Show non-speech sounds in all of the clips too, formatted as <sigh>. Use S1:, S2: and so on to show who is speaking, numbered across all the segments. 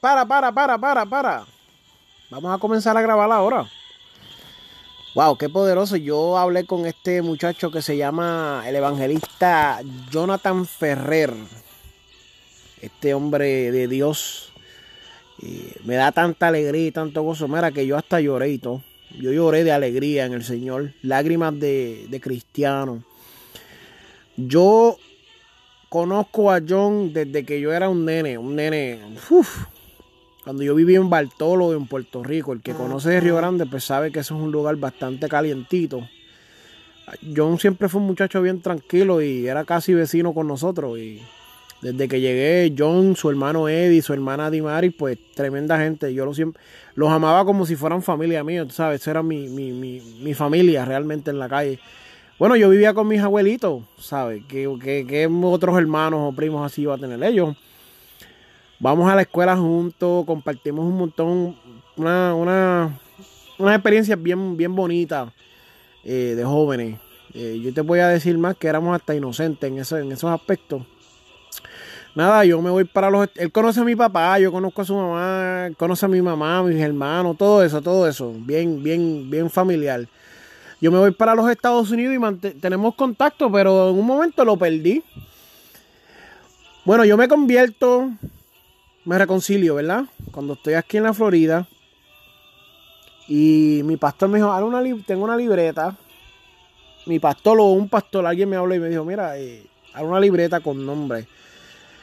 S1: Para, para, para, para, para. Vamos a comenzar a grabar ahora. Wow, qué poderoso. Yo hablé con este muchacho que se llama el evangelista Jonathan Ferrer. Este hombre de Dios. me da tanta alegría y tanto gozo. Mira que yo hasta lloré y todo. Yo lloré de alegría en el Señor. Lágrimas de, de cristiano. Yo conozco a John desde que yo era un nene, un nene, cuando yo vivía en Bartolo, en Puerto Rico. El que conoce de Río Grande, pues sabe que eso es un lugar bastante calientito. John siempre fue un muchacho bien tranquilo y era casi vecino con nosotros. Y desde que llegué, John, su hermano Eddie, su hermana Dimari, pues tremenda gente. Yo los, siempre, los amaba como si fueran familia mía, ¿sabes? Era mi, mi, mi, mi familia realmente en la calle. Bueno, yo vivía con mis abuelitos, ¿sabes? ¿Qué, otros hermanos o primos así iba a tener ellos? Vamos a la escuela juntos, compartimos un montón, una, una, una experiencia bien, bien bonita eh, de jóvenes. Eh, yo te voy a decir más que éramos hasta inocentes en, en esos aspectos. Nada, yo me voy para los... Él conoce a mi papá, yo conozco a su mamá, conoce a mi mamá, a mis hermanos, todo eso, todo eso. Bien, bien, bien familiar. Yo me voy para los Estados Unidos y tenemos contacto, pero en un momento lo perdí. Bueno, yo me convierto, me reconcilio, ¿verdad? Cuando estoy aquí en la Florida. Y mi pastor me dijo, una tengo una libreta. Mi pastor o un pastor, alguien me habló y me dijo, mira, eh, una libreta con nombre.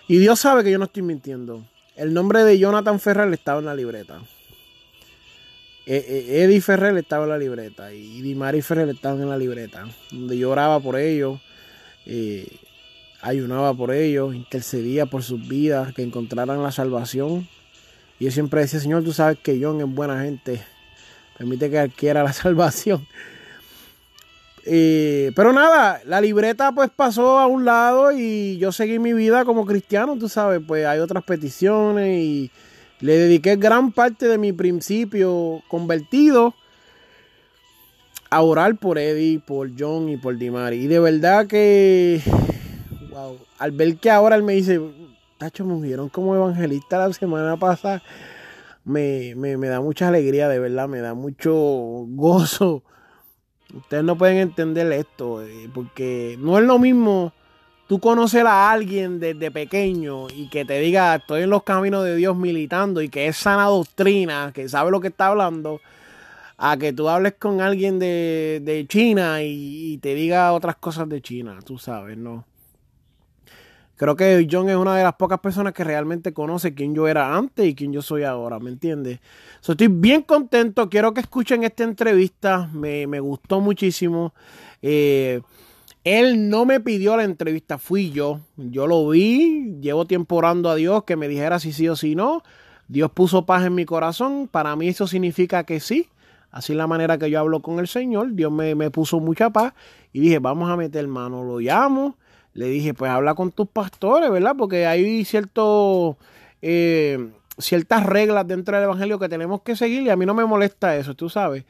S1: Y Dios sabe que yo no estoy mintiendo. El nombre de Jonathan Ferrer estaba en la libreta. Eh, eh, Eddie Ferrer estaba en la libreta y Dimari Ferrer estaban en la libreta, donde yo oraba por ellos, eh, ayunaba por ellos, intercedía por sus vidas, que encontraran la salvación. Y yo siempre decía, Señor, tú sabes que John es buena gente, permite que adquiera la <laughs> salvación. pero nada, la libreta pues pasó a un lado y yo seguí mi vida como cristiano, tú sabes, pues hay otras peticiones y le dediqué gran parte de mi principio convertido a orar por Eddie, por John y por Dimari. Y de verdad que, wow, al ver que ahora él me dice, Tacho, me vieron como evangelista la semana pasada, me, me, me da mucha alegría, de verdad, me da mucho gozo. Ustedes no pueden entender esto, eh, porque no es lo mismo tú conocer a alguien desde pequeño y que te diga estoy en los caminos de Dios militando y que es sana doctrina, que sabe lo que está hablando, a que tú hables con alguien de, China y, te diga otras cosas de China, tú sabes, ¿no? Creo que John es una de las pocas personas que realmente conoce quién yo era antes y quién yo soy ahora, ¿me entiendes? estoy bien contento, quiero que escuchen esta entrevista, me, me gustó muchísimo. Eh, él no me pidió la entrevista, fui yo. Yo lo vi, llevo tiempo orando a Dios que me dijera si sí o si no. Dios puso paz en mi corazón, para mí eso significa que sí. Así la manera que yo hablo con el Señor, Dios me, puso mucha paz y dije, vamos a meter mano, lo llamo. Le dije, pues habla con tus pastores, ¿verdad? Porque hay cierto, eh, ciertas reglas dentro del Evangelio que tenemos que seguir y a mí no me molesta eso, tú sabes.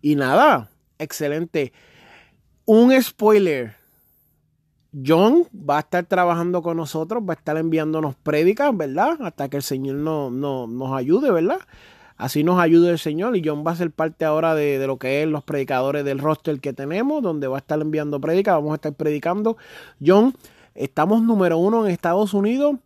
S1: Y nada, excelente. Un spoiler. John va a estar trabajando con nosotros, va a estar enviándonos prédicas, ¿verdad? Hasta que el Señor no, nos ayude, ¿verdad? Así nos ayude el Señor y John va a ser parte ahora de, lo que es los predicadores del roster que tenemos, donde va a estar enviando prédicas, vamos a estar predicando. John, estamos número uno en Estados Unidos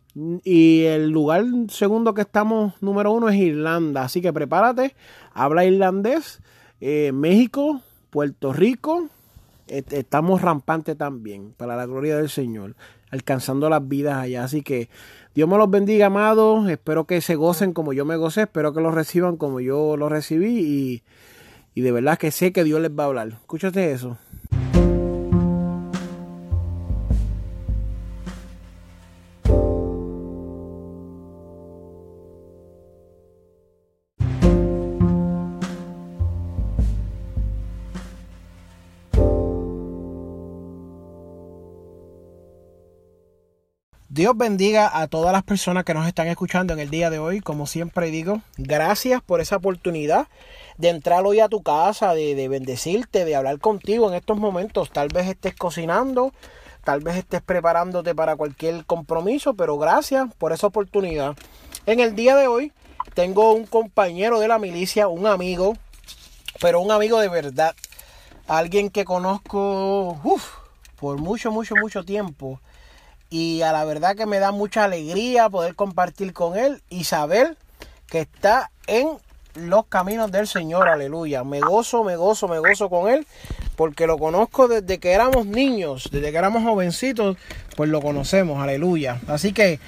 S1: y el lugar segundo que estamos número uno es Irlanda, así que prepárate, habla irlandés, eh, México, Puerto Rico, estamos rampantes también, para la gloria del Señor, alcanzando las vidas allá. Así que Dios me los bendiga, amados. Espero que se gocen como yo me gocé, espero que los reciban como yo los recibí y, y de verdad que sé que Dios les va a hablar. Escúchate eso. Dios bendiga a todas las personas que nos están escuchando en el día de hoy. Como siempre digo, gracias por esa oportunidad de entrar hoy a tu casa, de, bendecirte, de hablar contigo en estos momentos. Tal vez estés cocinando, tal vez estés preparándote para cualquier compromiso, pero gracias por esa oportunidad. En el día de hoy tengo un compañero de la milicia, un amigo, pero un amigo de verdad. Alguien que conozco por mucho, mucho, mucho tiempo y a la verdad que me da mucha alegría poder compartir con él y saber que está en los caminos del Señor, aleluya. Me gozo, me gozo, me gozo con él porque lo conozco desde que éramos niños, desde que éramos jovencitos, pues lo conocemos, aleluya. Así que,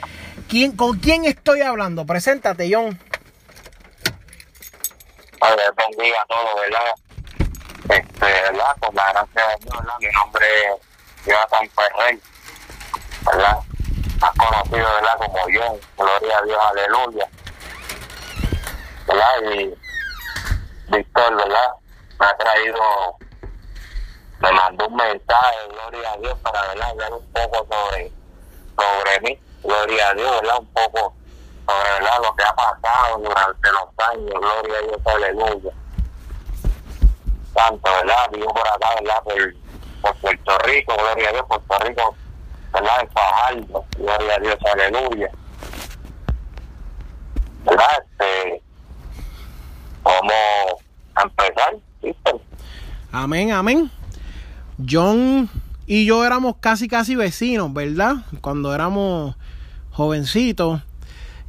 S1: ¿quién, ¿con quién estoy hablando? Preséntate, John.
S2: Padre, bendiga a todos, ¿verdad? Este, ¿verdad? Con la gracia de Dios, ¿verdad? Mi nombre es Jonathan Ferrey ¿verdad? Más conocido, ¿verdad? Como yo, gloria a Dios, aleluya. ¿Verdad? Y Víctor, ¿verdad? Me ha traído, me mandó un mensaje, gloria a Dios, para, ¿verdad? Hablar un poco sobre, sobre mí, gloria a Dios, ¿verdad? Un poco sobre, ¿verdad? Lo que ha pasado durante los años, gloria a Dios, aleluya. Tanto, ¿verdad? Vivo por acá, ¿verdad? Por, por Puerto Rico, gloria a Dios, Puerto Rico ¿verdad? El Fajardo, gloria a Dios, aleluya. ¿Verdad? Este, a empezar.
S1: Amén, amén. John y yo éramos casi, casi vecinos, ¿verdad? Cuando éramos jovencitos.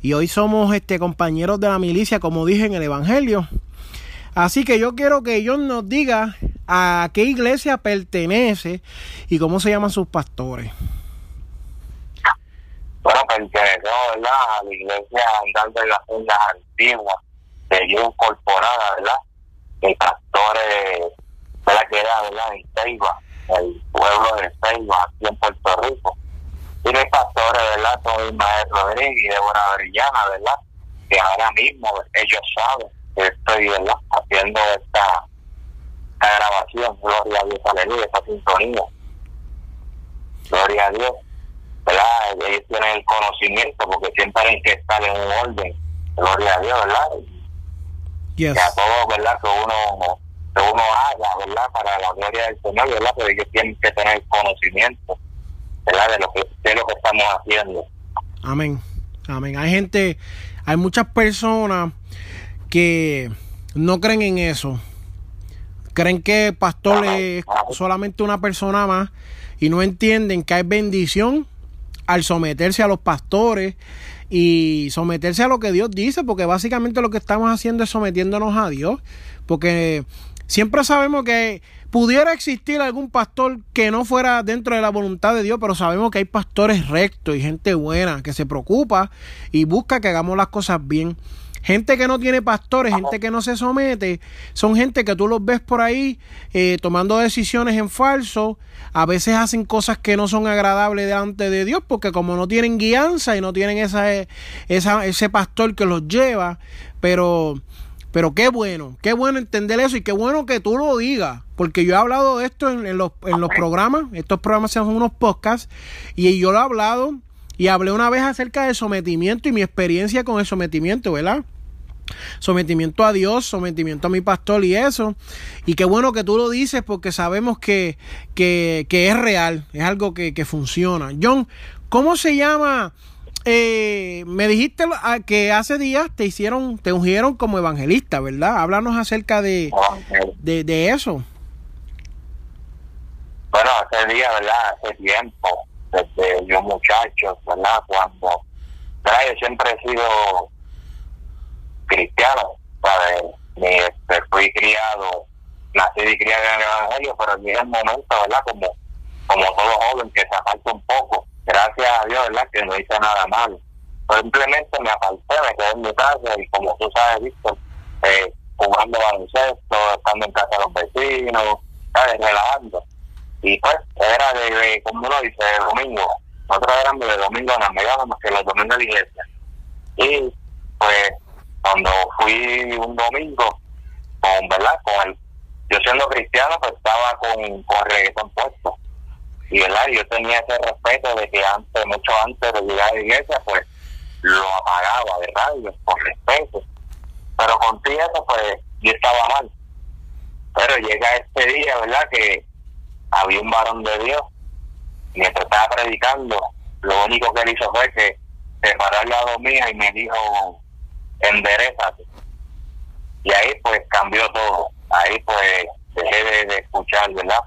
S1: Y hoy somos este, compañeros de la milicia, como dije en el Evangelio. Así que yo quiero que John nos diga a qué iglesia pertenece y cómo se llaman sus pastores
S2: perteneció ¿verdad? a la iglesia andando en las fundas antiguas de Dios incorporada, ¿verdad? El pastores, ¿verdad? Que era, ¿verdad? En Ceiba, el pueblo de Ceiba, aquí en Puerto Rico. Y los pastores, ¿verdad? Son Ismael Rodríguez y Débora Brillana, ¿verdad? Que ahora mismo ellos saben que estoy, ¿verdad? Haciendo esta, esta grabación, gloria a Dios, aleluya, esta sintonía. Gloria a Dios ellos tienen el conocimiento porque siempre hay que estar en un orden. Gloria a Dios, ¿verdad? Que a todo, ¿verdad? Que uno, que uno haga, ¿verdad? Para la gloria del Señor, ¿verdad? Pero ellos tienen que tener conocimiento, ¿verdad? De lo que, de lo que estamos haciendo.
S1: Amén. Amén. Hay gente, hay muchas personas que no creen en eso. Creen que pastor es solamente una persona más y no entienden que hay bendición al someterse a los pastores y someterse a lo que Dios dice, porque básicamente lo que estamos haciendo es sometiéndonos a Dios, porque siempre sabemos que pudiera existir algún pastor que no fuera dentro de la voluntad de Dios, pero sabemos que hay pastores rectos y gente buena que se preocupa y busca que hagamos las cosas bien. Gente que no tiene pastores, gente que no se somete, son gente que tú los ves por ahí eh, tomando decisiones en falso. A veces hacen cosas que no son agradables delante de Dios porque como no tienen guianza y no tienen esa, esa, ese pastor que los lleva. Pero, pero qué bueno, qué bueno entender eso y qué bueno que tú lo digas. Porque yo he hablado de esto en, los, en los programas. Estos programas son unos podcasts y yo lo he hablado y hablé una vez acerca del sometimiento y mi experiencia con el sometimiento, ¿verdad? Sometimiento a Dios, sometimiento a mi pastor y eso. Y qué bueno que tú lo dices porque sabemos que, que, es real, es algo que, funciona. John, ¿cómo se llama? Eh, me dijiste que hace días te hicieron, te ungieron como evangelista, ¿verdad? Háblanos acerca de, de, de eso.
S2: Bueno, hace días, ¿verdad? Hace tiempo desde yo muchacho, ¿verdad? Cuando, ¿verdad? Yo siempre he sido cristiano, ¿sabes? Ni, este, fui criado, nací y criado en el Evangelio, pero llega el momento, ¿verdad? Como, como todo joven que se aparta un poco, gracias a Dios, ¿verdad? Que no hice nada malo. Simplemente me aparté, me quedé en mi casa y como tú sabes, Víctor, eh, jugando baloncesto, estando en casa de los vecinos. Relajando y pues era de, como uno dice, de domingo. Nosotros éramos de domingo en la más que los domingos de la iglesia. Y pues cuando fui un domingo, con, ¿verdad? Con el, yo siendo cristiano, pues estaba con, con reggaetón puesto. y ¿verdad? yo tenía ese respeto de que antes, mucho antes de llegar a la iglesia, pues lo apagaba de radio por respeto. Pero contigo eso, pues yo estaba mal. Pero llega este día, ¿verdad? Que había un varón de Dios, mientras estaba predicando, lo único que él hizo fue que se paró al lado mío y me dijo, enderezate. Y ahí pues cambió todo. Ahí pues dejé de, escuchar, ¿verdad?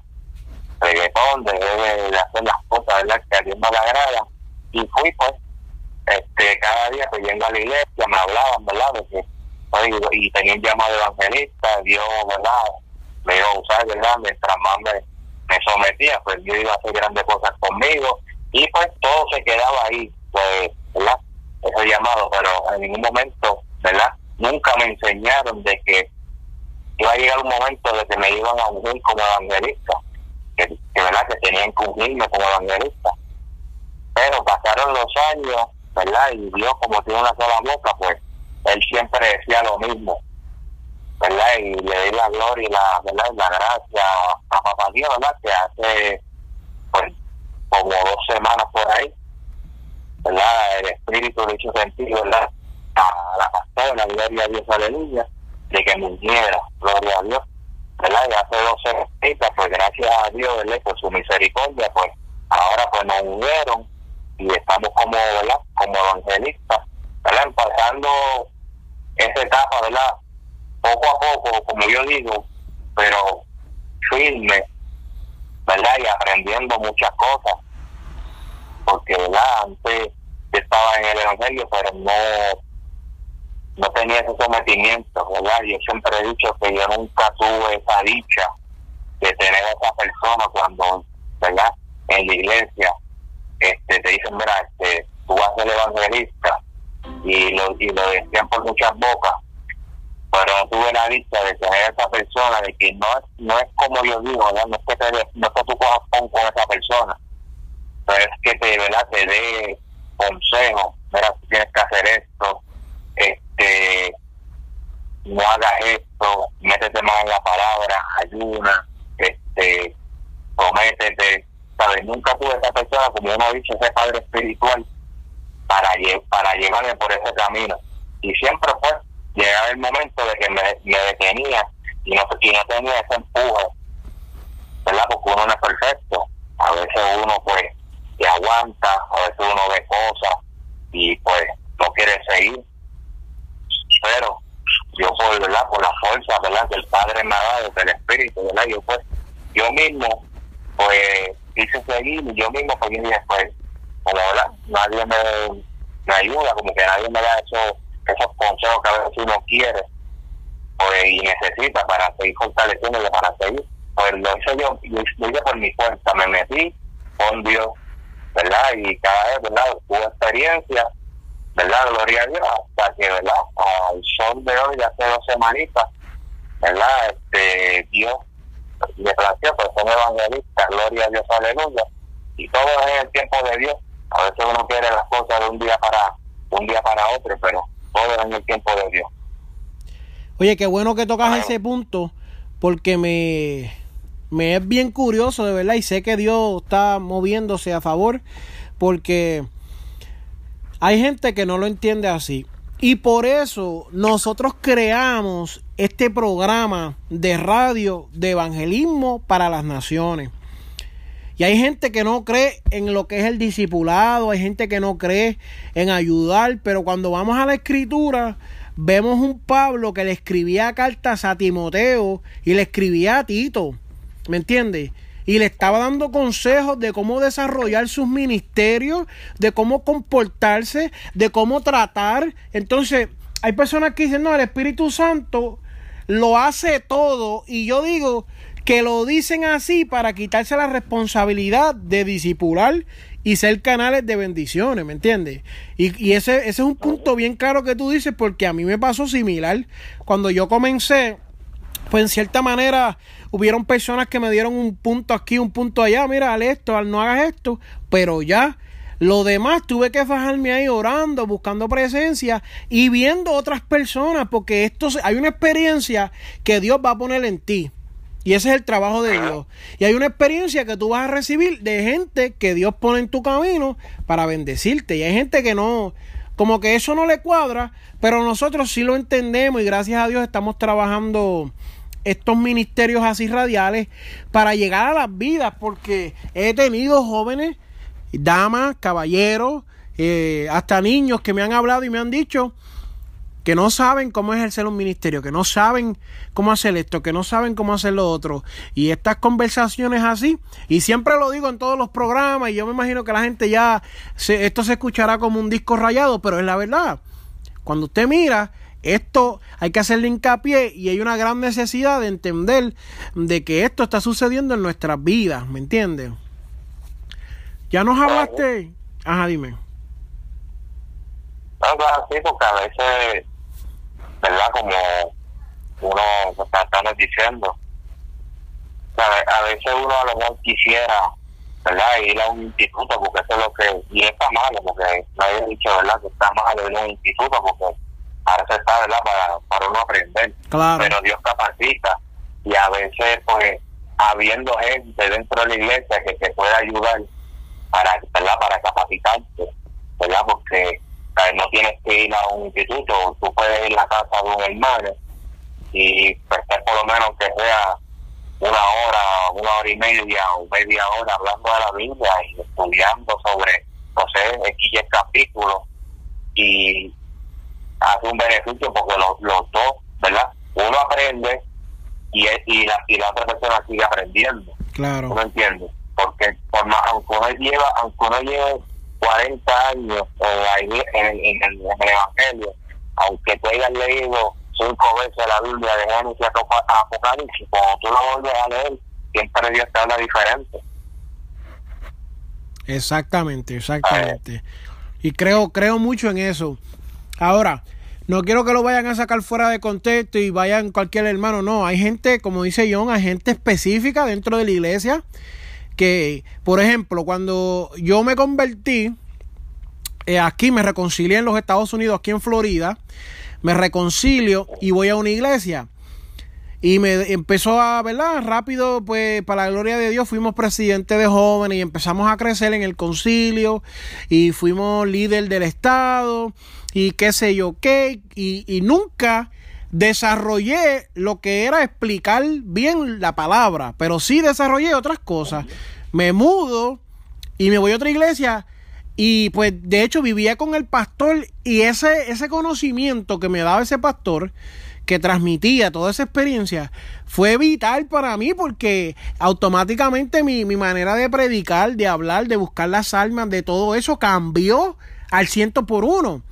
S2: Reggaetón, dejé de, hacer las cosas, ¿verdad? Que a Dios me agrada. Y fui pues, este, cada día pues yendo a la iglesia, me hablaban, ¿verdad? De que, y tenía un llamado evangelista, Dios, ¿verdad? Me iba a usar, ¿verdad? Mientras más me, me sometía, pues Dios iba a hacer grandes cosas conmigo. Y pues todo se quedaba ahí, pues, ¿verdad? Ese llamado, pero en ningún momento, ¿verdad? Nunca me enseñaron de que iba a llegar un momento de que me iban a ungir como evangelista, que, verdad que tenían que ungirme como evangelista. Pero pasaron los años, ¿verdad? Y Dios como tiene una sola boca, pues él siempre decía lo mismo, ¿verdad? Y le di la gloria y la, ¿verdad? la gracia a papá Dios, ¿verdad? Que hace pues como dos semanas por ahí, ¿verdad? El Espíritu le hizo sentido, ¿verdad? A la pastora, gloria a Dios, aleluya de que me uniera, gloria a Dios, ¿verdad? Y hace dos semanas, pues gracias a Dios, ¿verdad? Por su misericordia, pues ahora pues nos unieron y estamos como, ¿verdad? Como evangelistas, ¿verdad? Pasando esa etapa, ¿verdad? Poco a poco, como yo digo, pero firme, ¿verdad? Y aprendiendo muchas cosas, porque, ¿verdad? Antes estaba en el Evangelio, pero no no tenía ese sometimiento, ¿verdad? Yo siempre he dicho que yo nunca tuve esa dicha de tener a esa persona cuando, ¿verdad? En la iglesia este, te dicen, mira, este, tú vas a ser evangelista y lo, y lo decían por muchas bocas, pero no tuve la dicha de tener a esa persona, de que no no es como yo digo, ¿verdad? No es que, te, no es que tú cojas con esa persona, es que te, ¿verdad? te dé consejo, mira, tú tienes que hacer esto, este, no hagas esto, métete más en la palabra, ayuna, este, cométete, ¿sabes? Nunca tuve esa persona, como uno dicho, ese padre espiritual para, para llevarme por ese camino. Y siempre fue, llegaba el momento de que me, me detenía y no, y no tenía ese empuje, ¿verdad? Porque uno no es perfecto. A veces uno, pues, aguanta, a veces uno ve cosas y, pues, no quiere seguir. Pero yo por verdad por la fuerza verdad que padre me ha dado del espíritu verdad yo pues yo mismo pues hice seguir yo mismo pues yo como verdad nadie me, me ayuda como que nadie me da esos esos consejos que a veces uno quiere pues y necesita para seguir fortaleciéndole para seguir. Pues lo hice yo lo hice por mi fuerza me metí con Dios verdad y cada vez verdad tuve experiencia ¿verdad? Gloria a Dios, hasta que, ¿verdad? Al sol de hoy, hace dos semanitas, ¿verdad? Este, Dios le planteó, pues son evangelistas, gloria a Dios, aleluya. Y todo es en el tiempo de Dios. A veces uno quiere las cosas de un día para un día para otro, pero todo es en el tiempo de Dios.
S1: Oye, qué bueno que tocas ese punto, porque me, me es bien curioso, de verdad, y sé que Dios está moviéndose a favor, porque hay gente que no lo entiende así. Y por eso nosotros creamos este programa de radio de evangelismo para las naciones. Y hay gente que no cree en lo que es el discipulado, hay gente que no cree en ayudar, pero cuando vamos a la escritura, vemos un Pablo que le escribía cartas a Timoteo y le escribía a Tito. ¿Me entiendes? y le estaba dando consejos de cómo desarrollar sus ministerios, de cómo comportarse, de cómo tratar. Entonces, hay personas que dicen, no, el Espíritu Santo lo hace todo y yo digo que lo dicen así para quitarse la responsabilidad de disipular y ser canales de bendiciones, ¿me entiendes? Y, ese, ese es un punto bien claro que tú dices porque a mí me pasó similar. Cuando yo comencé, pues en cierta manera hubieron personas que me dieron un punto aquí, un punto allá, mira, haz esto, no hagas esto, pero ya lo demás tuve que fajarme ahí orando, buscando presencia y viendo otras personas, porque esto hay una experiencia que Dios va a poner en ti. Y ese es el trabajo de Dios. Y hay una experiencia que tú vas a recibir de gente que Dios pone en tu camino para bendecirte. Y hay gente que no, como que eso no le cuadra, pero nosotros sí lo entendemos y gracias a Dios estamos trabajando estos ministerios así radiales para llegar a las vidas, porque he tenido jóvenes, damas, caballeros, eh, hasta niños que me han hablado y me han dicho que no saben cómo ejercer un ministerio, que no saben cómo hacer esto, que no saben cómo hacer lo otro. Y estas conversaciones así, y siempre lo digo en todos los programas, y yo me imagino que la gente ya, esto se escuchará como un disco rayado, pero es la verdad. Cuando usted mira, esto hay que hacerle hincapié y hay una gran necesidad de entender de que esto está sucediendo en nuestras vidas, ¿me entiendes? Ya nos hablaste. Ajá, dime.
S2: No, sí, porque a veces ¿verdad? Como uno estamos diciendo. A veces uno a lo mejor quisiera, ¿verdad? Ir a un instituto porque eso es lo que... Y está malo porque nadie ha dicho, ¿verdad? Que está malo ir a un instituto porque está, ¿verdad? Para, para uno aprender. Pero Dios capacita y a veces, pues, habiendo gente dentro de la iglesia que te pueda ayudar para, ¿verdad? Para capacitarte, ¿verdad? Porque no tienes que ir a un instituto, tú puedes ir a la casa de un hermano y prestar por lo menos que sea una hora, una hora y media o media hora hablando de la Biblia y estudiando sobre, no sé, X capítulos y hace un beneficio porque los, los dos, ¿verdad? Uno aprende y, y, la, y la otra persona sigue aprendiendo.
S1: Claro.
S2: ¿No entiendes? Porque por más, aunque uno lleva, aunque uno lleve 40 años en, en, el, Evangelio, aunque tú hayas leído cinco veces la Biblia de Génesis a Apocalipsis, cuando tú lo vuelves a leer, siempre Dios te habla diferente.
S1: Exactamente, exactamente. Y creo, creo mucho en eso. Ahora, no quiero que lo vayan a sacar fuera de contexto y vayan cualquier hermano, no, hay gente, como dice John, hay gente específica dentro de la iglesia que, por ejemplo, cuando yo me convertí, eh, aquí me reconcilié en los Estados Unidos, aquí en Florida, me reconcilio y voy a una iglesia. Y me empezó a, ¿verdad? Rápido, pues para la gloria de Dios, fuimos presidente de jóvenes y empezamos a crecer en el concilio y fuimos líder del Estado y qué sé yo qué. Y, y nunca desarrollé lo que era explicar bien la palabra, pero sí desarrollé otras cosas. Me mudo y me voy a otra iglesia y pues de hecho vivía con el pastor y ese, ese conocimiento que me daba ese pastor, que transmitía toda esa experiencia, fue vital para mí porque automáticamente mi, mi manera de predicar, de hablar, de buscar las almas, de todo eso cambió al ciento por uno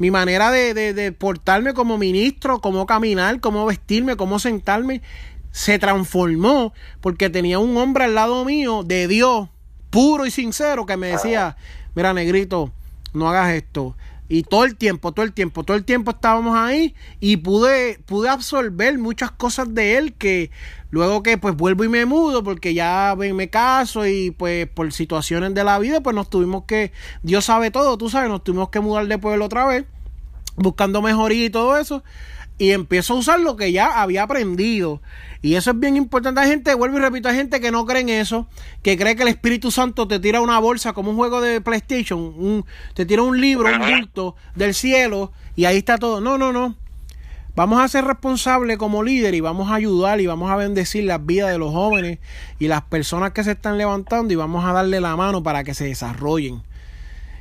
S1: mi manera de, de, portarme como ministro, cómo caminar, cómo vestirme, cómo sentarme, se transformó porque tenía un hombre al lado mío de Dios, puro y sincero, que me decía, mira negrito, no hagas esto. Y todo el tiempo, todo el tiempo, todo el tiempo estábamos ahí y pude, pude absorber muchas cosas de él que luego que pues vuelvo y me mudo porque ya me caso y pues por situaciones de la vida pues nos tuvimos que, Dios sabe todo, tú sabes, nos tuvimos que mudar de pueblo otra vez buscando mejoría y todo eso y empiezo a usar lo que ya había aprendido. Y eso es bien importante. Hay gente, vuelvo y repito, hay gente que no cree en eso, que cree que el Espíritu Santo te tira una bolsa como un juego de PlayStation, un, te tira un libro, un bulto del cielo y ahí está todo. No, no, no. Vamos a ser responsables como líder y vamos a ayudar y vamos a bendecir las vidas de los jóvenes y las personas que se están levantando y vamos a darle la mano para que se desarrollen.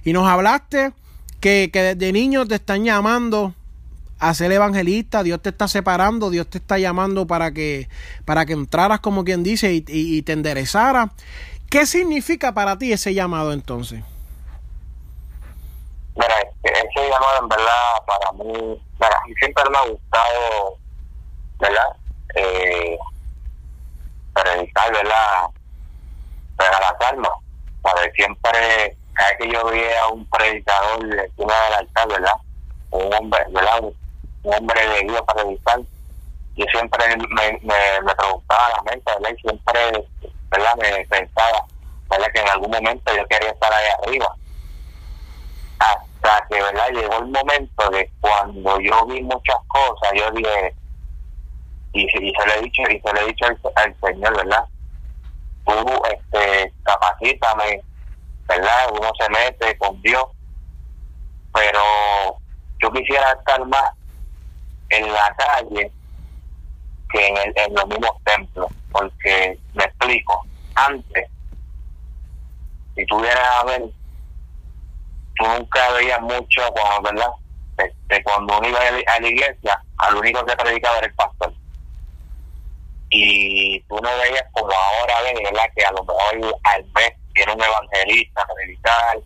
S1: Y nos hablaste que, que desde niños te están llamando a ser evangelista, Dios te está separando, Dios te está llamando para que, para que entraras, como quien dice, y, y, te enderezara. ¿Qué significa para ti ese llamado entonces?
S2: Mira, ese llamado en verdad para mí, para mí siempre me ha gustado, ¿verdad? Eh, predicar, ¿verdad? Para las almas, para siempre, cada que yo veía a un predicador encima del altar, ¿verdad? Un hombre, ¿verdad? Hombre de Dios para editar. Yo siempre me, me, me preguntaba la mente, ¿verdad? Y siempre, ¿verdad? Me pensaba, ¿verdad? Que en algún momento yo quería estar ahí arriba. Hasta que, ¿verdad? Llegó el momento de cuando yo vi muchas cosas, yo dije, y, se le he dicho y se le he dicho al, Señor, ¿verdad? Tú, este, capacítame, ¿verdad? Uno se mete con Dios, pero yo quisiera estar más en la calle que en, el, en los mismos templos, porque me explico, antes, si tú vienes a ver, tú nunca veías mucho, cuando, ¿verdad? Este, cuando uno iba a la iglesia, al único que predicaba era el pastor. Y tú no veías como ahora ven, ¿verdad? Que a lo mejor al mes tiene un evangelista predicar,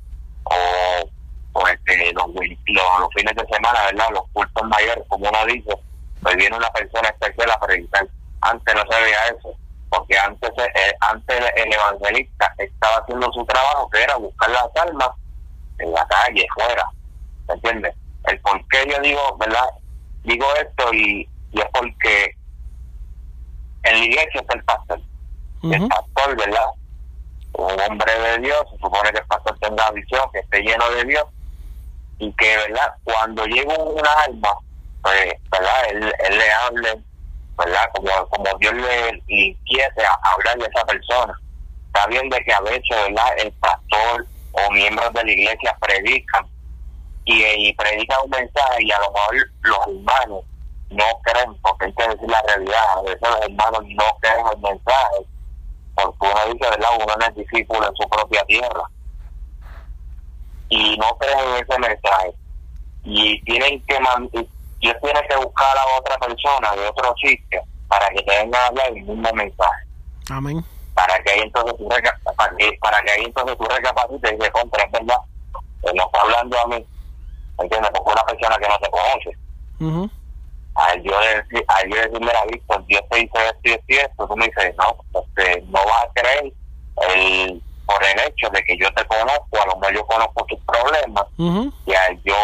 S2: o, o este, los, los, fines de semana, ¿verdad? Los cultos mayores, como uno dice, pues viene una persona especial a predicar. Antes no se veía eso, porque antes, eh, antes el evangelista estaba haciendo su trabajo, que era buscar las almas en la calle, fuera, ¿me entiendes? El por qué yo digo, ¿verdad? Digo esto y, es porque en la iglesia está el pastor. El pastor, ¿verdad? Un hombre de Dios, se supone que el pastor tenga visión, que esté lleno de Dios y que, ¿verdad? Cuando llega una alma, pues, ¿verdad? Él, le hable, ¿verdad? Como, como Dios le, inquiete a hablar de esa persona. Está bien de que a veces, ¿verdad? El pastor o miembros de la iglesia predican y, predican un mensaje y a lo mejor los hermanos no creen, porque hay que decir la realidad, a veces los hermanos no creen el mensaje, porque uno dice, ¿verdad? Uno no es discípulo en su propia tierra y no creen en ese mensaje y tienen que yo tiene que buscar a otra persona de otro sitio para que te venga a hablar el mismo mensaje.
S1: Amén
S2: para que ahí entonces tú, para que, para que ahí entonces tú recapacites y dices, contra, es verdad, él no está hablando a mí, ¿entiendes? Porque una persona que no te conoce. Uh A yo, decir, a yo decirle a Víctor, Dios te dice esto y esto y esto, tú me dices, no, este, no vas a creer el, por el hecho de que yo te conozco, a lo mejor yo conozco tus problemas, y al yo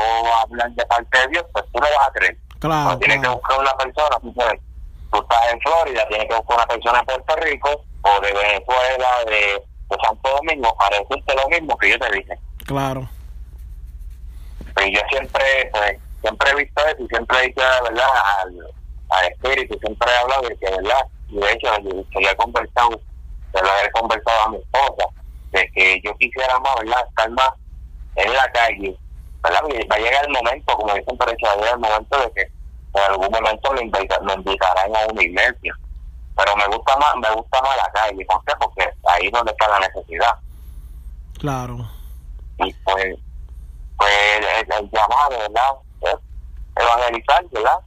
S2: hablar de parte de Dios, pues tú no vas a creer.
S1: Claro.
S2: Tienes que buscar una persona, tú, tú estás en Florida, tienes que buscar una persona en Puerto Rico, o de Venezuela, de, Santo Domingo, para decirte lo mismo que yo te dije.
S1: Claro.
S2: Pues yo siempre, pues, siempre he visto eso y siempre he dicho, ¿verdad? Al, al espíritu, siempre he hablado de que, ¿verdad? Y de hecho, se le he conversado, se lo he conversado a mi esposa, de que yo quisiera más, ¿verdad? Estar más en la calle, ¿verdad? va a llegar el momento, como dicen por eso, va a llegar el momento de que en algún momento me, me invitarán a una iglesia. Pero me gusta más me gusta más la calle. ¿por qué? porque ahí es donde está la necesidad.
S1: Claro.
S2: Y pues pues el, llamado verdad evangelizar verdad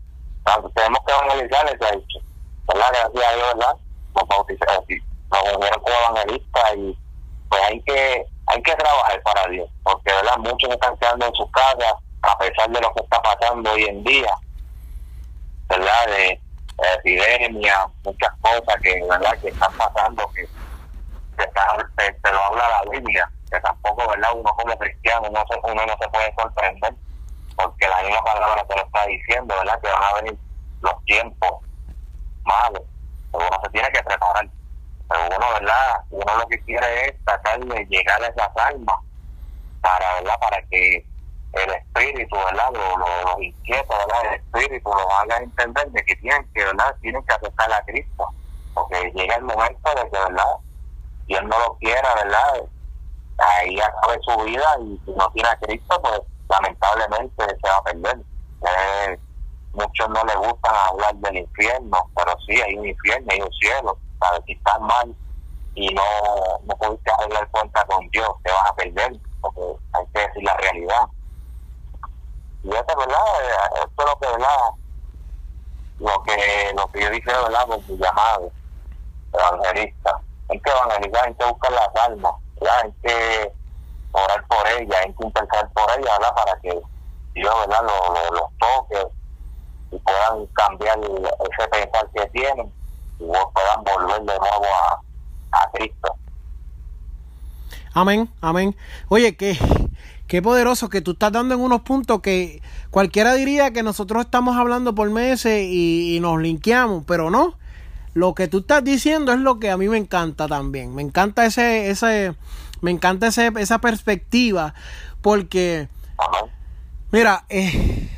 S2: tenemos que evangelizar ese hecho verdad gracias a Dios verdad nos bautizaron nos unieron como evangelistas y pues hay que hay que trabajar para Dios porque verdad muchos están quedando en sus casas a pesar de lo que está pasando hoy en día verdad de epidemia, muchas cosas que verdad que están pasando que, te, lo habla la Biblia, que tampoco verdad uno como cristiano no se, uno no se puede sorprender porque la misma palabra te lo está diciendo, verdad que van a venir los tiempos malos, pero uno se tiene que preparar. Pero uno, ¿verdad? Uno lo que quiere es tratar de llegar a esas almas para, ¿verdad? Para que el espíritu, ¿verdad? Los lo, lo inquietos, ¿verdad? El espíritu los haga entender de que tienen que, ¿verdad? Tienen que aceptar a Cristo. Porque llega el momento de que, ¿verdad? Dios no lo quiera, ¿verdad? Ahí acabe su vida y si no tiene a Cristo, pues lamentablemente se va a perder. Eh, muchos no les gustan hablar del infierno, pero sí, hay un infierno, hay un cielo. Sabes, si estás mal y no, no pudiste arreglar cuenta con Dios, te vas a perder, porque hay que decir la realidad. Y eso verdad esto es lo que verdad. Lo que lo que yo dije verdad con mi llamado evangelista. Hay que evangelizar hay que buscar las almas ¿verdad? hay que orar por ellas hay que intentar por ellas ¿verdad? para que Dios verdad los lo, toque y puedan cambiar ese pensar que tienen puedan volver de nuevo a, a Cristo
S1: amén amén oye que Qué poderoso que tú estás dando en unos puntos que cualquiera diría que nosotros estamos hablando por meses y, nos linkeamos, pero no. Lo que tú estás diciendo es lo que a mí me encanta también. Me encanta ese, ese, me encanta ese, esa perspectiva porque, mira, eh,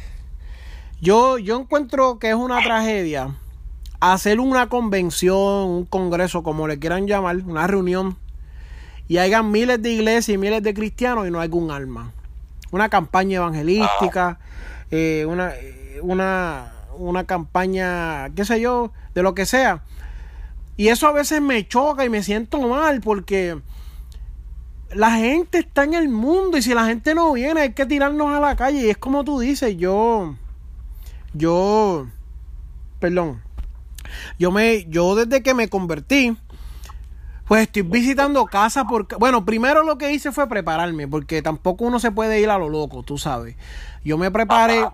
S1: yo, yo encuentro que es una tragedia hacer una convención, un congreso, como le quieran llamar, una reunión, y hayan miles de iglesias y miles de cristianos y no hay un alma. Una campaña evangelística, eh, una, una, una campaña, qué sé yo, de lo que sea. Y eso a veces me choca y me siento mal porque la gente está en el mundo y si la gente no viene hay que tirarnos a la calle. Y es como tú dices, yo, yo, perdón, yo me, yo desde que me convertí, pues estoy visitando casas porque, bueno, primero lo que hice fue prepararme, porque tampoco uno se puede ir a lo loco, tú sabes. Yo me preparé,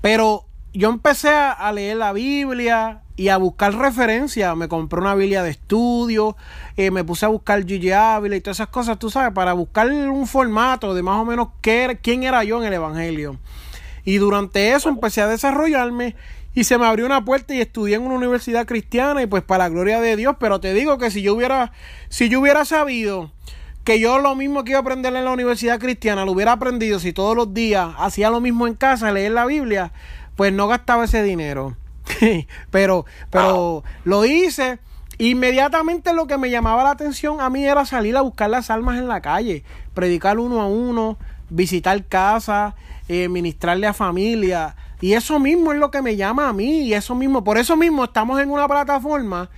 S1: pero yo empecé a leer la Biblia y a buscar referencia. Me compré una Biblia de estudio, eh, me puse a buscar Gigi Ávila y todas esas cosas, tú sabes, para buscar un formato de más o menos qué, quién era yo en el Evangelio. Y durante eso empecé a desarrollarme y se me abrió una puerta y estudié en una universidad cristiana y pues para la gloria de Dios, pero te digo que si yo hubiera si yo hubiera sabido que yo lo mismo que iba a aprender en la universidad cristiana lo hubiera aprendido si todos los días hacía lo mismo en casa, leer la Biblia, pues no gastaba ese dinero. <laughs> pero pero lo hice. Inmediatamente lo que me llamaba la atención a mí era salir a buscar las almas en la calle, predicar uno a uno, visitar casas, eh, ministrarle a familia, y eso mismo es lo que me llama a mí. Y eso mismo, por eso mismo estamos en una plataforma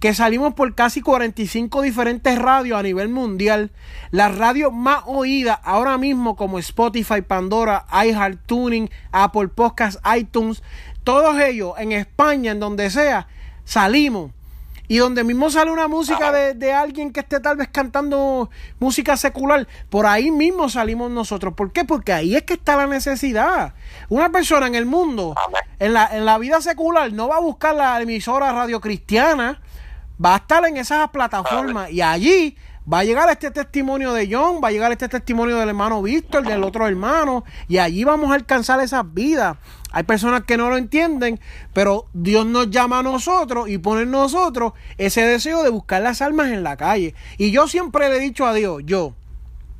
S1: que salimos por casi 45 diferentes radios a nivel mundial. Las radios más oídas ahora mismo como Spotify, Pandora, iHeartTuning, Apple Podcasts, iTunes. Todos ellos en España, en donde sea, salimos. Y donde mismo sale una música de, de, alguien que esté tal vez cantando música secular, por ahí mismo salimos nosotros. ¿Por qué? Porque ahí es que está la necesidad. Una persona en el mundo, en la, en la vida secular, no va a buscar la emisora radio cristiana, va a estar en esas plataformas y allí va a llegar este testimonio de John, va a llegar este testimonio del hermano Víctor, del otro hermano, y allí vamos a alcanzar esas vidas. Hay personas que no lo entienden, pero Dios nos llama a nosotros y pone en nosotros ese deseo de buscar las almas en la calle. Y yo siempre le he dicho a Dios, yo,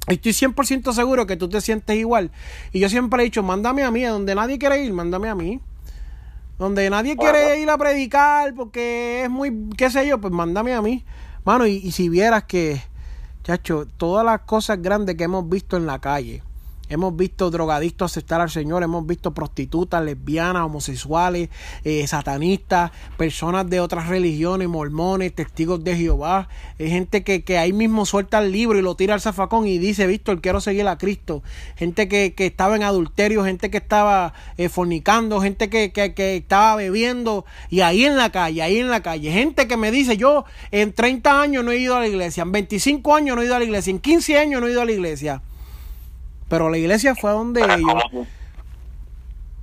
S1: Estoy 100% seguro que tú te sientes igual. Y yo siempre he dicho, mándame a mí, a donde nadie quiere ir, mándame a mí. Donde nadie quiere ir a predicar porque es muy, qué sé yo, pues mándame a mí. Mano, y, y si vieras que, chacho, todas las cosas grandes que hemos visto en la calle, Hemos visto drogadictos aceptar al Señor, hemos visto prostitutas, lesbianas, homosexuales, eh, satanistas, personas de otras religiones, mormones, testigos de Jehová, eh, gente que, que, ahí mismo suelta el libro y lo tira al zafacón y dice, Víctor, quiero seguir a Cristo. Gente que, que estaba en adulterio, gente que estaba eh, fornicando, gente que, que, estaba bebiendo y ahí en la calle, ahí en la calle. Gente que me dice, yo en 30 años no he ido a la iglesia, en 25 años no he ido a la iglesia, en 15 años no he ido a la iglesia. Pero la iglesia fue donde
S2: Pero
S1: ellos.
S2: Como,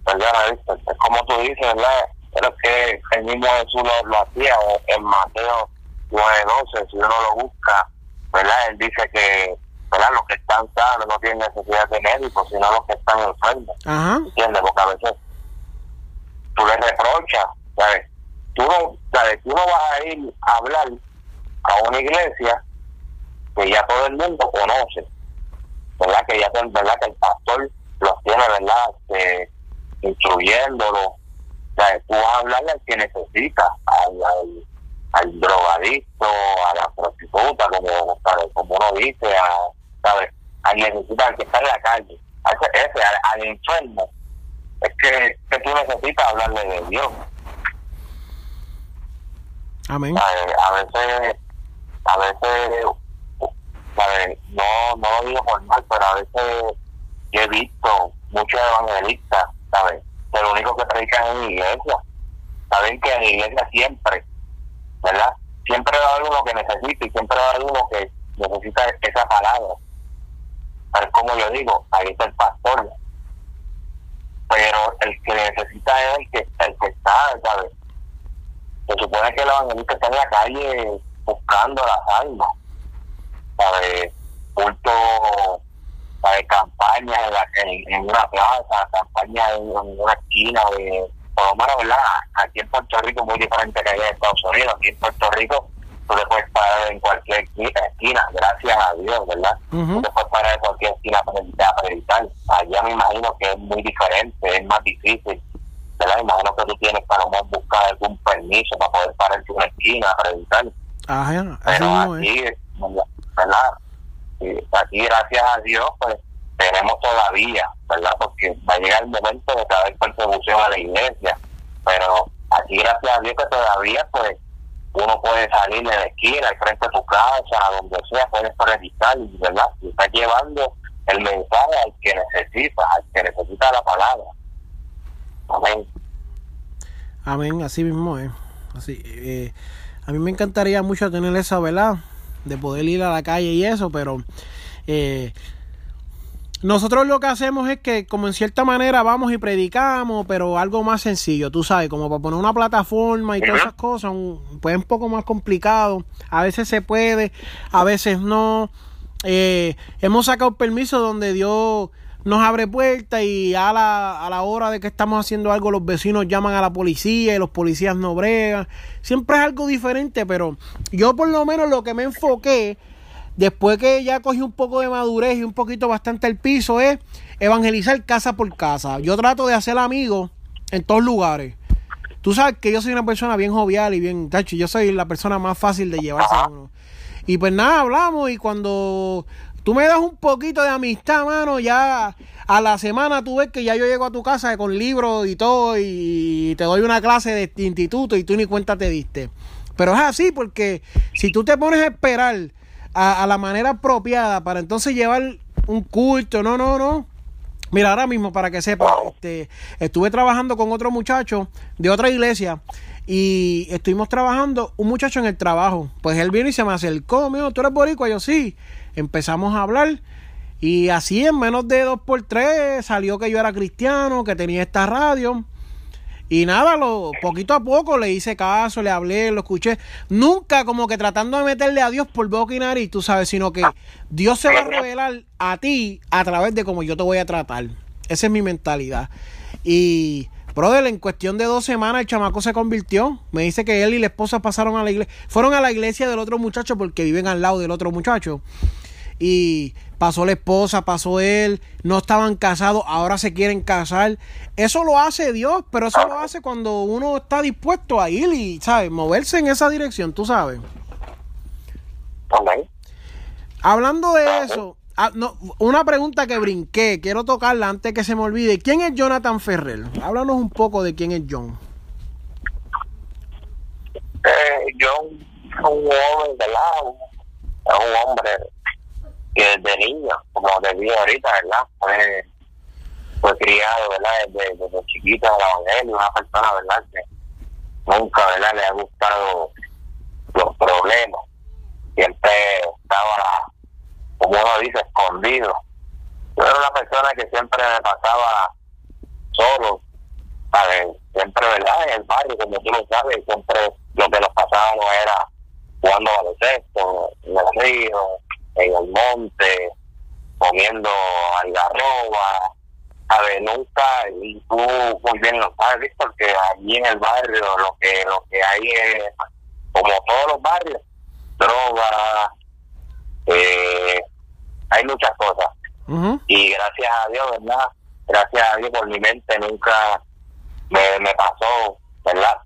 S2: es como tú dices, ¿verdad? Pero que el mismo Jesús lo, lo hacía en Mateo 9:12, si uno lo busca, ¿verdad? Él dice que ¿verdad? los que están sanos no tienen necesidad de médicos, sino los que están enfermos.
S1: Ajá.
S2: ¿Entiendes? Porque a veces tú le reprochas, ¿sabes? Tú no, ¿sabes? Tú no vas a ir a hablar a una iglesia que ya todo el mundo conoce verdad que ya verdad que el pastor los tiene verdad este, instruyéndolo. O sea, tú vas a hablarle al que necesita al, al, al drogadicto a la prostituta como ¿sabes? como uno dice a, ¿sabes? al necesita al que está en la calle. A ese, ese al, al, enfermo. Es que, que tú necesitas hablarle de Dios.
S1: Amén.
S2: A, a veces a veces ¿sabes? No, no lo digo por mal, pero a veces yo he visto muchos evangelistas, ¿sabes? Que lo único que predican es en iglesia. Saben que en iglesia siempre, ¿verdad? Siempre va a haber uno que necesita y siempre va a haber uno que necesita esa palabra. Pero como yo digo, ahí está el pastor. Pero el que necesita es el que, el que está, ¿sabes? Se supone que el evangelista está en la calle buscando las almas de culto de campaña en, la, en, en, una plaza, campaña en, en, una esquina, de, por lo menos, ¿verdad? Aquí en Puerto Rico muy diferente que allá en Estados Unidos. Aquí en Puerto Rico tú te puedes parar en cualquier esquina, gracias a Dios, ¿verdad? Uh -huh. Tú te puedes parar en cualquier esquina para predicar. Allá me imagino que es muy diferente, es más difícil. ¿verdad? Imagino que tú tienes para buscar algún permiso para poder parar en una esquina, para evitar.
S1: Ajá,
S2: Pero
S1: así
S2: aquí, ¿verdad? Y aquí, gracias a Dios, pues tenemos todavía, ¿verdad? Porque va a llegar el momento de que haber persecución a la iglesia. Pero aquí, gracias a Dios, que todavía, pues, uno puede salir de la esquina, al frente de tu casa, donde sea, puedes predicar, ¿verdad? Y estás llevando el mensaje al que necesita, al que necesita la palabra. Amén.
S1: Amén, así mismo es. Así, eh, a mí me encantaría mucho tener esa, ¿verdad? De poder ir a la calle y eso, pero eh, nosotros lo que hacemos es que, como en cierta manera, vamos y predicamos, pero algo más sencillo, tú sabes, como para poner una plataforma y todas esas cosas, un, pues un poco más complicado. A veces se puede, a veces no. Eh, hemos sacado permiso donde Dios nos abre puertas y a la, a la hora de que estamos haciendo algo los vecinos llaman a la policía y los policías no bregan. Siempre es algo diferente, pero yo por lo menos lo que me enfoqué después que ya cogí un poco de madurez y un poquito bastante el piso es evangelizar casa por casa. Yo trato de hacer amigos en todos lugares. Tú sabes que yo soy una persona bien jovial y bien, tacho, yo soy la persona más fácil de llevarse a uno. Y pues nada, hablamos y cuando tú me das un poquito de amistad, mano, ya a la semana tú ves que ya yo llego a tu casa con libros y todo y te doy una clase de instituto y tú ni cuenta te diste. Pero es así porque si tú te pones a esperar a, la manera apropiada para entonces llevar un culto, no, no, no. Mira, ahora mismo, para que sepa, este, estuve trabajando con otro muchacho de otra iglesia y estuvimos trabajando, un muchacho en el trabajo. Pues él viene y se me acercó, dijo, ¿tú eres boricua? Yo sí. Empezamos a hablar y así en menos de dos por tres salió que yo era cristiano, que tenía esta radio. Y nada, lo, poquito a poco le hice caso, le hablé, lo escuché. Nunca como que tratando de meterle a Dios por boca y nariz, tú sabes, sino que Dios se va a revelar a ti a través de cómo yo te voy a tratar. Esa es mi mentalidad. Y, brother, en cuestión de dos semanas el chamaco se convirtió. Me dice que él y la esposa pasaron a la iglesia. Fueron a la iglesia del otro muchacho porque viven al lado del otro muchacho. Y pasó la esposa, pasó él, no estaban casados, ahora se quieren casar. Eso lo hace Dios, pero eso lo hace cuando uno está dispuesto a ir y, ¿sabes? Moverse en esa dirección, tú sabes. Hablando de eso, ah, no, una pregunta que brinqué, quiero tocarla antes que se me olvide. ¿Quién es Jonathan Ferrer? Háblanos un poco de quién es John.
S2: Eh, John es un joven, ¿verdad? Es un hombre que desde niño, como te dije ahorita, ¿verdad? Fue, criado, ¿verdad? Desde, desde chiquito en el evangelio, una persona, ¿verdad? Que nunca, ¿verdad? Le ha gustado los problemas. Siempre estaba, como uno dice, escondido. Yo era una persona que siempre me pasaba solo, ¿sabes? Siempre, ¿verdad? En el barrio, como tú lo sabes, siempre lo que nos pasaba no era jugando baloncesto, en el río, en el monte, comiendo algarroba, ver Nunca, y tú muy bien lo sabes, porque allí en el barrio lo que lo que hay es, como todos los barrios, droga, eh, hay muchas cosas. Y gracias a Dios, ¿verdad? Gracias a Dios por mi mente nunca me, me pasó, ¿verdad?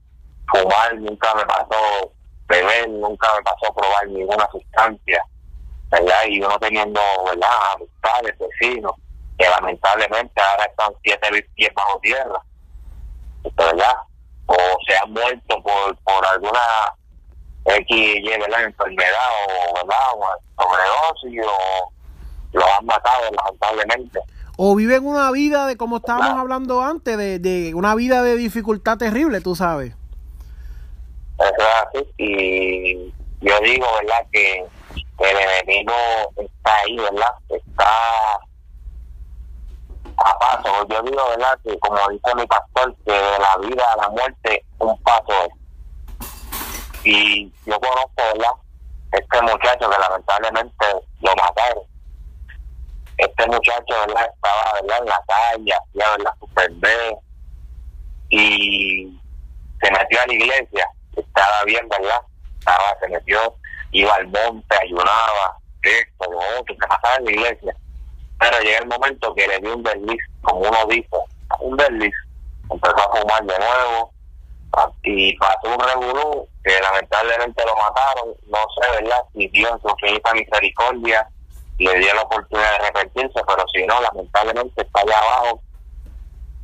S2: Fumar, nunca me pasó beber, nunca me pasó probar ninguna sustancia ¿verdad? Y uno teniendo, ¿verdad? Amistades, vecinos, que lamentablemente ahora están siete pies bajo tierra, ¿verdad? O se han muerto por, por alguna X, Y, ¿verdad? Enfermedad o, ¿verdad? O sobredosis o lo han matado lamentablemente.
S1: O viven una vida de, como estábamos hablando antes, de, de una vida de dificultad terrible, tú sabes.
S2: Eso es así. Y yo digo, ¿verdad? Que el enemigo está ahí, ¿verdad? Está a paso. Yo digo, ¿verdad? Que como dice mi pastor, que de la vida a la muerte un paso es. Y yo conozco, ¿verdad? Este muchacho que lamentablemente lo mataron. Este muchacho, ¿verdad? Estaba, ¿verdad? En la calle, hacía, ¿verdad? Super B. Y se metió a la iglesia. Estaba bien, ¿verdad? Estaba, se metió iba al monte, ayunaba, esto, lo otro, que pasaba en la iglesia. Pero llega el momento que le dio un desliz, como uno dice, un desliz, empezó a fumar de nuevo y pasó un revolú que lamentablemente lo mataron, no sé, ¿verdad? Si Dios su infinita misericordia le dio la oportunidad de arrepentirse, pero si no, lamentablemente está allá abajo,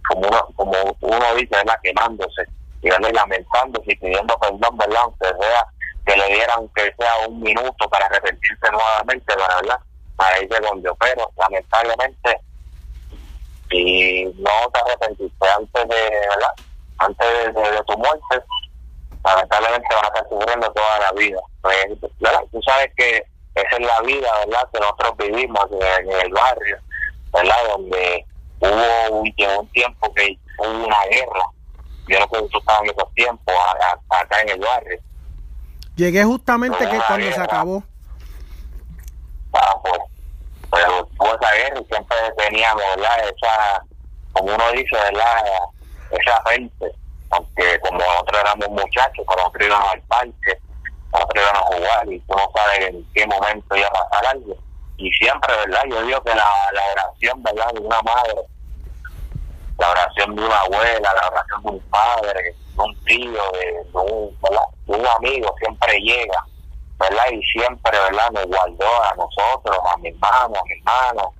S2: como uno, como uno dice, ¿verdad? Quemándose, y lamentándose y pidiendo perdón, ¿verdad? Aunque sea que le dieran que sea un minuto para arrepentirse nuevamente, ¿verdad? Para irse con Dios, pero lamentablemente, si no te arrepentiste antes de, ¿verdad? Antes de, tu muerte, lamentablemente van a estar sufriendo toda la vida. Pues, Tú sabes que esa es la vida, ¿verdad? Que nosotros vivimos en, el barrio, ¿verdad? Donde hubo un, tiempo que hubo una guerra. Yo no sé si tú estabas en esos tiempos acá en el barrio
S1: Llegué justamente que cuando se acabó.
S2: Ah, pues, pues fue esa guerra y siempre teníamos, ¿verdad? Esa, como uno dice, ¿verdad? Esa gente, aunque como nosotros éramos muchachos, pero nosotros íbamos al parque, nosotros íbamos a jugar y tú no sabes en qué momento iba a pasar algo. Y siempre, ¿verdad? Yo digo que la, la oración, ¿verdad? De una madre, la oración de una abuela, la oración de un padre, un tío, de, un, un amigo, siempre llega, ¿verdad? Y siempre, ¿verdad? Nos guardó a nosotros, a mi hermano, a mi hermano,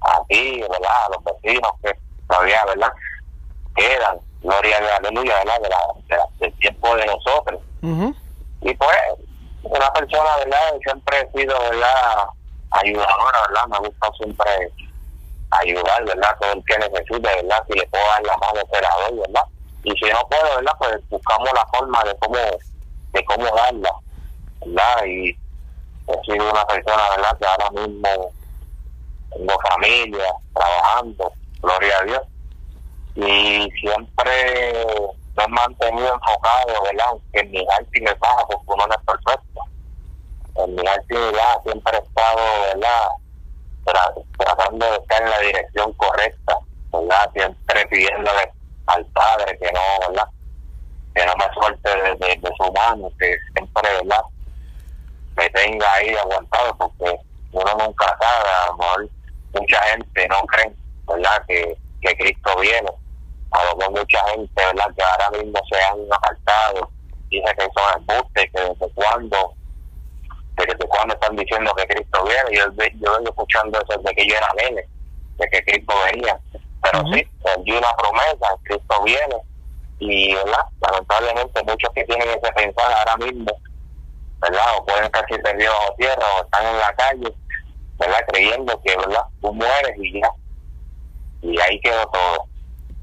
S2: a ti, ¿verdad? A los vecinos que todavía, ¿verdad? Quedan, gloria a aleluya, ¿verdad? De la, del tiempo de nosotros. Y pues, una persona, ¿verdad? Siempre he sido, ¿verdad? Ayudadora, ¿verdad? Me gusta siempre ayudar, ¿verdad? Todo el que necesite, ¿verdad? Si le puedo dar la mano, operador, ¿verdad? Y si no puedo, ¿verdad? Pues buscamos la forma de cómo, de cómo darla, ¿verdad? Y he sido una persona, ¿verdad? Que ahora mismo tengo familia, trabajando, gloria a Dios, y siempre me he mantenido enfocado, ¿verdad? Que mi arte me baja porque uno no es perfecto. En mi actividad siempre he estado, ¿verdad? tratando de estar en la dirección correcta, ¿verdad? Siempre pidiéndole al Padre que no, ¿verdad? Que no me suelte de, su mano, que siempre, ¿verdad? Me tenga ahí aguantado, porque uno nunca sabe, a lo mejor mucha gente no cree, ¿verdad? Que, que Cristo viene. A lo mejor mucha gente, ¿verdad? Que ahora mismo se han apartado, dice que son embustes, que desde cuándo desde cuándo están diciendo que Cristo viene. Yo, yo vengo escuchando eso desde que yo era nene, de que Cristo venía. Pero sí, dio una promesa, Cristo viene. Y, ¿verdad? Lamentablemente muchos que tienen ese pensar ahora mismo, ¿verdad? O pueden estar perdidos bajo tierra o están en la calle, ¿verdad? Creyendo que, ¿verdad? Tú mueres y ya. Y ahí quedó todo.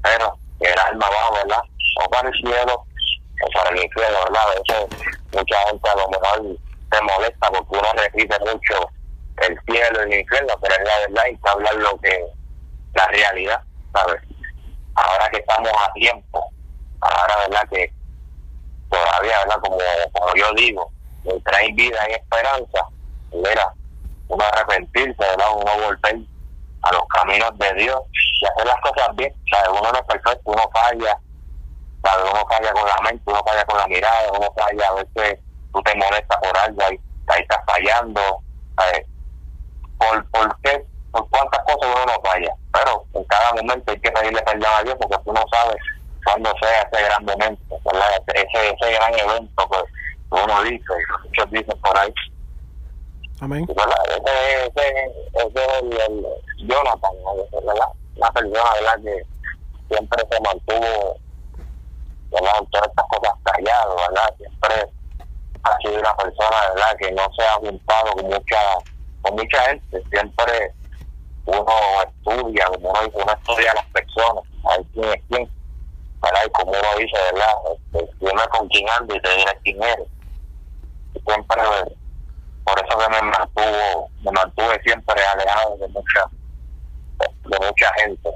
S2: Pero el alma va, ¿verdad? O para el cielo o para el infierno, ¿verdad? A veces mucha gente a lo mejor se molesta porque uno repite mucho el cielo y el infierno, pero es la verdad y hablar lo que la realidad. ¿Sabes? Ahora que estamos a tiempo, ahora, ¿verdad? Que todavía, ¿verdad? Como, como yo digo, trae vida y esperanza, mira, uno arrepentirse, ¿verdad? Uno volver a los caminos de Dios y hacer las cosas bien, ¿sabes? Uno no es perfecto, uno falla, ¿sabes? Uno falla con la mente, uno falla con la mirada, uno falla, a veces tú te molestas por algo, ahí, ahí estás fallando, ¿sabes? ¿Por, ¿Por qué? Por cuántas cosas uno no falla, pero en cada momento hay que pedirle perdón a Dios porque tú no sabes cuándo sea ese gran momento, Ese, ese gran evento que uno dice, y muchos dicen por ahí.
S1: Amén.
S2: Ese, ese, ese es el, el Jonathan, ¿verdad? Una persona ¿verdad? que siempre se mantuvo ¿verdad? todas estas cosas callado, ¿verdad? Siempre ha sido una persona ¿verdad? que no se ha juntado con mucha, con mucha gente, siempre uno estudia, como uno dice, uno estudia a las personas, a ver quién es quién, ¿verdad? Y como uno dice, ¿verdad? Este, yo con quién ando y te diré quién eres. siempre, por eso que me mantuvo, me mantuve siempre alejado de mucha, de mucha gente.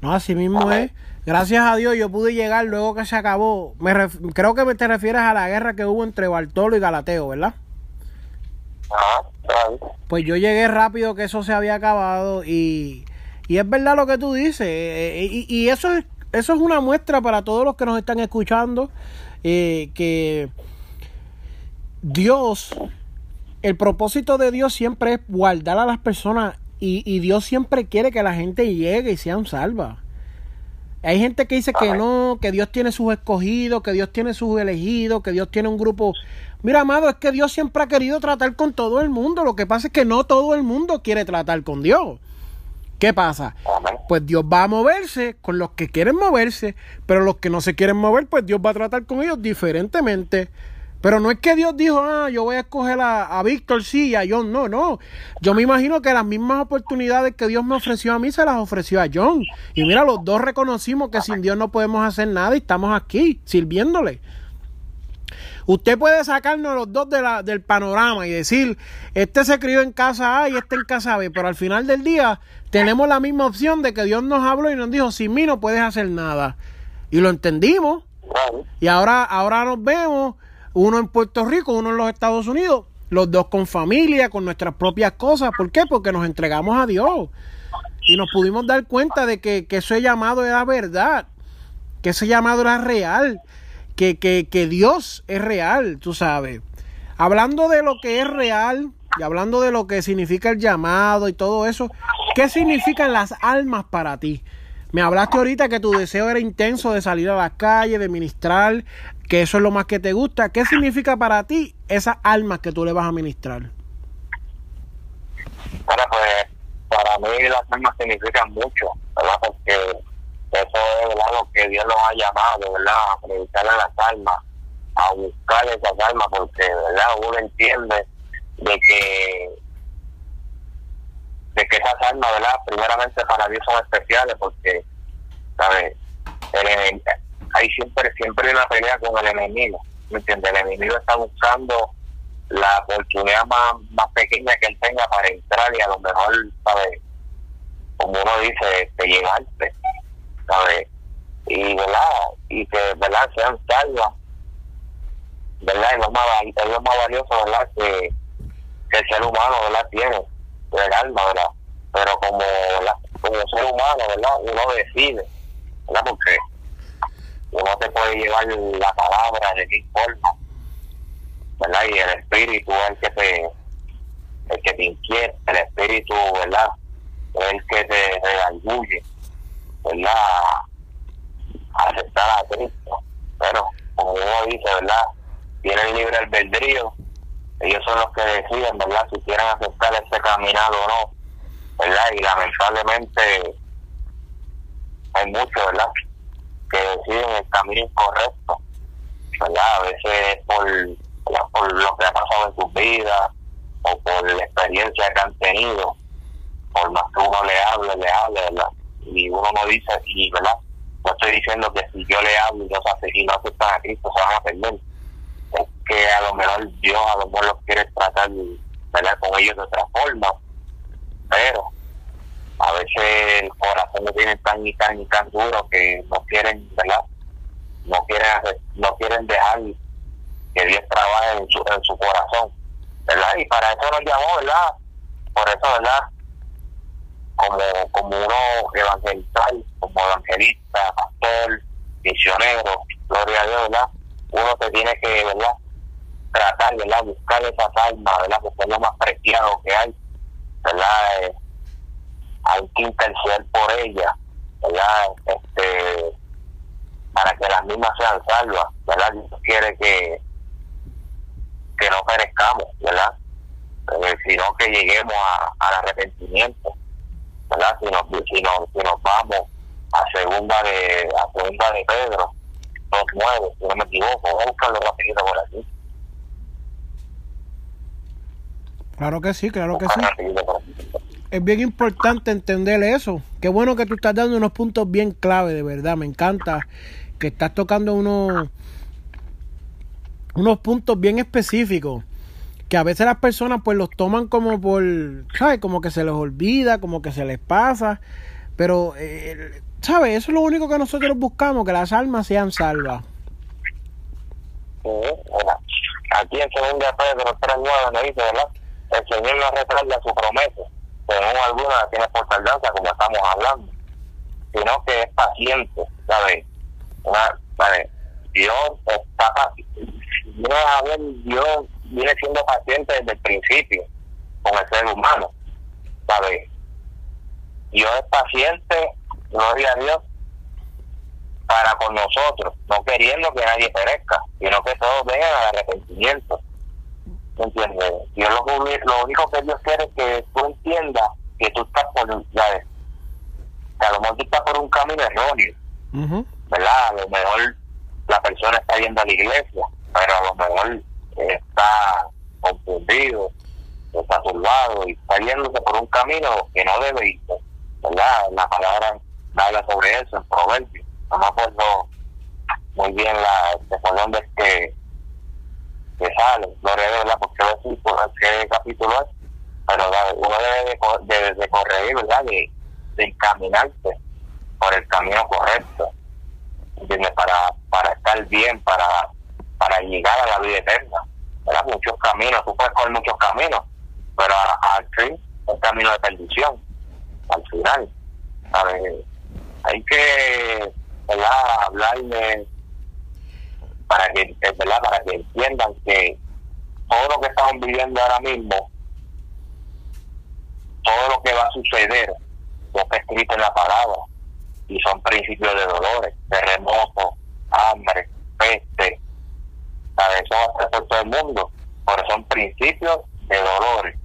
S1: No, así mismo es. Gracias a Dios yo pude llegar luego que se acabó. Me creo que te refieres a la guerra que hubo entre Bartolo y Galateo, ¿verdad? Pues yo llegué rápido que eso se había acabado y, y es verdad lo que tú dices. Eh, eh, y, eso, es, eso es una muestra para todos los que nos están escuchando eh, que Dios, el propósito de Dios siempre es guardar a las personas y, y Dios siempre quiere que la gente llegue y sean salvas. Hay gente que dice que no, que Dios tiene sus escogidos, que Dios tiene sus elegidos, que Dios tiene un grupo. Mira, amado, es que Dios siempre ha querido tratar con todo el mundo. Lo que pasa es que no todo el mundo quiere tratar con Dios. ¿Qué pasa? Pues Dios va a moverse con los que quieren moverse, pero los que no se quieren mover, pues Dios va a tratar con ellos diferentemente. Pero no es que Dios dijo, ah, yo voy a escoger a, Víctor, sí, y a John. No, no. Yo me imagino que las mismas oportunidades que Dios me ofreció a mí se las ofreció a John. Y mira, los dos reconocimos que sin Dios no podemos hacer nada y estamos aquí sirviéndole. Usted puede sacarnos los dos de la, del panorama y decir, este se crió en casa A y este en casa B, pero al final del día tenemos la misma opción de que Dios nos habló y nos dijo, sin mí no puedes hacer nada. Y lo entendimos. Y ahora, ahora nos vemos uno en Puerto Rico, uno en los Estados Unidos, los dos con familia, con nuestras propias cosas. ¿Por qué? Porque nos entregamos a Dios. Y nos pudimos dar cuenta de que, que ese llamado era verdad, que ese llamado era real, que, que, que Dios es real, tú sabes. Hablando de lo que es real y hablando de lo que significa el llamado y todo eso, ¿qué significan las almas para ti? Me hablaste ahorita que tu deseo era intenso de salir a la calle, de ministrar, que eso es lo más que te gusta. ¿Qué significa para ti esas almas que tú le vas a ministrar?
S2: Bueno, pues para mí las almas significan mucho, ¿verdad? Porque eso es ¿verdad? lo que Dios nos ha llamado, ¿verdad? A predicarle a las almas, a buscar esas almas, porque, ¿verdad? Uno entiende de que de que esas almas, ¿verdad? Primeramente para Dios son especiales porque, ¿sabes? hay siempre siempre una pelea con el enemigo, ¿me entiendes? El enemigo está buscando la oportunidad más, más pequeña que él tenga para entrar y a lo mejor, ¿sabes? Como uno dice, de llegarte, ¿sabes? Y, ¿verdad? Y que, ¿verdad? Sean salvas, ¿verdad? Es lo más, es lo más valioso, ¿verdad? Que, que el ser humano, ¿verdad? Tiene del alma, ¿verdad? Pero como, como ser humano, ¿verdad? Uno decide, ¿verdad? Porque uno te puede llevar la palabra de qué forma, ¿verdad? Y el espíritu es el que te, el que te inquieta, el espíritu, ¿verdad? El que te redarguye, ¿verdad? Aceptar a Cristo. Pero, como uno dice, ¿verdad? Tienen libre albedrío ellos son los que deciden, ¿verdad? Si quieren aceptar ese caminado o no, ¿verdad? Y lamentablemente hay muchos, ¿verdad? Que deciden el camino incorrecto, ¿verdad? A veces por, por lo que ha pasado en sus vidas o por la experiencia que han tenido, por más que uno le hable, le hable, ¿verdad? Y uno no dice, y, ¿verdad? No estoy diciendo que si yo le hablo y no, y no aceptan a Cristo, se van a perder que a lo mejor Dios a lo mejor los quiere tratar ¿verdad? con ellos de otra forma, pero a veces el corazón no tiene tan y tan y tan duro que no quieren, ¿verdad? No quieren, no quieren dejar que Dios trabaje en su, en su corazón, ¿verdad? Y para eso nos llamó, ¿verdad? Por eso, ¿verdad? Como, como uno evangelizar, como evangelista, pastor, misionero, gloria a Dios, ¿verdad? Uno se tiene que, ¿verdad? tratar, ¿verdad? Buscar esa almas, ¿verdad? Porque es lo más preciado que hay, ¿verdad? Eh, hay que interceder por ella, ¿verdad? Este, para que las mismas sean salvas, ¿verdad? Dios quiere que, que no perezcamos, ¿verdad? Eh, sino que lleguemos a, al arrepentimiento, ¿verdad? Si nos, si nos, si nos vamos a segunda de a segunda de Pedro, dos nueve, si no me equivoco, vamos a buscarlo rapidito por aquí.
S1: Claro que sí, claro que sí. Es bien importante entender eso. Qué bueno que tú estás dando unos puntos bien clave, de verdad. Me encanta que estás tocando unos, unos puntos bien específicos. Que a veces las personas pues los toman como por, ¿sabes? Como que se les olvida, como que se les pasa. Pero, eh, ¿sabes? Eso es lo único que nosotros buscamos, que las almas sean salvas.
S2: Aquí en 2 Pedro 3.9 me dice, ¿verdad? el Señor no retrasa su promesa, según alguna tiene por tardanza, como estamos hablando, sino que es paciente, ¿sabes? ¿sabe? Dios está paciente. Dios viene siendo paciente desde el principio con el ser humano, ¿sabes? Dios es paciente, gloria a Dios, para con nosotros, no queriendo que nadie perezca, sino que todos vengan al arrepentimiento. ¿Me entiendes? Dios lo, lo único que Dios quiere es que tú entiendas que tú estás por la que a lo mejor tú estás por un camino erróneo, ¿verdad? A lo mejor la persona está yendo a la iglesia, pero a lo mejor está confundido, está turbado y está yéndose por un camino que no debe ir, ¿verdad? La palabra habla sobre eso en Proverbios. No me acuerdo muy bien la, de dónde es que, que sale, no ¿verdad? Porque decir por qué capítulo es, pero uno debe de, correr, ¿verdad? De, de encaminarse por el camino correcto, ¿entiendes? Para, para estar bien, para, para llegar a la vida eterna. ¿verdad? Muchos caminos, tú puedes correr muchos caminos, pero al fin, el camino de perdición, al final. Hay que ¿verdad? hablarle para que, para que entiendan que todo lo que estamos viviendo ahora mismo, todo lo que va a suceder, lo que escrito en la palabra, y son principios de dolores, terremotos, hambre, peste, a ser por todo el mundo, pero son principios de dolores,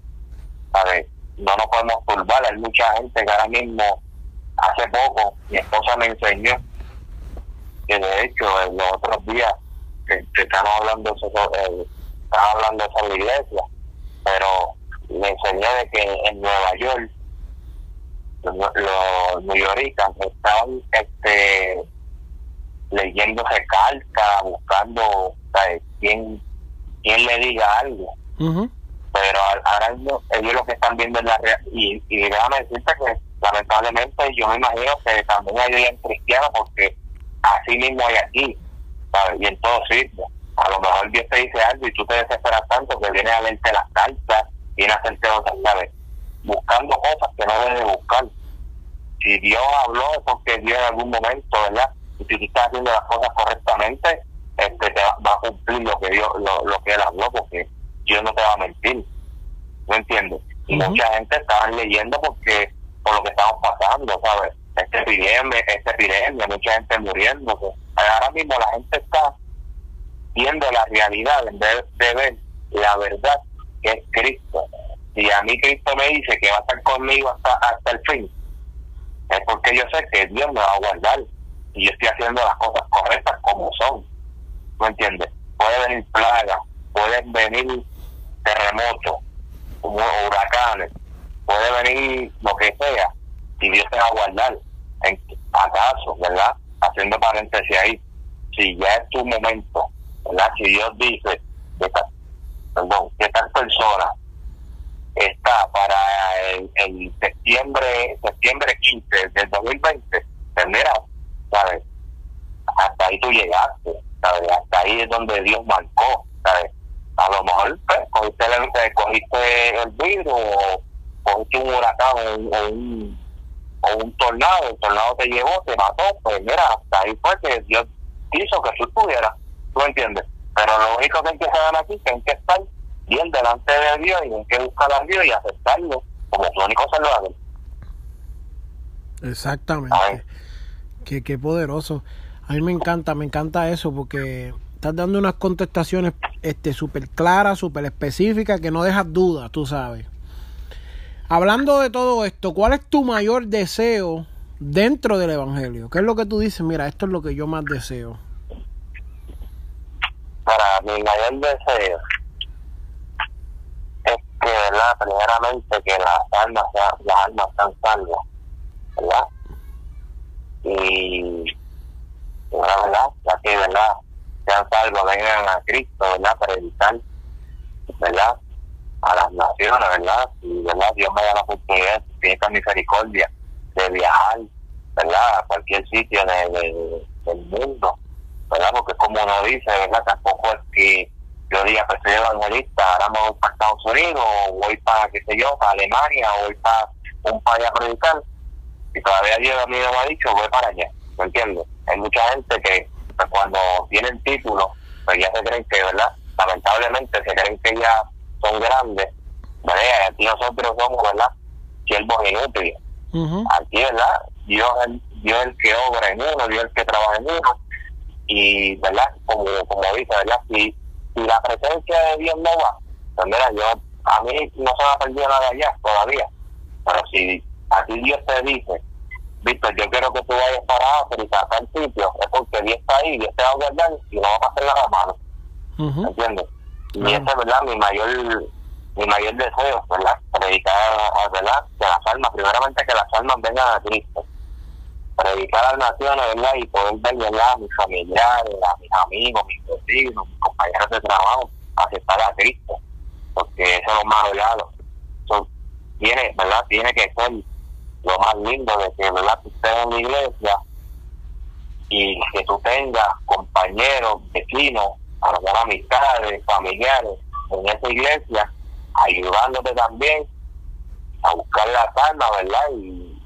S2: ¿sabes? No nos podemos turbar, hay mucha gente que ahora mismo, hace poco, mi esposa me enseñó que de hecho en los otros días que, estamos hablando eh, estaba hablando sobre la iglesia, pero me enseñó de que en Nueva York los, los estaban este leyéndose cartas, buscando quién, quién le diga algo. Pero ahora ellos lo que están viendo en la realidad, y, y déjame decirte que lamentablemente yo me imagino que también hay cristianos porque así mismo hay aquí, ¿sabes? Y en todo sitio. A lo mejor Dios te dice algo y tú te desesperas tanto que viene a leerte las cartas, viene a hacerte otras, ¿sabes? Buscando cosas que no debes buscar. Si Dios habló es porque Dios en algún momento, ¿verdad? Y si tú estás haciendo las cosas correctamente, este te va, a cumplir lo que Dios, lo, lo que Él habló, porque Dios no te va a mentir. ¿No entiendes? Y mucha gente estaba leyendo porque por lo que estamos pasando, ¿sabes? Este epidemia, esta epidemia, mucha gente muriendo. Ahora mismo la gente está viendo la realidad en vez de ver la verdad que es Cristo. Y a mí Cristo me dice que va a estar conmigo hasta, hasta el fin, es porque yo sé que Dios me va a guardar y yo estoy haciendo las cosas correctas como son. ¿Me entiendes? Puede venir plaga, pueden venir terremotos, huracanes, puede venir lo que sea, y Dios te va a guardar. En acaso, ¿verdad? Haciendo paréntesis ahí, si ya es tu momento, ¿verdad? Si Dios dice, que perdón, que tal persona está para el, septiembre septiembre 15 del 2020, pues mira, ¿sabes? Hasta ahí tú llegaste, ¿sabes? Hasta ahí es donde Dios marcó, ¿sabes? A lo mejor pues, cogiste, el, cogiste el virus o cogiste un huracán o un, o un tornado, el tornado te llevó, te mató, pues mira, hasta ahí fue que Dios hizo que tú estuvieras, ¿tú entiendes? Pero lo único que hay que saber aquí es que hay que estar bien delante de Dios y hay que buscar a Dios y aceptarlo como su único salvador.
S1: Exactamente. Qué, qué poderoso. A mí me encanta, me encanta eso porque estás dando unas contestaciones este súper claras, súper específicas que no dejas dudas, tú sabes. Hablando de todo esto, ¿cuál es tu mayor deseo dentro del Evangelio? ¿Qué es lo que tú dices? Mira, esto es lo que yo más deseo.
S2: Para mi mayor deseo es que, ¿verdad? Primeramente que las almas, las almas sean salvas, ¿verdad? Y, la ¿verdad? Ya que, ¿verdad? Sean salvos, vengan a Cristo, ¿verdad? Para evitar, ¿verdad? a las naciones, ¿verdad? Y, ¿verdad? Dios me da la oportunidad, tiene esta misericordia de viajar, ¿verdad? A cualquier sitio de, del mundo, ¿verdad? Porque como uno dice, ¿verdad? Tampoco es que yo diga, pues soy evangelista, ahora me voy para Estados Unidos, o voy para, qué sé yo, para Alemania, o voy para un país a predicar, y todavía Dios a mí me ha dicho, voy para allá, ¿me entiendes? Hay mucha gente que pues, cuando tienen título, pues ya se creen que, ¿verdad? Lamentablemente se creen que ya son grandes, ¿verdad? Aquí nosotros somos, ¿verdad? Siervos inútiles. Aquí, ¿verdad? Dios, Dios es el que obra en uno, Dios es el que trabaja en uno, y, ¿verdad? Como, como dice, ¿verdad? Si, si la presencia de Dios no va, pues mira, yo, a mí no se me ha perdido nada allá todavía, pero si a ti Dios te dice, Víctor, yo quiero que tú vayas para África, tal sitio, es porque Dios está ahí, Dios te va a guardar y no va a pasar nada malo. ¿entiendes? Y
S1: Claro.
S2: ese es, ¿verdad? Mi mayor, mi mayor deseo, ¿verdad? Predicar, a- ¿verdad? Que las almas, primeramente que las almas vengan a Cristo. Predicar a las naciones, ¿verdad? Y poder ver, ¿verdad? A mis familiares, a mis amigos, mis vecinos, mis compañeros de trabajo, aceptar a Cristo. Porque eso es lo más. Eso tiene, ¿verdad? Tiene que ser lo más lindo de que, ¿verdad? Tú estés en la iglesia y que tú tengas compañeros, vecinos, algunas amistades, familiares en esa iglesia, ayudándote también a buscar la almas, ¿verdad? Y,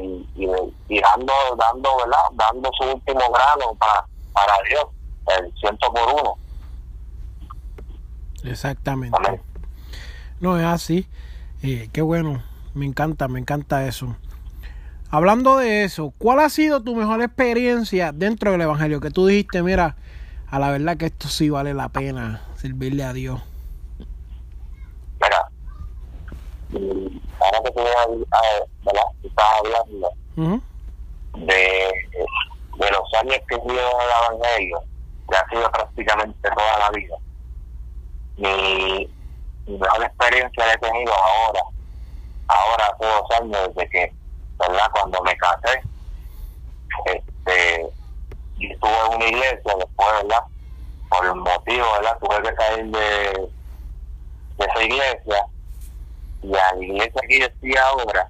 S2: y, y- y dando, dando, ¿verdad? Dando su último grano para, para Dios, el ciento por uno.
S1: Exactamente.
S2: Amén.
S1: No, es así. Eh, qué bueno. Me encanta, me encanta eso. Hablando de eso, ¿cuál ha sido tu mejor experiencia dentro del Evangelio? Que tú dijiste, mira, a la verdad que esto sí vale la pena servirle a Dios.
S2: Mira, ahora que tú. Tú estás hablando
S1: Ujú.
S2: de, de los años que en el Evangelio, que ha sido prácticamente toda la vida. Mi mejor experiencia la he tenido ahora, ahora hace dos años desde que, ¿verdad? Cuando me casé, este, y estuve en una iglesia después, ¿verdad? Por el motivo, ¿verdad? Tuve que salir de, de esa iglesia y a la iglesia que yo estoy ahora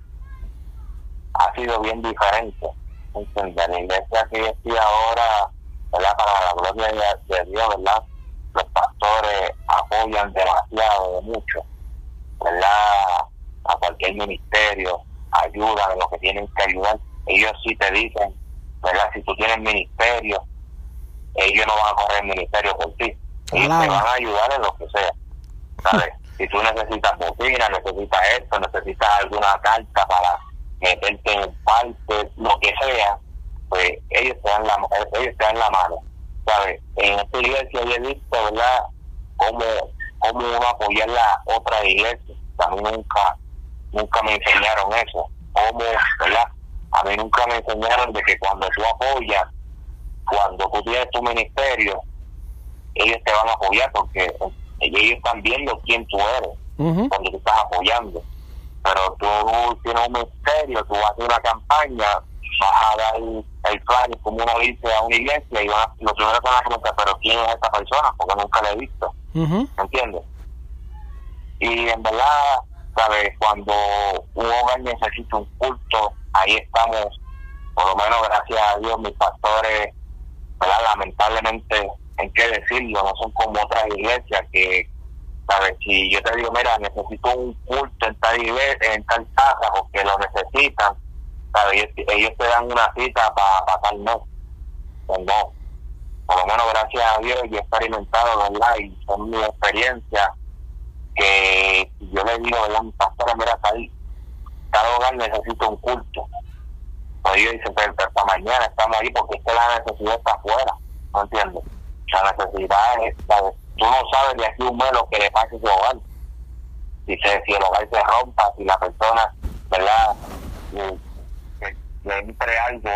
S2: ha sido bien diferente. ¿entiendes? La iglesia que yo estoy ahora, ¿verdad? Para la gloria de, de Dios, ¿verdad? Los pastores apoyan demasiado, de mucho, ¿verdad? A cualquier ministerio, ayudan en lo que tienen que ayudar. Ellos sí te dicen, ¿verdad? Si tú tienes ministerio, ellos no van a correr el ministerio por ti. Ellos te van a ayudar en lo que sea, ¿sabes? <laughs> si tú necesitas bocina, necesitas esto, necesitas alguna carta para meterte en el parque, lo que sea, pues ellos te dan la, ellos te dan la mano, ¿sabes? En esta iglesia yo he visto, ¿verdad?, cómo, cómo uno apoyar la otra iglesia. A mí nunca, nunca me enseñaron eso. Cómo, ¿verdad? A mí nunca me enseñaron de que cuando tú apoyas, cuando tú tienes tu ministerio, ellos te van a apoyar porque ellos están viendo quién tú eres cuando tú estás apoyando. Pero tú tienes un ministerio, tú vas a hacer una campaña, vas a dar el plan, como uno dice, a una iglesia y van a- lo primero que van a preguntar, pero ¿quién es esta persona? Porque nunca la he visto,
S1: Ujú.
S2: ¿entiendes? Y en verdad, ¿sabes? Cuando un hogar necesita un culto, ahí estamos, por lo menos gracias a Dios, mis pastores. Lamentablemente, hay que decirlo, no son como otras iglesias que, ¿sabes? Si yo te digo, mira, necesito un culto en tal iglesia, en tal casa, porque lo necesitan, ¿sabes? Ellos, te dan una cita para pa tal mes. Pues no. Por lo menos gracias a Dios yo he experimentado, ¿verdad? Y son mi experiencia que yo le digo, ¿verdad? Mi pastora, mira, tal, tal hogar necesita un culto. Pues ellos dicen, pero, pero hasta mañana estamos ahí porque es que la necesidad está afuera, ¿no entiendes? La necesidad es, ¿sabes? tú no sabes de aquí un mes que le pasa a ese hogar. Si, se, si el hogar se rompa, si la persona, ¿verdad? Eh, que le entre algo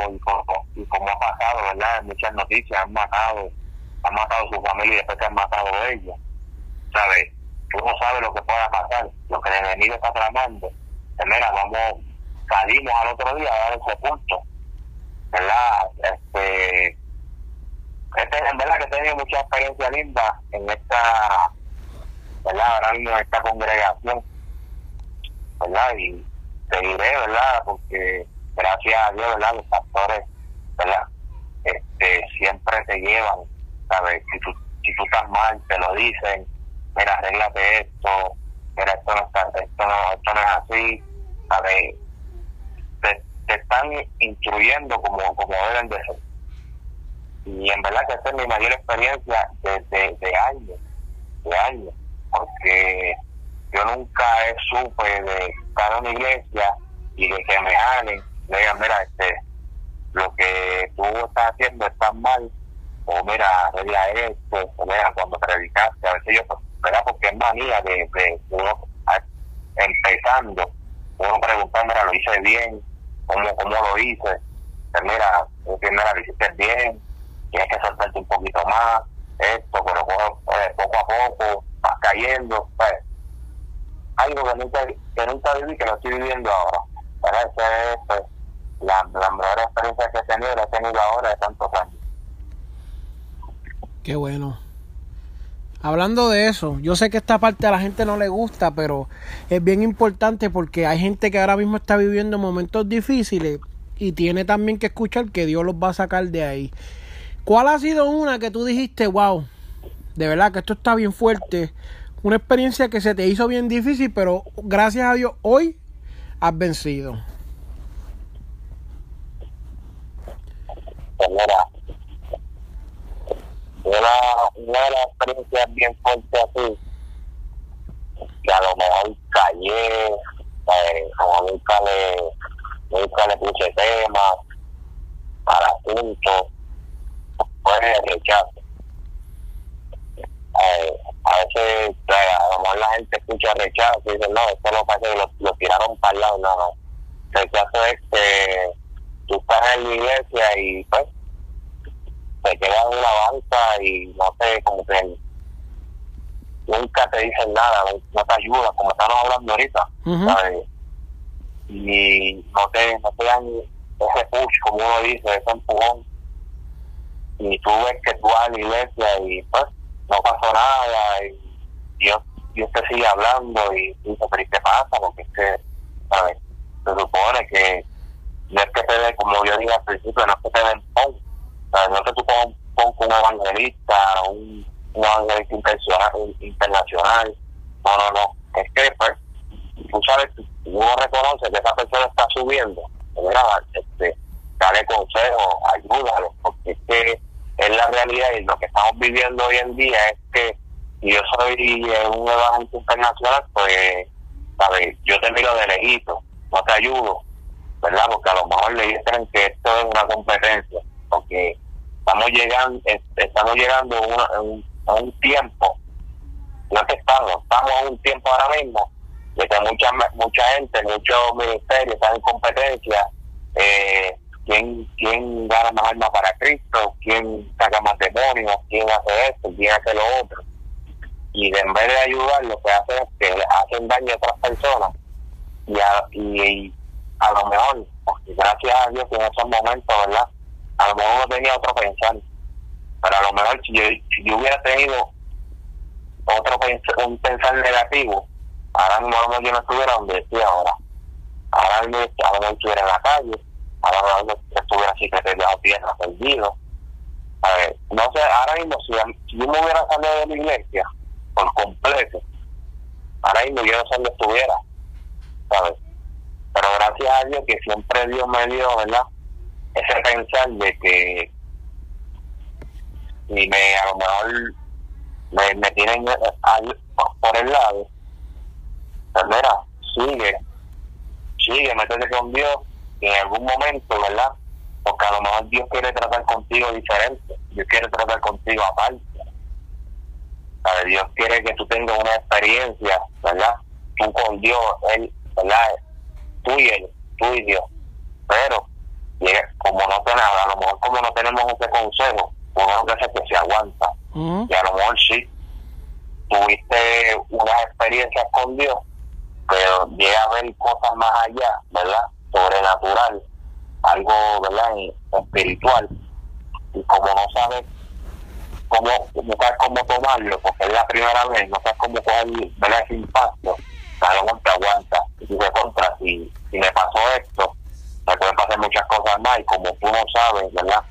S2: y como, ha pasado, ¿verdad? Muchas noticias han matado, han matado a su familia y después se han matado a ellos. ¿Sabes? Tú no sabes lo que pueda pasar, lo que el enemigo está tramando. Pues mira, vamos, salimos al otro día a dar ese punto. ¿Verdad? Este, este, en verdad que he tenido mucha experiencia linda en esta, ¿verdad? En esta congregación, ¿verdad? Y seguiré, ¿verdad? Porque gracias a Dios, ¿verdad? Los pastores, ¿verdad? Este, siempre te llevan, ¿sabes? Si tú, si tú estás mal, te lo dicen, mira, arréglate esto, mira, esto no, está, esto no, esto no es así, ¿sabes? Te, te están instruyendo como, como deben de ser. Y en verdad que esta es mi mayor experiencia de, de, de años, de años, porque yo nunca supe de estar en una iglesia y de que me jalen, le digan, mira, este, lo que tú estás haciendo está mal, o mira, arregla esto, o mira, cuando predicaste, a veces yo, ¿verdad? Porque es manía de, uno empezando, uno preguntando, lo hice bien, ¿cómo, cómo lo hice? Pues mira, mira, lo hiciste bien, tienes que soltarte un poquito más, esto, pero eh, poco a poco vas cayendo, pues, algo que nunca, que nunca viví, que lo estoy viviendo ahora. ¿verdad? Esa es pues, la, la mejor experiencia que he tenido, la he tenido ahora de tantos años.
S1: Qué bueno. Hablando de eso, yo sé que esta parte a la gente no le gusta, pero es bien importante porque hay gente que ahora mismo está viviendo momentos difíciles y tiene también que escuchar que Dios los va a sacar de ahí. ¿Cuál ha sido una que tú dijiste, wow, de verdad que esto está bien fuerte? Una experiencia que se te hizo bien difícil, pero gracias a Dios hoy has vencido.
S2: Pues una, una de las experiencias bien fuertes así, que a lo mejor callé, eh, como nunca le, nunca le puse tema para asuntos, fue el rechazo. Eh, a veces pues, a lo mejor la gente escucha rechazo y dice, no, esto no pasa que lo, lo tiraron para el lado, no, no. Rechazo es que tú estás en la iglesia y pues te quedas en una banca y no sé, como que nunca te dicen nada, no, te ayudan, como estamos hablando ahorita, ¿sabes? Y no te, no te dan ese push, como uno dice, ese empujón. Y tú ves que tú vas a la iglesia y pues no pasó nada y Dios, Dios te sigue hablando y dice, pero ¿y qué pasa? Porque es que, ¿sabes? Se supone que no es que te den, como yo dije al principio, no es que te den pon, no que tú pon, pon un evangelista, un, un evangelista internacional, no, no, no, es que pues, tú sabes, uno reconoce que esa persona está subiendo, mira, este, dale consejo, ayúdalo, porque es que es la realidad y lo que estamos viviendo hoy en día es que yo soy un evangelista internacional, pues, ¿sabes? Yo te miro de lejito, no te ayudo, ¿verdad? Porque a lo mejor le dicen que esto es una competencia, porque estamos llegando estamos llegando a un, tiempo, no es que estamos, estamos a un tiempo ahora mismo de que mucha, mucha gente, muchos ministerios están en competencia, eh, quién, quién gana más alma para Cristo, quién saca más demonios, quién hace esto, quién hace lo otro. Y en vez de ayudar, lo que hacen es que hacen daño a otras personas. Y a, y, a lo mejor, gracias a Dios en esos momentos, ¿verdad? A lo mejor no tenía otro pensar. Pero a lo mejor si yo, hubiera tenido otro un pensar negativo, ahora mismo yo no estuviera donde estoy ahora. Ahora mismo, estuviera en la calle, ahora mismo estuviera así que te dejado piernas perdido. A ver, no sé, ahora mismo si, si, yo me hubiera salido de la iglesia por completo, ahora mismo yo no sé dónde estuviera, ¿sabes? Pero gracias a Dios que siempre Dios me dio, ¿verdad? Ese pensar de que y me a lo mejor me, me tienen al, por el lado, pues mira, sigue, sigue, métete con Dios en algún momento, ¿verdad? Porque a lo mejor Dios quiere tratar contigo diferente, Dios quiere tratar contigo aparte. ¿Sabe? Dios quiere que tú tengas una experiencia, ¿verdad? Tú con Dios, Él, ¿verdad? Tú y Él, tú y Dios. Pero, como no tenemos, a lo mejor como no tenemos ese consejo, uno veces que se aguanta. Y a lo mejor sí, tuviste unas experiencias con Dios, pero llega a ver cosas más allá, ¿verdad? sobrenatural, algo ¿verdad? espiritual, y como no sabes cómo, no sabes cómo tomarlo, porque es la primera vez, no sabes cómo coger ¿verdad? ese impacto, a lo te aguanta y se contra, si, si me pasó esto, me pueden pasar muchas cosas más, y como tú no sabes, ¿verdad?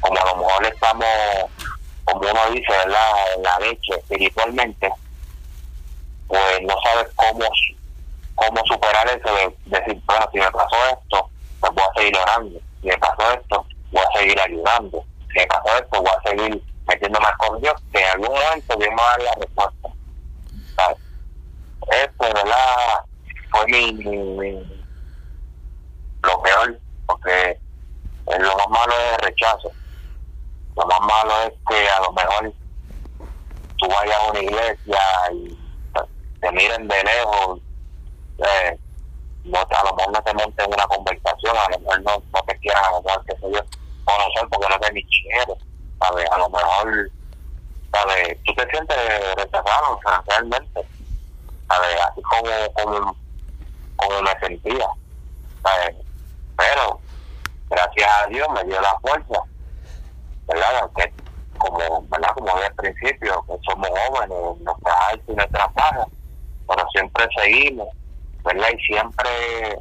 S2: Como a lo mejor estamos, como uno dice, ¿verdad? En la leche espiritualmente, pues no sabes cómo cómo superar eso de decir, bueno, si me pasó esto, pues voy a seguir orando. Si me pasó esto, voy a seguir ayudando. Si me pasó esto, voy a seguir metiendo más con Dios, que en algún momento Dios me va a dar la respuesta. ¿sabes? Esto, ¿verdad? Fue mi, mi, lo peor, porque lo más malo es el rechazo. Lo más malo es que a lo mejor tú vayas a una iglesia y te miren de lejos, eh, no, a lo mejor no te monten una conversación, a lo mejor no, no te quieran, a lo mejor, qué sé yo, conocer porque no te ni quiero, ¿sabes? A lo mejor, ¿sabes? Tú te sientes rechazado, o sea, realmente, ¿sabes? Así como, como, como me sentía, ¿sabes? Pero, gracias a Dios me dio la fuerza, ¿verdad? Aunque, como, ¿verdad? Como al principio, que somos jóvenes, nuestras altas y nuestras bajas, pero siempre seguimos, ¿verdad? Y siempre,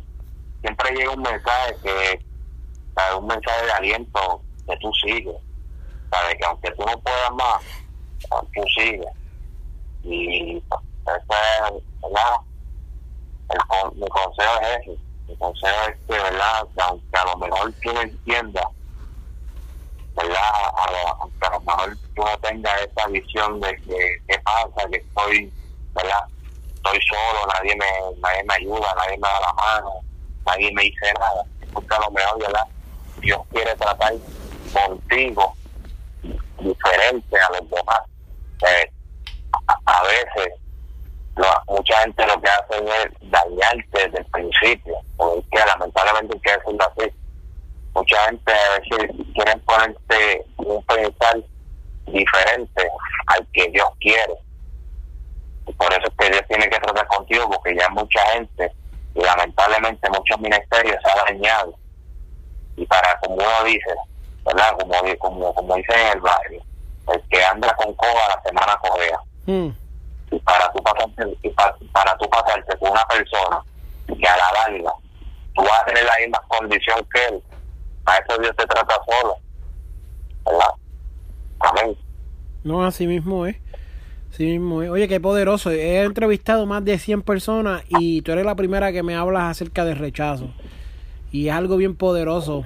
S2: siempre llega un mensaje que, un mensaje de aliento que tú sigues, ¿sabes? Que aunque tú no puedas más, tú sigues. Y pues, ese es, ¿verdad? El, mi consejo es ese. Mi consejo es que, ¿verdad? Que aunque a lo mejor tú no entiendas, ¿verdad? A lo, aunque a lo mejor tú no tengas esa visión de que qué pasa, que estoy, ¿verdad? Estoy solo, nadie me, nadie me ayuda, nadie me da la mano, nadie me dice nada. Porque a lo mejor, ¿verdad? Dios quiere tratar contigo diferente a los demás. Eh, a veces, lo- mucha gente lo que hace es dañarte desde el principio, porque que lamentablemente hay que decirlo así mucha gente a veces quieren ponerte un pensar diferente al que Dios quiere. Y por eso es que Dios tiene que tratar contigo, porque ya mucha gente, y lamentablemente muchos ministerios se han dañado. Y para, como uno dice, ¿verdad? Como, como, como dicen en el barrio, el que anda con coja la semana cojea.
S1: Mm.
S2: Y para tú pasarte, y pa- para tú pasarte con una persona que a la larga tú vas a tener la misma condición que él, a eso Dios te trata solo. ¿Verdad? Amén.
S1: No, así mismo es. Así mismo es. Oye, qué poderoso. He entrevistado más de 100 personas y tú eres la primera que me hablas acerca del rechazo. Y es algo bien poderoso.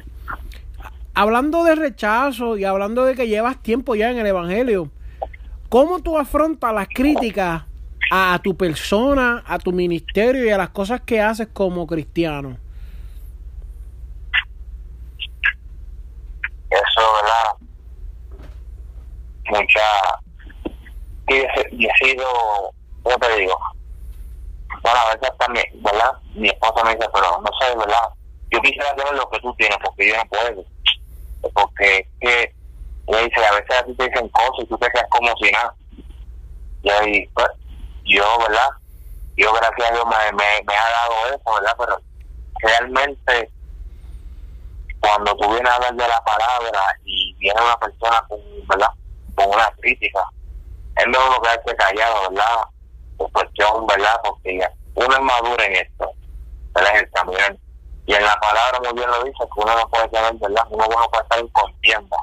S1: Hablando de rechazo y hablando de que llevas tiempo ya en el Evangelio, ¿cómo tú afrontas las críticas a tu persona, a tu ministerio y a las cosas que haces como cristiano?
S2: Eso, ¿verdad? Mucha. Y he, y he sido, ¿cómo te digo? Bueno, a veces también, ¿verdad? Mi esposa me dice, pero no sé, ¿verdad? Yo quisiera tener lo que tú tienes, porque yo no puedo. Porque es que, ella dice, a veces a ti te dicen cosas y tú te quedas como si nada. Y ahí, pues, yo, ¿verdad? Yo, gracias a Dios, me, me, ha dado eso, ¿verdad? Pero realmente cuando tú vienes a hablar de la palabra y viene una persona con, ¿verdad? con una crítica, es mejor quedarse callado, ¿verdad? Por cuestión, ¿verdad? Porque uno es maduro en esto, ¿verdad? En el. Y en la palabra muy bien lo dice, que uno no puede tener, ¿verdad? Uno no puede estar en contienda.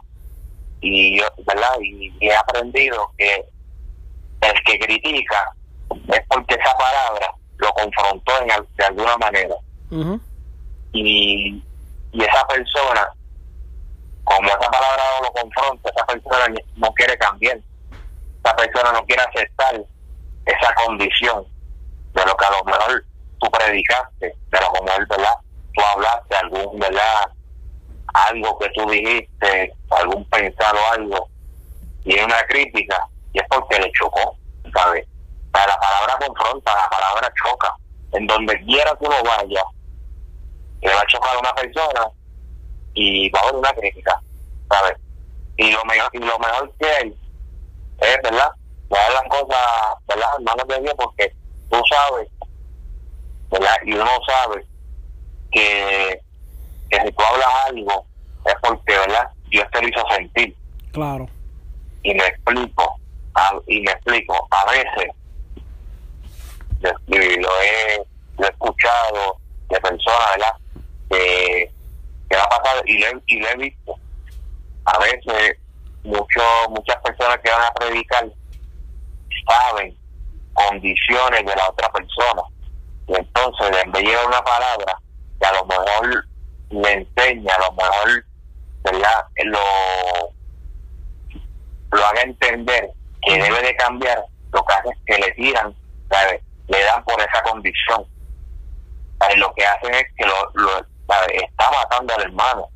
S2: Y yo, ¿verdad? Y, y he aprendido que el que critica es porque esa palabra lo confrontó en, de alguna manera y, y esa persona, como esa palabra no lo confronta, esa persona no quiere cambiar, esa persona no quiere aceptar esa condición de lo que a lo mejor tú predicaste, de lo mejor, ¿verdad? Tú hablaste, algún, ¿verdad? Algo que tú dijiste, algún pensar o algo, y es una crítica, y es porque le chocó, ¿sabes? O sea, la palabra confronta, la palabra choca. En donde quiera que uno vaya, le va a chocar a una persona y va a haber una crítica, ¿sabes? Y lo mejor, y lo mejor que hay es, ¿verdad? Dejar las cosas, ¿verdad? En manos de Dios, porque tú sabes, ¿verdad? Y uno sabe que, que si tú hablas algo es porque, ¿verdad? Dios te lo hizo sentir.
S1: Claro.
S2: Y me explico, a- y me explico, a veces lo he, lo he escuchado de personas, ¿verdad? Que, que ha pasado y lo, he, y lo he visto. A veces mucho, muchas personas que van a predicar saben condiciones de la otra persona. Y entonces en vez de llevar una palabra que a lo mejor le enseña, a lo mejor ¿verdad? lo, lo haga entender que debe de cambiar, lo que hace es que le tiran, ¿sabes? le dan por esa condición. ¿sabes? Lo que hacen es que lo, lo ¿sabes? está matando al hermano.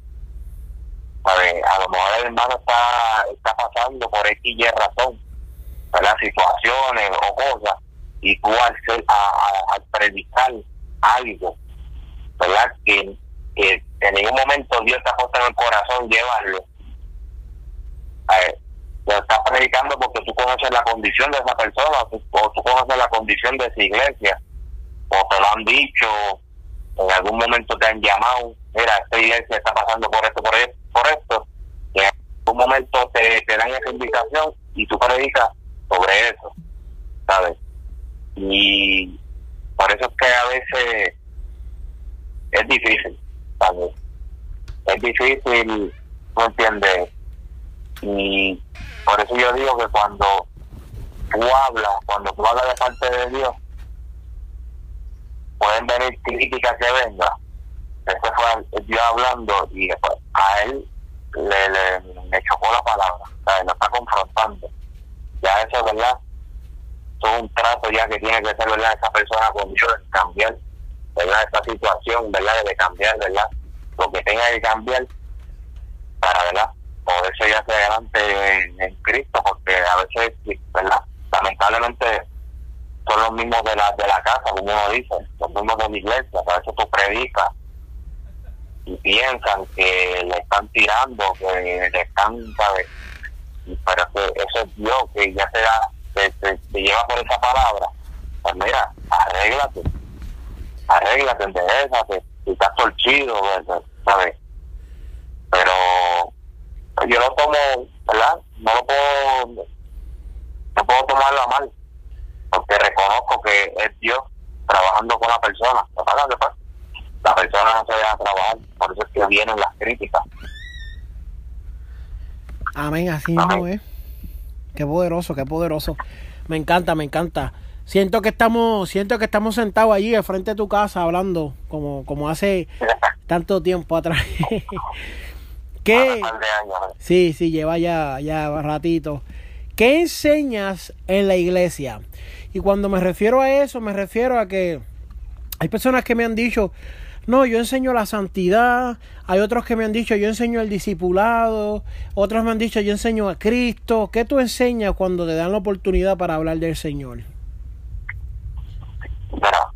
S2: ¿sabes? A lo mejor el hermano está, está pasando por X y razón, ¿verdad? Situaciones o cosas, y tú al, ser, a, predicar algo, ¿verdad? Que, que en ningún momento Dios te ha puesto en el corazón llevarlo. Lo estás predicando porque tú conoces la condición de esa persona, o tú, conoces la condición de esa iglesia, o te lo han dicho, en algún momento te han llamado, mira, esta iglesia está pasando por esto, por esto, por esto, y en algún momento te, te dan esa invitación y tú predicas sobre eso, ¿sabes? Y por eso es que a veces es difícil, Es difícil, ¿no entiendes? Y por eso yo digo que cuando tú hablas, cuando tú hablas de parte de Dios, pueden venir críticas que venga. Ese fue Dios hablando y después a él le, le, chocó la palabra, o lo está confrontando. Ya eso, ¿verdad? Es un trato ya que tiene que ser, ¿verdad? Esa persona con Dios, cambiar, ¿verdad? Esa situación, ¿verdad? De cambiar, ¿verdad? Lo que tenga que cambiar para, ¿verdad? poderse ir hacia adelante en, Cristo, porque a veces, ¿verdad? Lamentablemente son los mismos de la, de la casa, como uno dice, los mismos de la iglesia, a veces tú predicas y piensan que le están tirando, que le están, ¿sabes? Pero que eso es Dios que ya te da, te, lleva por esa palabra. Pues mira, arréglate, arréglate, enderezate, si estás torcido, ¿sabes? Pero yo lo tomo, ¿verdad? No lo puedo, no puedo tomarlo a mal, porque reconozco que es Dios trabajando con la persona. La persona no se deja trabajar, por eso es que vienen las críticas.
S1: Amén, así mismo es. Qué poderoso, qué poderoso. Me encanta, me encanta. Siento que estamos, siento que estamos sentados allí al frente de tu casa hablando como, como hace <laughs> tanto tiempo atrás. <laughs> ¿Qué? Sí, sí, lleva ya, ya ratito. ¿Qué enseñas en la iglesia? Y cuando me refiero a eso, me refiero a que hay personas que me han dicho, no, yo enseño la santidad, hay otros que me han dicho, yo enseño el discipulado, otros me han dicho, yo enseño a Cristo. ¿Qué tú enseñas cuando te dan la oportunidad para hablar del Señor?
S2: Bueno,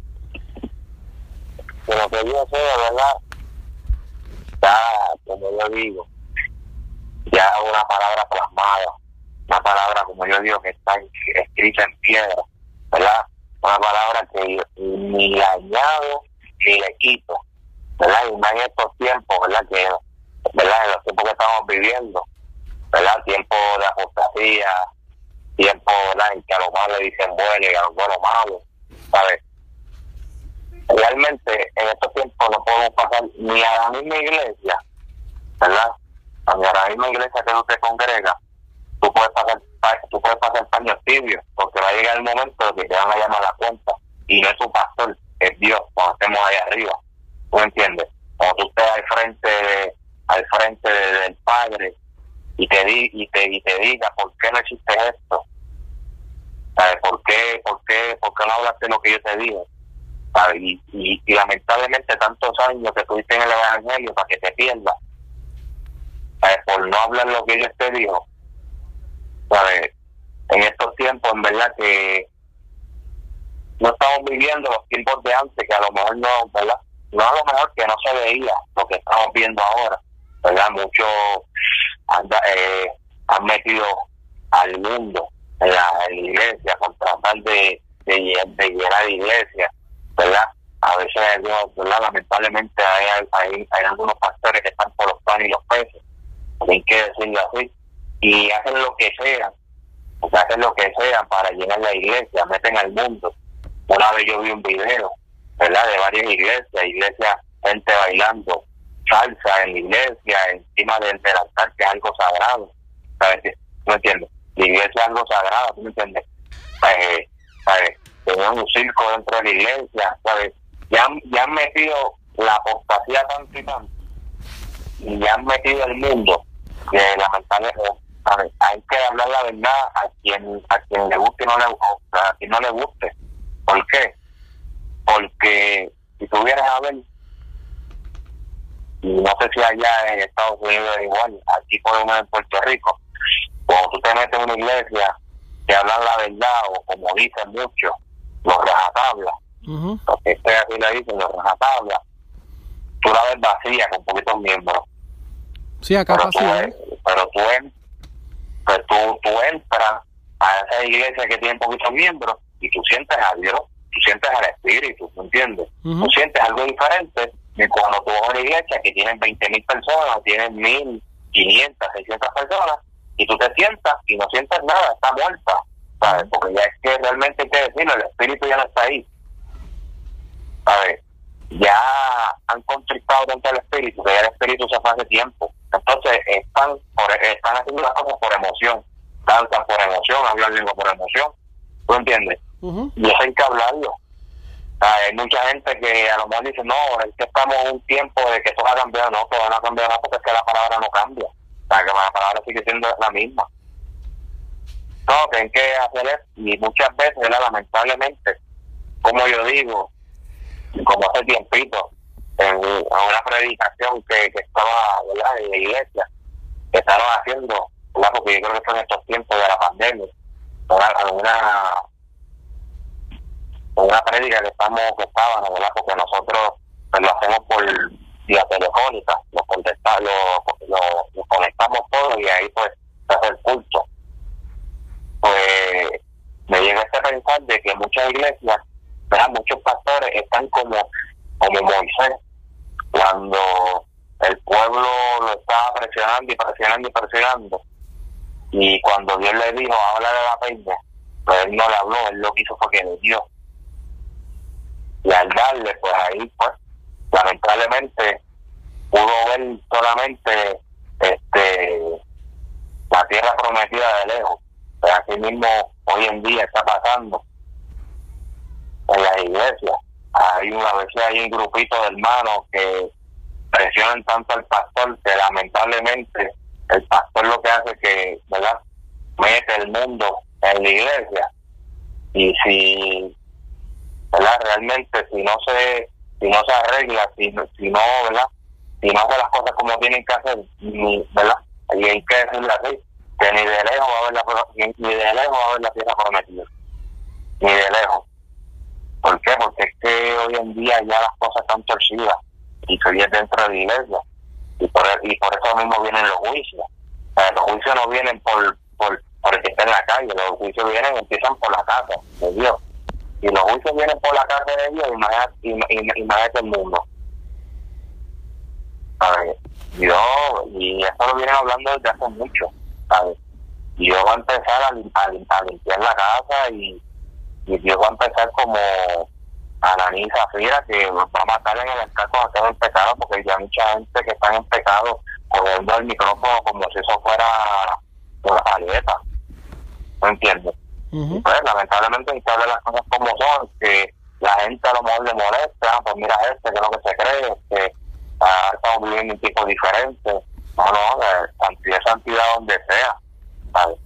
S2: lo que yo sé, ¿verdad? está, como yo digo, ya una palabra plasmada, una palabra, como yo digo, que está escrita en piedra, ¿verdad? Una palabra que ni le añado ni le quito, ¿verdad? Y más en estos tiempos, ¿verdad? Que, ¿verdad? En los tiempos que estamos viviendo, ¿verdad? Tiempo de apostasía, tiempo, ¿verdad? En que a los malos le dicen bueno y a los buenos malos, ¿sabes? Realmente en estos tiempos no podemos pasar ni a la misma iglesia, ¿verdad? Ni a la misma iglesia que usted congrega, tú puedes pasar tú puedes pasar paños tibios, porque va a llegar el momento que te van a llamar a la cuenta, y no es tu pastor, es Dios, cuando estemos ahí arriba, ¿tú entiendes? Cuando tú estés al frente, al frente del Padre, y te, di, y te, y te diga, ¿por qué no existe esto? ¿Sabes? ¿Por qué, por, qué, ¿Por qué no hablaste lo que yo te Y, lamentablemente tantos años que estuviste en el Evangelio para que te pierdas, por no hablar lo que Dios te dijo, ¿sabes? en estos tiempos en verdad que no estamos viviendo los tiempos de antes, que a lo mejor no, ¿verdad? No a lo mejor que no se veía lo que estamos viendo ahora, ¿verdad? Muchos eh, han metido al mundo en la, iglesia con tratar de, de, de llenar iglesias ¿verdad? A veces, ¿verdad? lamentablemente hay, hay, hay algunos pastores que están por los panes y los peces, hay que decirlo así, y hacen lo que sea, o sea, hacen lo que sea para llenar la iglesia, meten al mundo. Una vez yo vi un video, ¿verdad? De varias iglesias, iglesias, gente bailando salsa en la iglesia, encima del, altar, que es algo sagrado, ¿sabes? ¿No entiendes? La iglesia es algo sagrado, ¿tú me entiendes? ¿Sabes? Tenían un circo dentro de la iglesia, ¿sabes? Ya, ya han metido la apostasía tanto y tanto, y ya han metido el mundo, que lamentablemente, ¿sabes? Hay que hablar la verdad a quien, a quien le guste y no le, a quien no le guste. ¿Por qué? Porque si tuvieras a ver, y no sé si allá en Estados Unidos es igual, aquí por lo menos en Puerto Rico, cuando tú te metes en una iglesia que hablan la verdad, o como dicen muchos, los rajatablas,
S1: Ujú.
S2: porque este así le dicen los rajatablas, tú la ves vacía con poquitos miembros,
S1: Sí, acá
S2: pero tú,
S1: pasa.
S2: en- pero tú, pues tú, tú entras a esa iglesia que tiene poquitos miembros y tú sientes a Dios, tú sientes al Espíritu, ¿me entiendes? Tú sientes algo diferente de cuando tú vas a una iglesia que tienen 20 mil personas, o tienen 1.000, 500, 600 personas, y tú te sientas y no sientes nada, está muerta, ¿sabes? Porque ya es que realmente hay que decirlo, el Espíritu ya no está ahí, ¿sabes? Ya han contristado tanto el Espíritu, que ya el Espíritu se fue hace tiempo. Entonces están por, están haciendo las cosas por emoción, danzan por emoción, hablan lengua por emoción, ¿tú entiendes?
S1: Ujú.
S2: y eso hay que hablarlo. Hay mucha gente que a lo mejor dice, no, es que estamos en un tiempo de que todo ha cambiado. No, todo no ha cambiado nada porque es que la palabra no cambia. O sea, que la palabra sigue siendo la misma. No, tienen que hacer. Y muchas veces, ¿verdad? lamentablemente, como yo digo, como hace tiempito, en, una predicación que, que estaba ¿verdad? en la iglesia, que estaban haciendo, ¿verdad? porque yo creo que en estos tiempos de la pandemia, una, una una prédica que estamos que estaban verdad porque nosotros pues, lo hacemos por vía telefónica lo contestamos lo conectamos todo y ahí pues se hace el culto pues me llega este pensar de que muchas iglesias ¿verdad? muchos pastores están como como Moisés cuando el pueblo lo estaba presionando y presionando y presionando y cuando Dios le dijo habla de la peña pues él no le habló él lo que hizo fue le dio y al darle pues ahí pues lamentablemente pudo ver solamente este la tierra prometida de lejos así mismo hoy en día está pasando en las iglesias hay una vez hay un grupito de hermanos que presionan tanto al pastor que lamentablemente el pastor lo que hace que verdad mete el mundo en la iglesia y si ¿verdad? Realmente si no se si no se arregla, si, si no, ¿verdad? Si no hace las cosas como tienen que hacer, ¿verdad? Y hay que decirle así, que ni de lejos va a haber la, ni ni de lejos va a haber la tierra prometida. Ni de lejos. ¿Por qué? Porque es que hoy en día ya las cosas están torcidas y viene dentro de la iglesia. Y por, y por eso mismo vienen los juicios. Los juicios no vienen por, por, por el que está en la calle, los juicios vienen, empiezan por la casa de Dios y los juicios vienen por la casa de Dios, imagínate, ima- ima- imagínate el mundo. ¿Sabes? Dios, y eso lo vienen hablando desde hace mucho, ¿sabes? Y Dios va a empezar a, lim- a lim- a limpiar la casa y, y Dios va a empezar como Ananí y Zafira, que va a matar en el altar cuando estén en pecado, porque ya hay mucha gente que está en pecado cogiendo el micrófono como si eso fuera una paleta. ¿No entiendes? Pues lamentablemente hay que hablar las cosas como son, que la gente a lo mejor le molesta, ah, pues mira este, que es lo que se cree, que ah, estamos viviendo un tipo diferente, no, no, eh, santidad santidad donde sea, ¿sabes?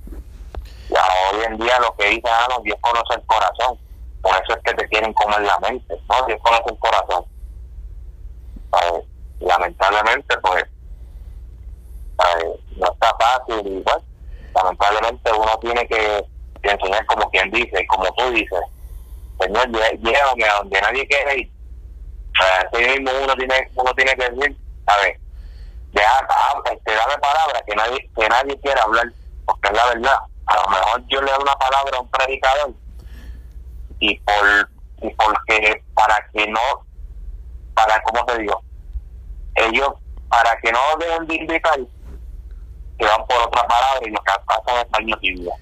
S2: Ya hoy en día lo que dice, ah, no, Dios conoce el corazón, por eso es que te quieren comer la mente, no, Dios conoce el corazón, ¿sabes? Lamentablemente, pues, ¿sabes? no está fácil y lamentablemente uno tiene que enseñar como quien dice, como tú dices, Señor, llévame a donde nadie quiere ir. Así mismo uno tiene, uno tiene que decir, a ver, ah, este, dame palabras que nadie, que nadie quiere hablar, porque es la verdad. A lo mejor yo le doy una palabra a un predicador y por y porque para que no, para, ¿cómo te digo? Ellos, para que no dejen de invitar, que van por otra palabra y lo que pasan es baño tibio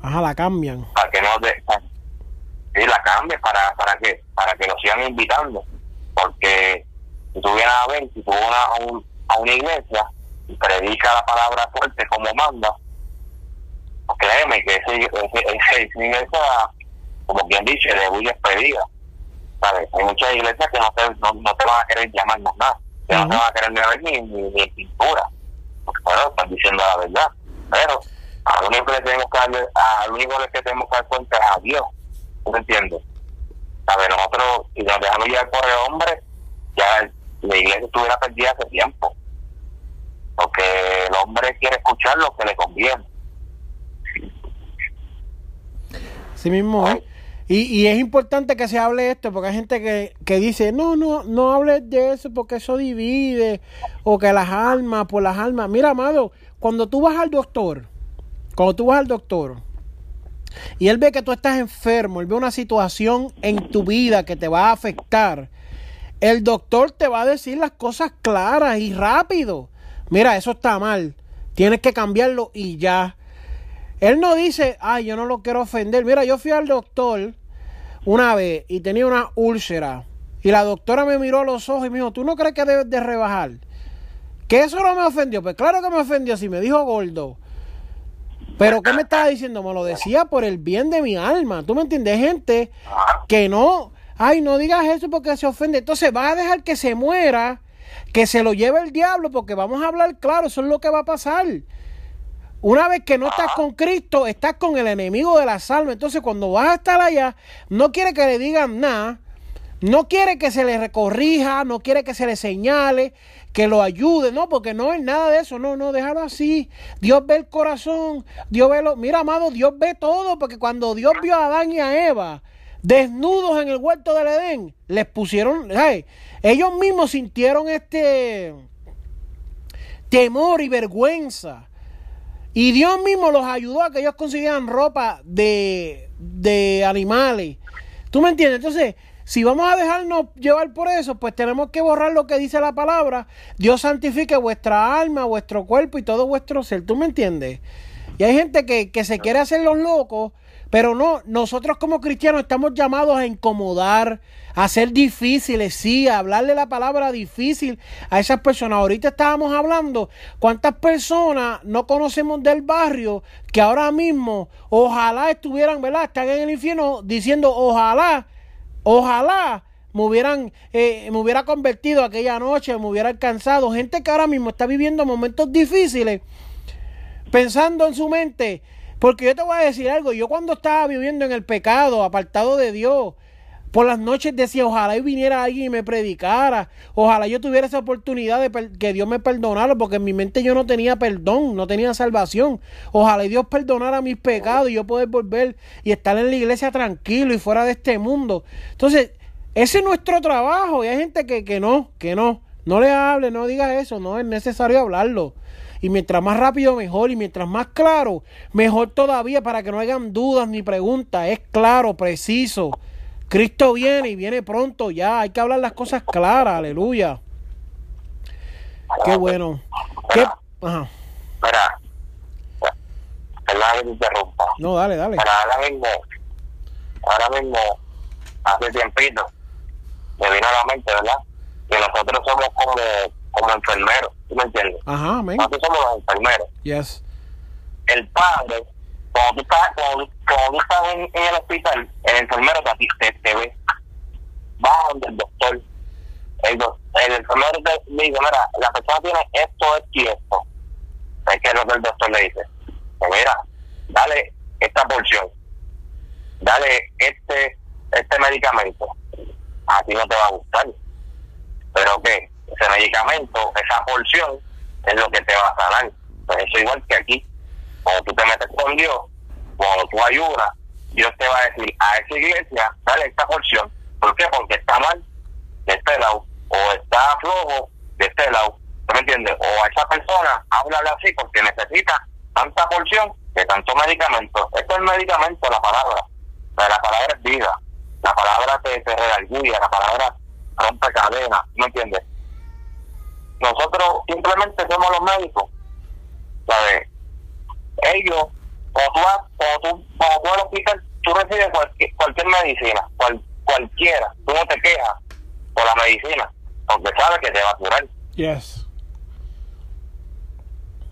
S1: Ajá, la cambian.
S2: para que no de, sí, la cambie para para que para que lo sigan invitando porque si tú vienes a ver si tú vas a, un- a una iglesia y predica la palabra fuerte como manda pues créeme que ese, ese, iglesia como quien dice de bulla expedida ¿sabes? hay muchas iglesias que no te, no, no te van a querer llamar más nada que no te van a querer ni ver ni, ni, ni pintura porque bueno, están diciendo la verdad pero al único que tenemos que darle, al único que tenemos que dar cuenta es a Dios ¿tú me entiendes? a ver nosotros si nos dejamos llevar por el hombre ya la iglesia estuviera perdida hace tiempo. Porque el hombre quiere escuchar lo que le conviene.
S1: Sí mismo, ¿eh? Y, y es importante que se hable esto, porque hay gente que, que dice, no, no, no hables de eso porque eso divide, o que las almas, por las almas. Mira, amado, cuando tú vas al doctor, cuando tú vas al doctor, y él ve que tú estás enfermo, él ve una situación en tu vida que te va a afectar, el doctor te va a decir las cosas claras y rápido. Mira, eso está mal, tienes que cambiarlo y ya. Él no dice, ay, yo no lo quiero ofender. Mira, yo fui al doctor una vez y tenía una úlcera. Y la doctora me miró a los ojos y me dijo, ¿tú no crees que debes de rebajar? Que eso no me ofendió. Pues claro que me ofendió si me dijo gordo. Pero ¿qué me estaba diciendo? Me lo decía por el bien de mi alma. ¿Tú me entiendes? Gente que no, ay, no digas eso porque se ofende. Entonces va a dejar que se muera, que se lo lleve el diablo, porque vamos a hablar claro, eso es lo que va a pasar. Una vez que no estás con Cristo, estás con el enemigo de las almas. Entonces, cuando vas a estar allá, no quiere que le digan nada, no quiere que se le recorrija, no quiere que se le señale, que lo ayude, no, porque no es nada de eso, no, no, déjalo así. Dios ve el corazón, Dios ve lo, mira, amado, Dios ve todo, porque cuando Dios vio a Adán y a Eva desnudos en el huerto del Edén, les pusieron, ellos mismos sintieron este temor y vergüenza. Y Dios mismo los ayudó a que ellos consiguieran ropa de, de animales. ¿Tú me entiendes? Entonces, si vamos a dejarnos llevar por eso, pues tenemos que borrar lo que dice la palabra. Dios santifique vuestra alma, vuestro cuerpo y todo vuestro ser. ¿Tú me entiendes? Y hay gente que, que se quiere hacer los locos, pero no, nosotros como cristianos estamos llamados a incomodar, a ser difíciles, sí, a hablarle la palabra difícil a esas personas. Ahorita estábamos hablando cuántas personas no conocemos del barrio que ahora mismo ojalá estuvieran, ¿verdad? Están en el infierno diciendo ojalá, ojalá me hubieran, eh, me hubiera convertido aquella noche, me hubiera alcanzado. Gente que ahora mismo está viviendo momentos difíciles, pensando en su mente. Porque yo te voy a decir algo, yo cuando estaba viviendo en el pecado, apartado de Dios, por las noches decía, ojalá y viniera alguien y me predicara. Ojalá yo tuviera esa oportunidad de que Dios me perdonara, porque en mi mente yo no tenía perdón, no tenía salvación. Ojalá Dios perdonara mis pecados y yo poder volver y estar en la iglesia tranquilo y fuera de este mundo. Entonces, ese es nuestro trabajo y hay gente que, que no, que no. No le hable, no diga eso, no es necesario hablarlo. Y mientras más rápido, mejor. Y mientras más claro, mejor todavía para que no hagan dudas ni preguntas. Es claro, preciso. Cristo viene y viene pronto ya. Hay que hablar las cosas claras, aleluya. Qué bueno. ¿Qué?
S2: Ajá. Espera. Perdón que interrumpa.
S1: No, dale, dale.
S2: Pero ahora mismo, ahora mismo, hace tiempito, me vino a la mente, ¿verdad? Que nosotros somos como, como enfermeros, ¿tú me entiendes?
S1: Ajá, amén.
S2: Nosotros somos los enfermeros.
S1: Yes.
S2: El padre cuando tú estás, cuando, cuando tú estás en, en, el hospital, el enfermero te, te, te ve, va donde el doctor, el, el enfermero te dice, mira, la persona tiene esto, esto y esto. ¿Sabes qué es lo que el doctor le dice? Pues mira, dale esta porción, dale este este medicamento. A ti no te va a gustar. Pero que ese medicamento, esa porción, es lo que te va a sanar. Pues eso igual que aquí cuando tú te metes con Dios, cuando tú ayudas, Dios te va a decir a esa iglesia, dale esta porción. ¿Por qué? Porque está mal de este lado, o está flojo de este lado. ¿tú me entiendes? O a esa persona, háblale así porque necesita tanta porción de tanto medicamento. Esto es el medicamento, la palabra. la palabra es vida. La palabra te, te la palabra rompe cadenas. ¿Me entiendes? Nosotros simplemente somos los médicos. ¿Sabes? ellos, cuando tú vas, cuando tú, cuando tú al hospital, tú recibes cualquier, cualquier medicina, cual, cualquiera, tú no te quejas por la medicina, porque sabes que te va a curar.
S1: Yes.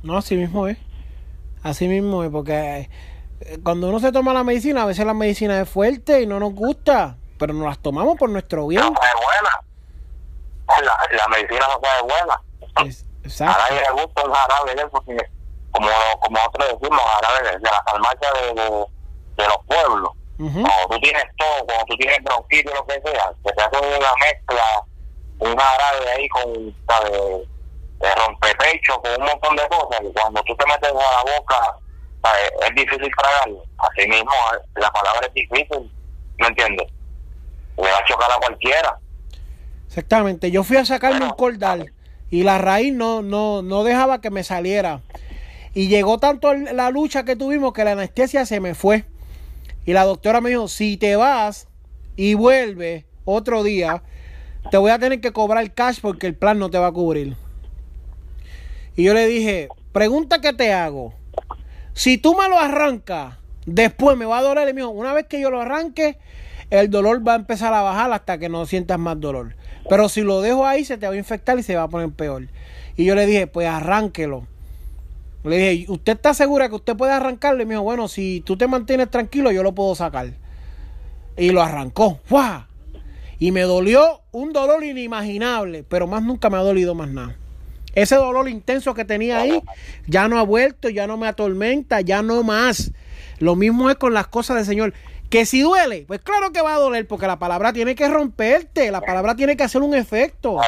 S1: No, así mismo es. Así mismo es, porque eh, cuando uno se toma la medicina, a veces la medicina es fuerte y no nos gusta, pero nos las tomamos por nuestro bien.
S2: No es buena. La, la medicina no es buena.
S1: Es, exacto.
S2: A nadie le gusta un jarabe porque como, como nosotros decimos, ahora de, de la farmacia de, de, de los pueblos. Cuando tú tienes todo, cuando tú tienes bronquitis lo que sea, que te hacen una mezcla un jarabe ahí con, ¿sabes? De rompepecho, con un montón de cosas, y cuando tú te metes a la boca, ¿sabes? es difícil tragarlo. Así mismo, eh, la palabra es difícil, ¿me entiendes? Le va a chocar a cualquiera.
S1: Exactamente. Yo fui a sacarme un cordal y la raíz no, no, no dejaba que me saliera. Y llegó tanto la lucha que tuvimos que la anestesia se me fue. Y la doctora me dijo, si te vas y vuelves otro día, te voy a tener que cobrar cash porque el plan no te va a cubrir. Y yo le dije, pregunta que te hago. Si tú me lo arrancas, después me va a doler. Y me dijo, una vez que yo lo arranque, el dolor va a empezar a bajar hasta que no sientas más dolor. Pero si lo dejo ahí, se te va a infectar y se va a poner peor. Y yo le dije, pues arránquelo. Le dije, ¿usted está segura que usted puede arrancarlo? Y me dijo, bueno, si tú te mantienes tranquilo, yo lo puedo sacar. Y lo arrancó. ¡Fua! Y me dolió un dolor inimaginable, pero más nunca me ha dolido más nada. Ese dolor intenso que tenía ahí ya no ha vuelto, ya no me atormenta, ya no más. Lo mismo es con las cosas del Señor. Que si duele, pues claro que va a doler, porque la palabra tiene que romperte, la palabra tiene que hacer un efecto.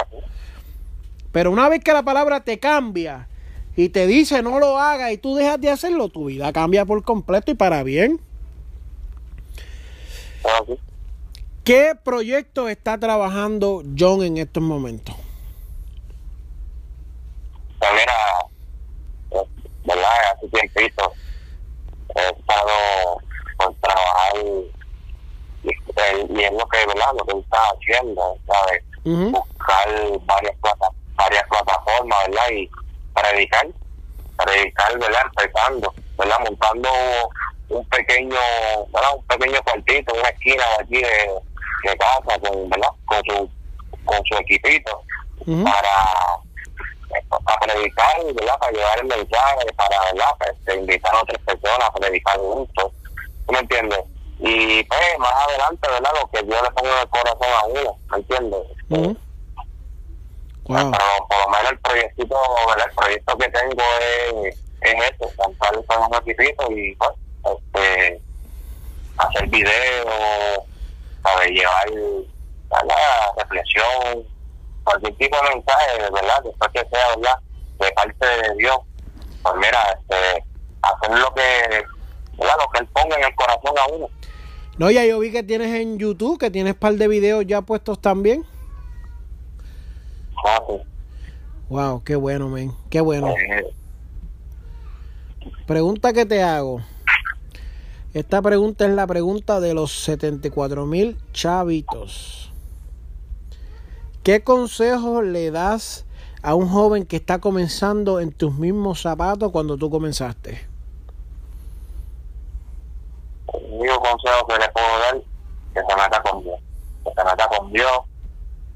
S1: Pero una vez que la palabra te cambia y te dice no lo hagas y tú dejas de hacerlo, tu vida cambia por completo y para bien. ¿Qué proyecto está trabajando John en estos momentos?
S2: Pues mira, ¿verdad? Hace tiempito he estado por trabajar y, es lo que, ¿verdad? Lo que está haciendo, ¿sabes? Buscar varias, plata, varias plataformas, ¿verdad? Y predicar, predicar, ¿verdad? Empezando, ¿verdad? Montando un pequeño, ¿verdad? Un pequeño cuartito, una esquina de aquí de, de casa, con, ¿verdad? Con su, con su equipito, para para predicar, ¿verdad? Para llevar el mensaje, para, ¿verdad? Para, este, invitar a otras personas a predicar juntos. ¿Tú me entiendes? Y pues más adelante, ¿verdad? Lo que Dios le ponga en el corazón a uno, ¿me entiendes? Pero por lo menos el proyectito, ¿verdad? El proyecto que tengo es, es eso, cantar con un equipito y pues, este, hacer videos, para llevar la reflexión, cualquier tipo de mensaje, ¿verdad? Después que sea, ¿verdad? De parte de Dios, pues mira, este, hacer lo que, ¿verdad? Lo que Él ponga en el corazón a uno.
S1: No, ya yo vi que tienes en YouTube, que tienes par de videos ya puestos también.
S2: Ah, sí.
S1: Wow, qué bueno, men, qué bueno. Pregunta que te hago. Esta pregunta es la pregunta de los 74 mil chavitos. ¿Qué consejo le das a un joven que está comenzando en tus mismos zapatos cuando tú comenzaste?
S2: El único consejo que le puedo dar que se meta con Dios, que se meta con Dios,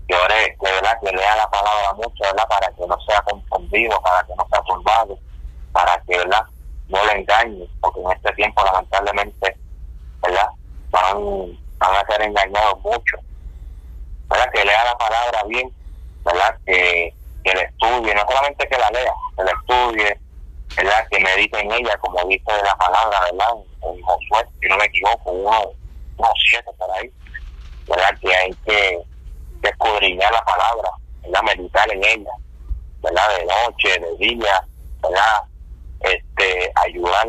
S2: que ore, que, ¿verdad? que lea la palabra mucho, ¿verdad? para que no sea confundido, para que no sea turbado, para que ¿verdad? no le engañe, porque en este tiempo lamentablemente ¿verdad? Van, van a ser engañados mucho ¿verdad? Que lea la palabra bien, ¿verdad? Que, que la estudie, no solamente que la lea, que la estudie, ¿verdad? Que medite en ella, como dice la palabra, ¿verdad? En Josué, si no me equivoco, uno, unos siete por ahí, ¿verdad? Que hay que, escudriñar la palabra, ¿verdad? Meditar en ella, ¿verdad? De noche, de día, ¿verdad? Este, ayudar,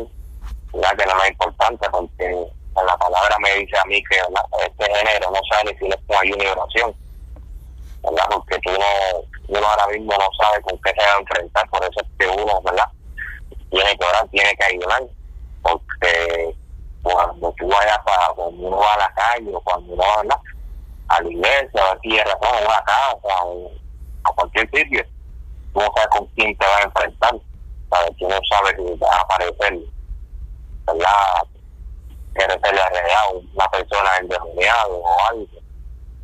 S2: ¿verdad? Que es lo más importante, porque la palabra me dice a mí que este género no sabe si es con ayuno y oración, ¿verdad? Porque tú no, uno ahora mismo no sabe con qué se va a enfrentar, por eso es que uno, ¿verdad? Tiene que orar, tiene que ayudar, porque cuando tú vayas para, cuando uno va a la calle o cuando uno va a la iglesia, a la tierra, a una casa, a cualquier sitio, tú no sabes con quién te va a enfrentar, ¿sabes? Tú no sabes si va a aparecer, ¿verdad? que se le ha una persona endemoniado o algo,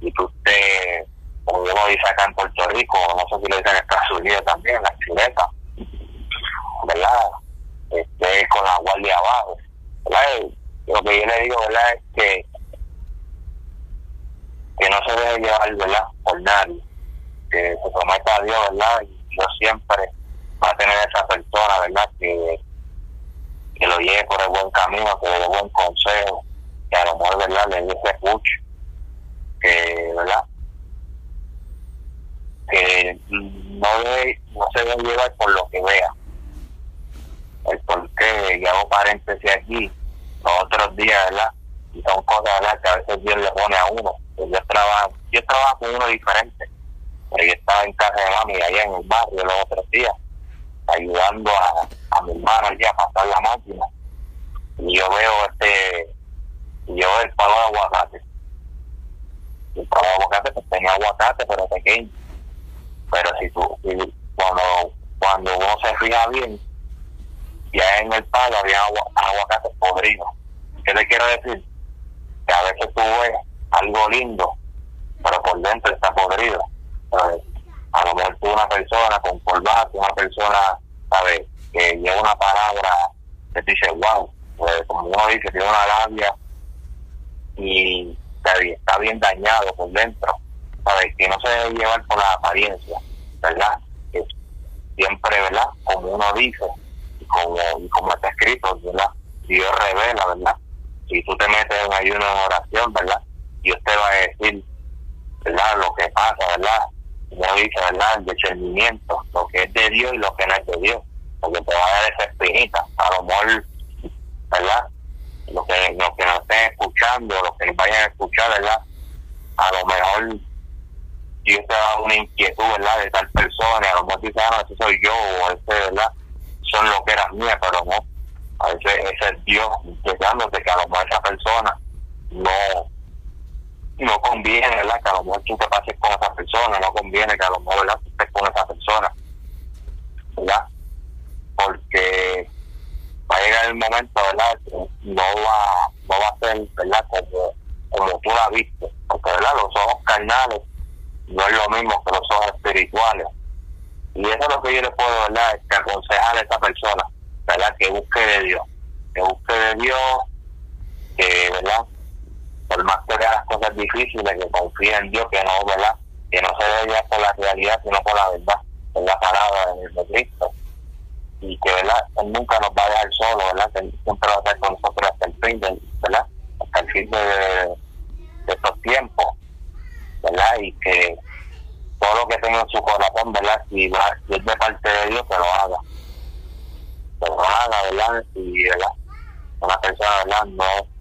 S2: y que usted, como uno dice acá en Puerto Rico, no sé si lo dicen en Estados Unidos también, la chuleta, ¿verdad? Este, con la guardia abajo, ¿verdad? Lo que yo le digo, ¿verdad? Es que, que no se debe llevar, ¿verdad? Por nadie, que se prometa a Dios, ¿verdad? Y yo siempre va a tener esa persona, ¿verdad? Que que lo lleve por el buen camino, que le dé buen consejo, que a lo mejor, ¿verdad?, le dé ese escuche, que, ¿verdad?, dejes llevar por lo que veas. El por qué, y hago paréntesis aquí, los otros días, ¿verdad? Y son cosas, ¿verdad? Que a veces Dios le pone a uno. Yo trabajo, yo trabajo con uno diferente. Pero yo estaba en casa de mami allá en el barrio los otros días, ayudando a, a mi hermano allá a pasar la máquina. Y yo veo este, yo veo el palo de aguacate. El palo de aguacate pues tenía aguacate, pero pequeño. Pero si tú, si- cuando, cuando uno se fija bien, ya en el palo había agua, aguacate podrido. ¿Qué te quiero decir? Que a veces tú ves algo lindo, pero por dentro está podrido. A lo mejor tú una persona con corbata, una persona, ¿sabes? Que lleva una palabra que dice, wow, pues, como uno dice, tiene una labia y está bien, dañado por dentro, ¿sabes? Que no se debe llevar por la apariencia, ¿verdad? Que siempre, ¿verdad? Como uno dice, como, y como está escrito, ¿verdad? Dios revela, ¿verdad? Si tú te metes en ayuno en oración, ¿verdad? Dios te va a decir, ¿verdad? Lo que pasa, ¿verdad? Como dice, ¿verdad? El discernimiento, lo que es de Dios y lo que no es de Dios, porque te va a dar esa espinita, a lo mejor, ¿verdad? Lo que, los que nos estén escuchando, los que vayan a escuchar, ¿verdad? A lo mejor Dios te da una inquietud, ¿verdad? De tal persona, a lo mejor dice, ah, no, ese soy yo, o ese, ¿verdad? Son lo que eras mías, pero no. A veces es Dios inquietándote que a lo mejor esa persona no no conviene, ¿verdad? Que a lo mejor tú te pases con esa persona, no conviene que a lo mejor, ¿verdad? Estés con esa persona, ¿verdad? Porque va a llegar el momento, ¿verdad? No va, no va a ser, ¿verdad? Como, como tú la viste, porque, ¿verdad? Los ojos carnales no es lo mismo que los ojos espirituales. Y eso es lo que yo le puedo, ¿verdad? Que aconsejar a esa persona, ¿verdad? Que busque de Dios, que busque de Dios, que, ¿verdad? por más que vea las cosas difíciles, que confíe en Dios, que no, ¿verdad? Que no se ya por la realidad, sino por la verdad, por la palabra de Cristo. Y que, ¿verdad? Él nunca nos va a dejar solo, ¿verdad? Que siempre va a estar con nosotros hasta el fin, del- ¿verdad? Hasta el fin de, de estos tiempos, ¿verdad? Y que todo lo que tenga en su corazón, ¿verdad? Si, va, si es de parte de Dios, que lo haga. Que lo haga, ¿verdad? Y, ¿verdad? Una persona, ¿verdad? No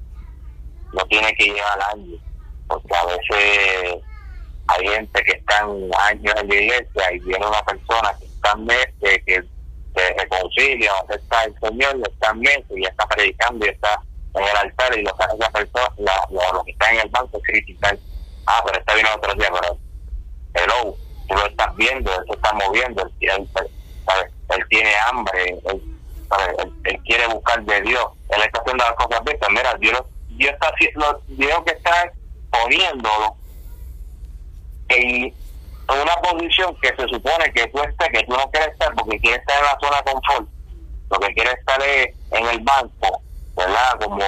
S2: no tiene que llevar años, porque a veces hay gente que están años en la iglesia y viene una persona que está meses, que, que se reconcilia, acepta el Señor, está meses y está predicando y está en el altar y lo esa persona, la, lo, lo que está en el banco es criticar, ah, pero está bien otro día, pero hello, tú lo estás viendo, él se está moviendo, él, ¿sabes? él tiene hambre, él, ¿sabes? Él, quiere buscar de Dios, él está haciendo las cosas bien, mira, Dios, Dios está haciendo, Dios que está poniéndolo en una posición que se supone que tú estés, que tú no quieres estar porque quieres estar en la zona de confort, lo que quieres estar es en el banco, ¿verdad? Como,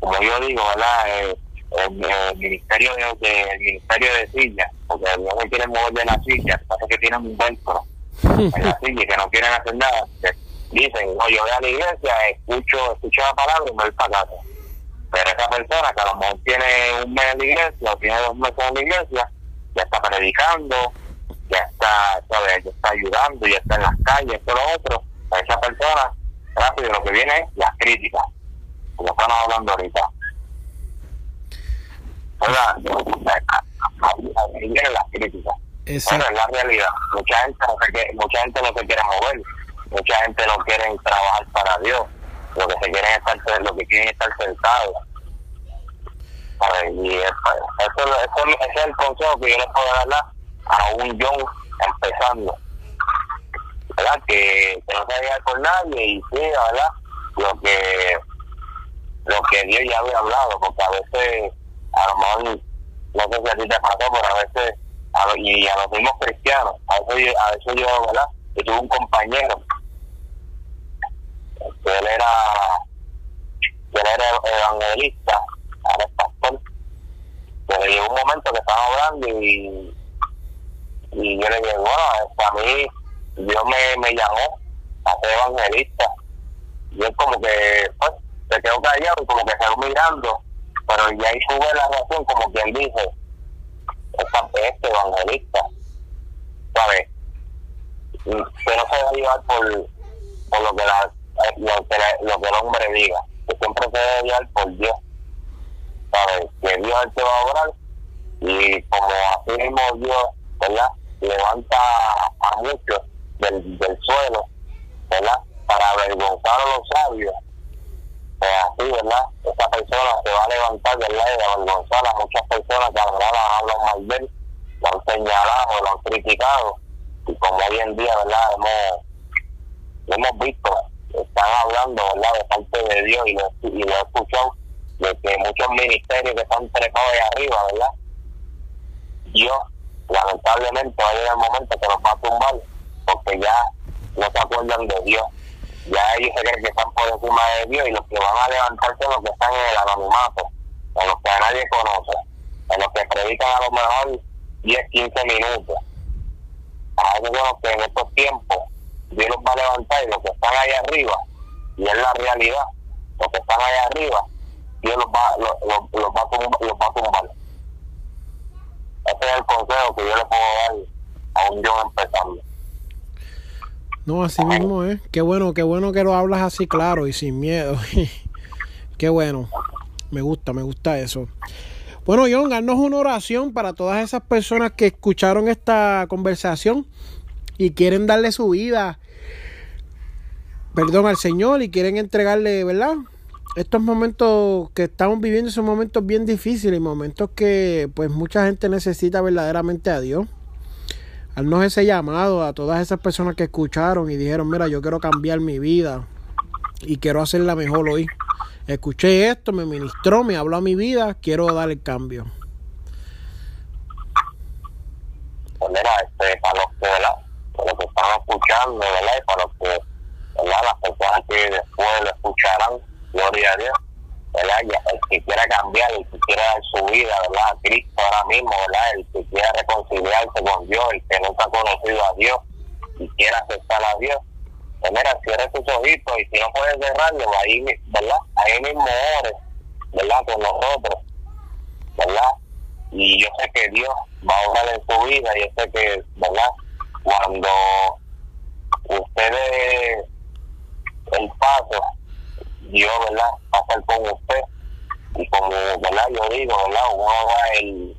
S2: como yo digo, ¿verdad? Eh, el, ministerio de, de- el ministerio de silla, porque no se quieren mover de la silla, pasa que tienen un velcro en la <laughs> silla y que no quieren hacer nada. Dicen, no, yo voy a la iglesia, escucho, escucho la palabra y me voy para casa. Pero esa persona que a lo mejor tiene un mes en la iglesia o tiene dos meses en la iglesia, ya está predicando, ya está, ¿sabes? ya está ayudando, ya está en las calles, todo lo otro. A esa persona, rápido lo que viene es las críticas, como estamos hablando ahorita. Oiga, ahí vienen las críticas. Bueno,
S1: Exacto.
S2: es la realidad. Mucha gente no se quiere, mucha gente no se quiere mover, mucha gente no quiere trabajar para Dios, lo que se quieren es estar, lo que quieren es estar sentados. Y eso, eso, eso- ese es el consejo que yo le puedo dar a un John empezando. ¿Verdad? Que, que no se vaya por nadie y siga, ¿verdad? Lo que, lo que Dios ya había hablado, porque a veces, a lo mejor, no sé si a ti te pasó, pero a veces, a y a los mismos cristianos, a veces, a veces yo, ¿verdad? Yo tuve un compañero, que él era, que él era evangelista, es pastor, pero llegó un momento que estaba hablando y, y yo le dije, bueno, a mí Dios me, me llamó a ser evangelista. Y él como que, pues, se quedó callado y como que se quedó mirando, pero ya ahí sube la razón, como quien dice, este evangelista, ¿sabes? que no se debe llevar por, por lo, que la, lo, que lo que el hombre diga, que siempre se debe llevar por Dios. ¿Sabes? Que Dios es el que va a obrar y como así mismo Dios, ¿verdad? Levanta a muchos del, del suelo, ¿verdad? Para avergonzar a los sabios. Pues así, ¿verdad? Esa persona se va a levantar, ¿verdad? Y avergonzar a muchas personas que a la hablan mal de él, lo han señalado, lo han criticado. Y como hoy en día, ¿verdad? Hemos, hemos visto, están hablando, ¿verdad? De parte de Dios y lo, y lo he escuchado, de que muchos ministerios que están trepados ahí arriba, ¿verdad? Dios, lamentablemente, va a llegar el momento que nos va a tumbar, porque ya no se acuerdan de Dios. Ya ellos se creen que están por encima de Dios y los que van a levantarse los que están en el anonimato, en los que a nadie conoce, en los que predican a lo mejor 10, 15 minutos. A esos son los que en estos tiempos Dios los va a levantar y los que están allá arriba, y es la realidad, los que están allá arriba, Dios los va, los, va, a tumbar, los va a tumbar. Ese es el consejo que yo le puedo dar a un yo empezando.
S1: No, así mismo es. Qué bueno, qué bueno que lo hablas así claro y sin miedo. <laughs> qué bueno. Me gusta, me gusta eso. Bueno, John, haznos una oración para todas esas personas que escucharon esta conversación y quieren darle su vida, perdón, al Señor y quieren entregarle, ¿verdad? Estos momentos que estamos viviendo son momentos bien difíciles, momentos que pues mucha gente necesita verdaderamente a Dios. Haznos ese llamado a todas esas personas que escucharon y dijeron, mira, yo quiero cambiar mi vida y quiero hacerla mejor hoy. Escuché esto, me ministró, me habló a mi vida, quiero dar el cambio.
S2: Pues mira, este, para los que. Para los que están escuchando, ¿verdad? Y para los que, ¿verdad? Las personas que después lo escucharán, gloria a Dios, ¿verdad? el que quiera cambiar, el que quiera dar su vida, ¿verdad? A Cristo ahora mismo, ¿verdad? El que quiera reconciliarse con Dios, el que nunca ha conocido a Dios y quiera aceptar a Dios. Pues mira, cierra tus ojitos y si no puedes cerrarlo, ahí, ¿verdad? Ahí mismo ores, ¿verdad? Con nosotros, ¿verdad? Y yo sé que Dios va a orar en su vida, yo sé que, ¿verdad? Cuando usted el paso, Dios, ¿verdad? Va a con usted. Y como, ¿verdad? Yo digo, ¿verdad? Uno da el,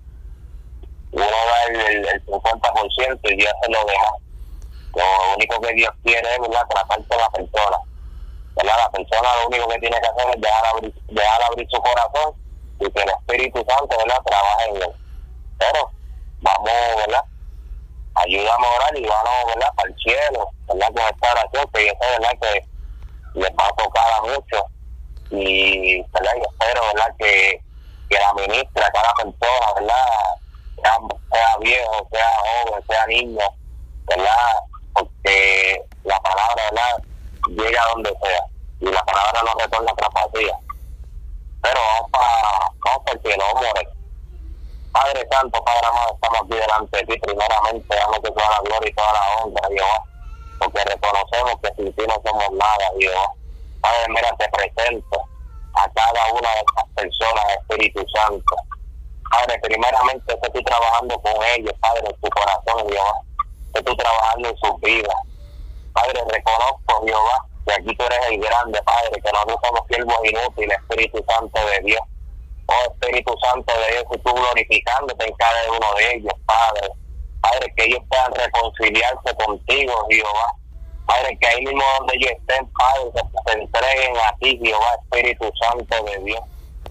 S2: uno da el, el, el 50% y Dios se lo deja. Lo único que Dios quiere es, ¿verdad? Tratar con la persona. ¿verdad? La persona lo único que tiene que hacer es dejar abrir, dejar abrir su corazón y que el Espíritu Santo, ¿verdad? Trabaje en él. Pero vamos, ¿verdad? Ayúdame a orar y vamos, ¿verdad? Para el cielo, ¿verdad? Con esta oración que yo sé, ¿verdad? Que les va a tocar a muchos y ¿verdad? yo espero ¿verdad? Que, que la ministra, cada persona, ¿verdad? Sea, sea viejo, sea joven, sea niño, ¿verdad? Porque la palabra ¿verdad? llega donde sea y la palabra no retorna a vacía. Pero vamos para vamos para el Padre Santo, Padre amado, estamos aquí delante de ti, primeramente, dándote toda la gloria y toda la honra, Dios porque reconocemos que sin ti no somos nada, Dios. Padre, mira, te presento a cada una de estas personas, Espíritu Santo. Padre, primeramente que tú trabajando con ellos, Padre, en su corazón, Dios. Que tú trabajando en sus vidas. Padre, reconozco, Jehová, que aquí tú eres el grande, Padre, que nosotros somos siervos inútiles, Espíritu Santo de Dios. Oh Espíritu Santo de Dios, que tú glorificándote en cada uno de ellos, Padre Padre, que ellos puedan reconciliarse contigo, Jehová. Padre, que ahí mismo donde ellos estén, Padre, que se entreguen a ti, Jehová, Espíritu Santo de Dios.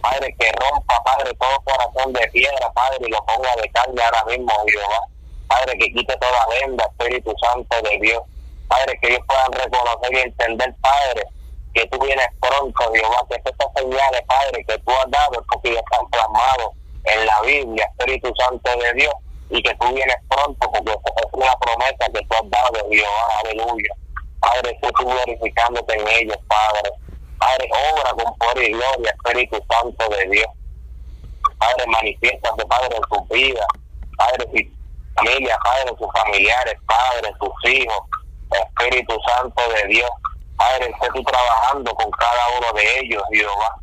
S2: Padre, que rompa, Padre, todo corazón de piedra, Padre, y lo ponga de carne ahora mismo, Jehová. Padre, que quite toda venda, Espíritu Santo de Dios. Padre, que ellos puedan reconocer y entender, Padre, que tú vienes pronto, Jehová, que estas señales, Padre, que tú has dado, porque ya están plasmados en la Biblia, Espíritu Santo de Dios y que tú vienes pronto, porque es una promesa que tú has dado, Dios, aleluya. Padre, estoy glorificándote en ellos, Padre. Padre, obra con poder y gloria, Espíritu Santo de Dios. Padre, manifiéstate, Padre, en tu vida. Padre, su familia, Padre, sus familiares, Padre, sus hijos. Espíritu Santo de Dios. Padre, esté tú trabajando con cada uno de ellos, Jehová.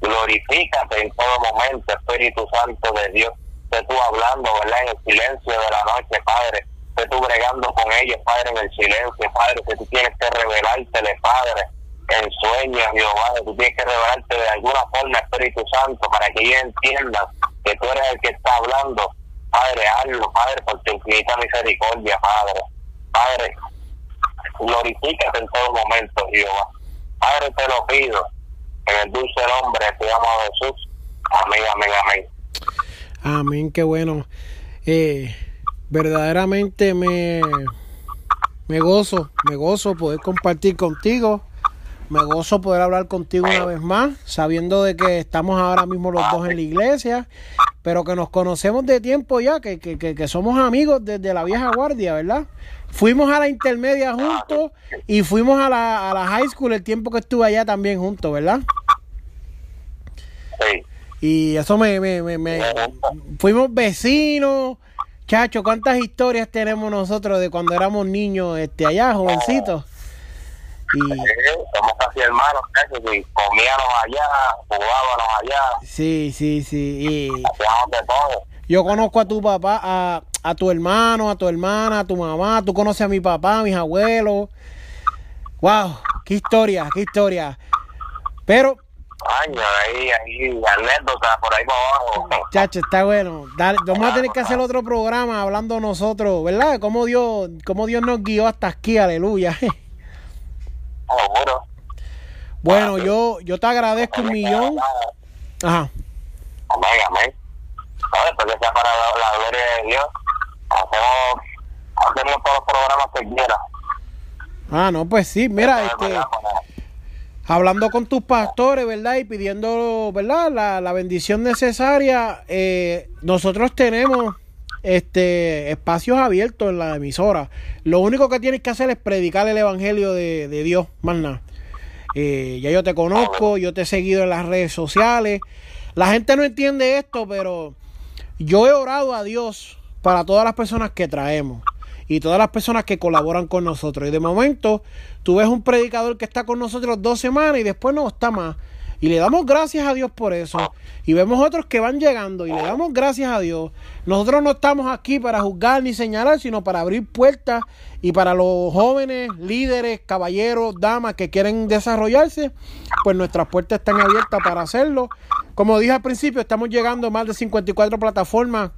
S2: Glorifícate en todo momento, Espíritu Santo de Dios tú hablando, ¿verdad? En el silencio de la noche, Padre. estés tú bregando con ellos, Padre, en el silencio, Padre, que tú tienes que revelártele, Padre, en sueños, Jehová, que tú tienes que revelarte de alguna forma, Espíritu Santo, para que ellos entiendan que tú eres el que está hablando. Padre, hazlo, Padre, por tu infinita misericordia, Padre. Padre, glorifícate en todo momento, Jehová. Padre, te lo pido, en el dulce nombre, te llamo a Jesús. Amén, amén, amén.
S1: Amén, qué bueno. Eh, verdaderamente me, me gozo, me gozo poder compartir contigo. Me gozo poder hablar contigo una vez más, sabiendo de que estamos ahora mismo los dos en la iglesia, pero que nos conocemos de tiempo ya, que, que, que, somos amigos desde la vieja guardia, ¿verdad? Fuimos a la intermedia juntos y fuimos a la, a la high school el tiempo que estuve allá también juntos, ¿verdad?
S2: Sí.
S1: Y eso me, me, me, fuimos vecinos, chacho, cuántas historias tenemos nosotros de cuando éramos niños este allá, jovencitos.
S2: Y... somos casi hermanos, casi, comíamos allá, jugábamos allá.
S1: Sí, sí, sí. Y...
S2: de todo.
S1: Yo conozco a tu papá, a, a tu hermano, a tu hermana, a tu mamá, tú conoces a mi papá, a mis abuelos. Wow, qué historia, qué historia. Pero
S2: años ahí, ahí, anécdotas por ahí para abajo. <laughs>
S1: Chacho, está bueno. Dale, vamos a tener que hacer otro programa hablando nosotros, ¿verdad? Cómo Dios, cómo Dios nos guió hasta aquí, aleluya. <laughs>
S2: Seguro.
S1: Bueno, yo, yo te agradezco un millón.
S2: Ajá. Amén, amén. A ver, porque sea para la, la, gloria de Dios. Hacemos, hacemos todos los programas que quiera.
S1: Ah, no, pues sí, mira, este hablando con tus pastores, ¿verdad? Y pidiendo, ¿verdad? La, la bendición necesaria. Eh, nosotros tenemos este espacios abiertos en la emisora. Lo único que tienes que hacer es predicar el evangelio de, de Dios, más. Eh, ya yo te conozco, yo te he seguido en las redes sociales. La gente no entiende esto, pero yo he orado a Dios para todas las personas que traemos y todas las personas que colaboran con nosotros. Y de momento, tú ves un predicador que está con nosotros dos semanas y después no está más. Y le damos gracias a Dios por eso. Y vemos otros que van llegando y le damos gracias a Dios. Nosotros no estamos aquí para juzgar ni señalar, sino para abrir puertas y para los jóvenes, líderes, caballeros, damas que quieren desarrollarse, pues nuestras puertas están abiertas para hacerlo. Como dije al principio, estamos llegando a más de 54 plataformas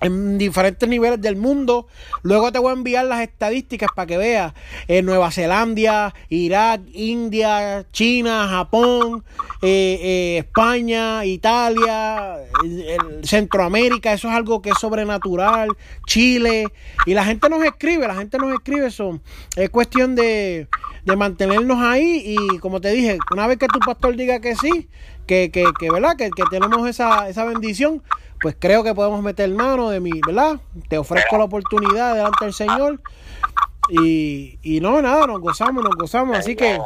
S1: en diferentes niveles del mundo. Luego te voy a enviar las estadísticas para que veas. En Nueva Zelanda, Irak, India, China, Japón, eh, eh, España, Italia, Centroamérica. Eso es algo que es sobrenatural. Chile. Y la gente nos escribe, la gente nos escribe. Es cuestión de, de mantenernos ahí. Y como te dije, una vez que tu pastor diga que sí, que, que, que ¿verdad? Que, que tenemos esa, esa bendición pues creo que podemos meter mano de mi, ¿verdad? Te ofrezco la oportunidad delante del Señor. Y, y no, nada, nos gozamos, nos gozamos, así que...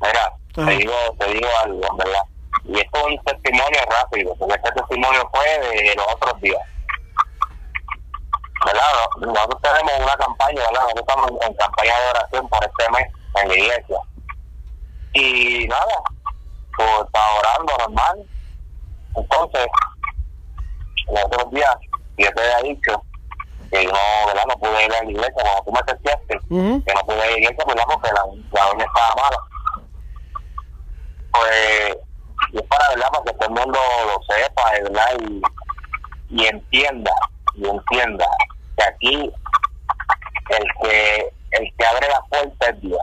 S2: Mira, te digo, te digo algo, ¿verdad? Y esto es un testimonio rápido, porque este testimonio fue de los otros días. ¿Verdad? Nosotros tenemos una campaña, ¿verdad? Nosotros estamos en campaña de oración por este mes en la iglesia. Y nada, pues está orando normal, entonces, los otros días, yo te había dicho que no, ¿verdad? no pude ir a la iglesia, cuando tú me testeaste, que no pude ir a la iglesia, ¿verdad? porque la, la doña estaba mala. Pues, y es para, ¿verdad? para que todo el mundo lo sepa, ¿verdad? Y, y entienda, y entienda que aquí el que el que abre la puerta es Dios.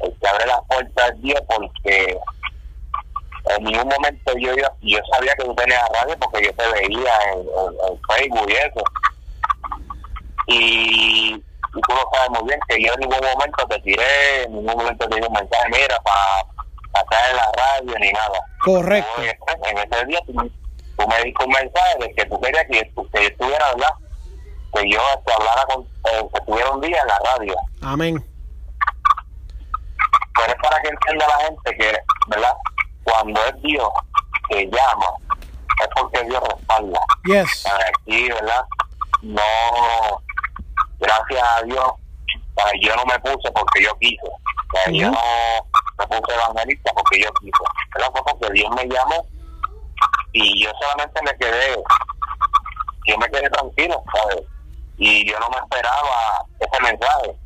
S2: El que abre la puerta es Dios porque en ningún momento yo, yo, sabía que tú tenías radio porque yo te veía en, Facebook y eso. Y, tú lo sabes muy bien que yo en ningún momento te tiré, en ningún momento te di un mensaje, mira, para estar en la radio ni nada.
S1: Correcto.
S2: en ese día tú, me diste un mensaje de que tú querías que, que yo estuviera, ¿verdad? Que yo te hablara con, eh, que tuviera un día en la radio.
S1: Amén.
S2: Pero es para que entienda la gente que, ¿verdad? Cuando es Dios que llama, es porque Dios respalda.
S1: Yes.
S2: Aquí, ¿verdad? No, gracias a Dios, yo no me puse porque yo quise. Yo no me puse evangelista porque yo quise. Pero fue porque Dios me llamó y yo solamente me quedé, yo me quedé tranquilo, ¿sabes? y yo no me esperaba ese mensaje.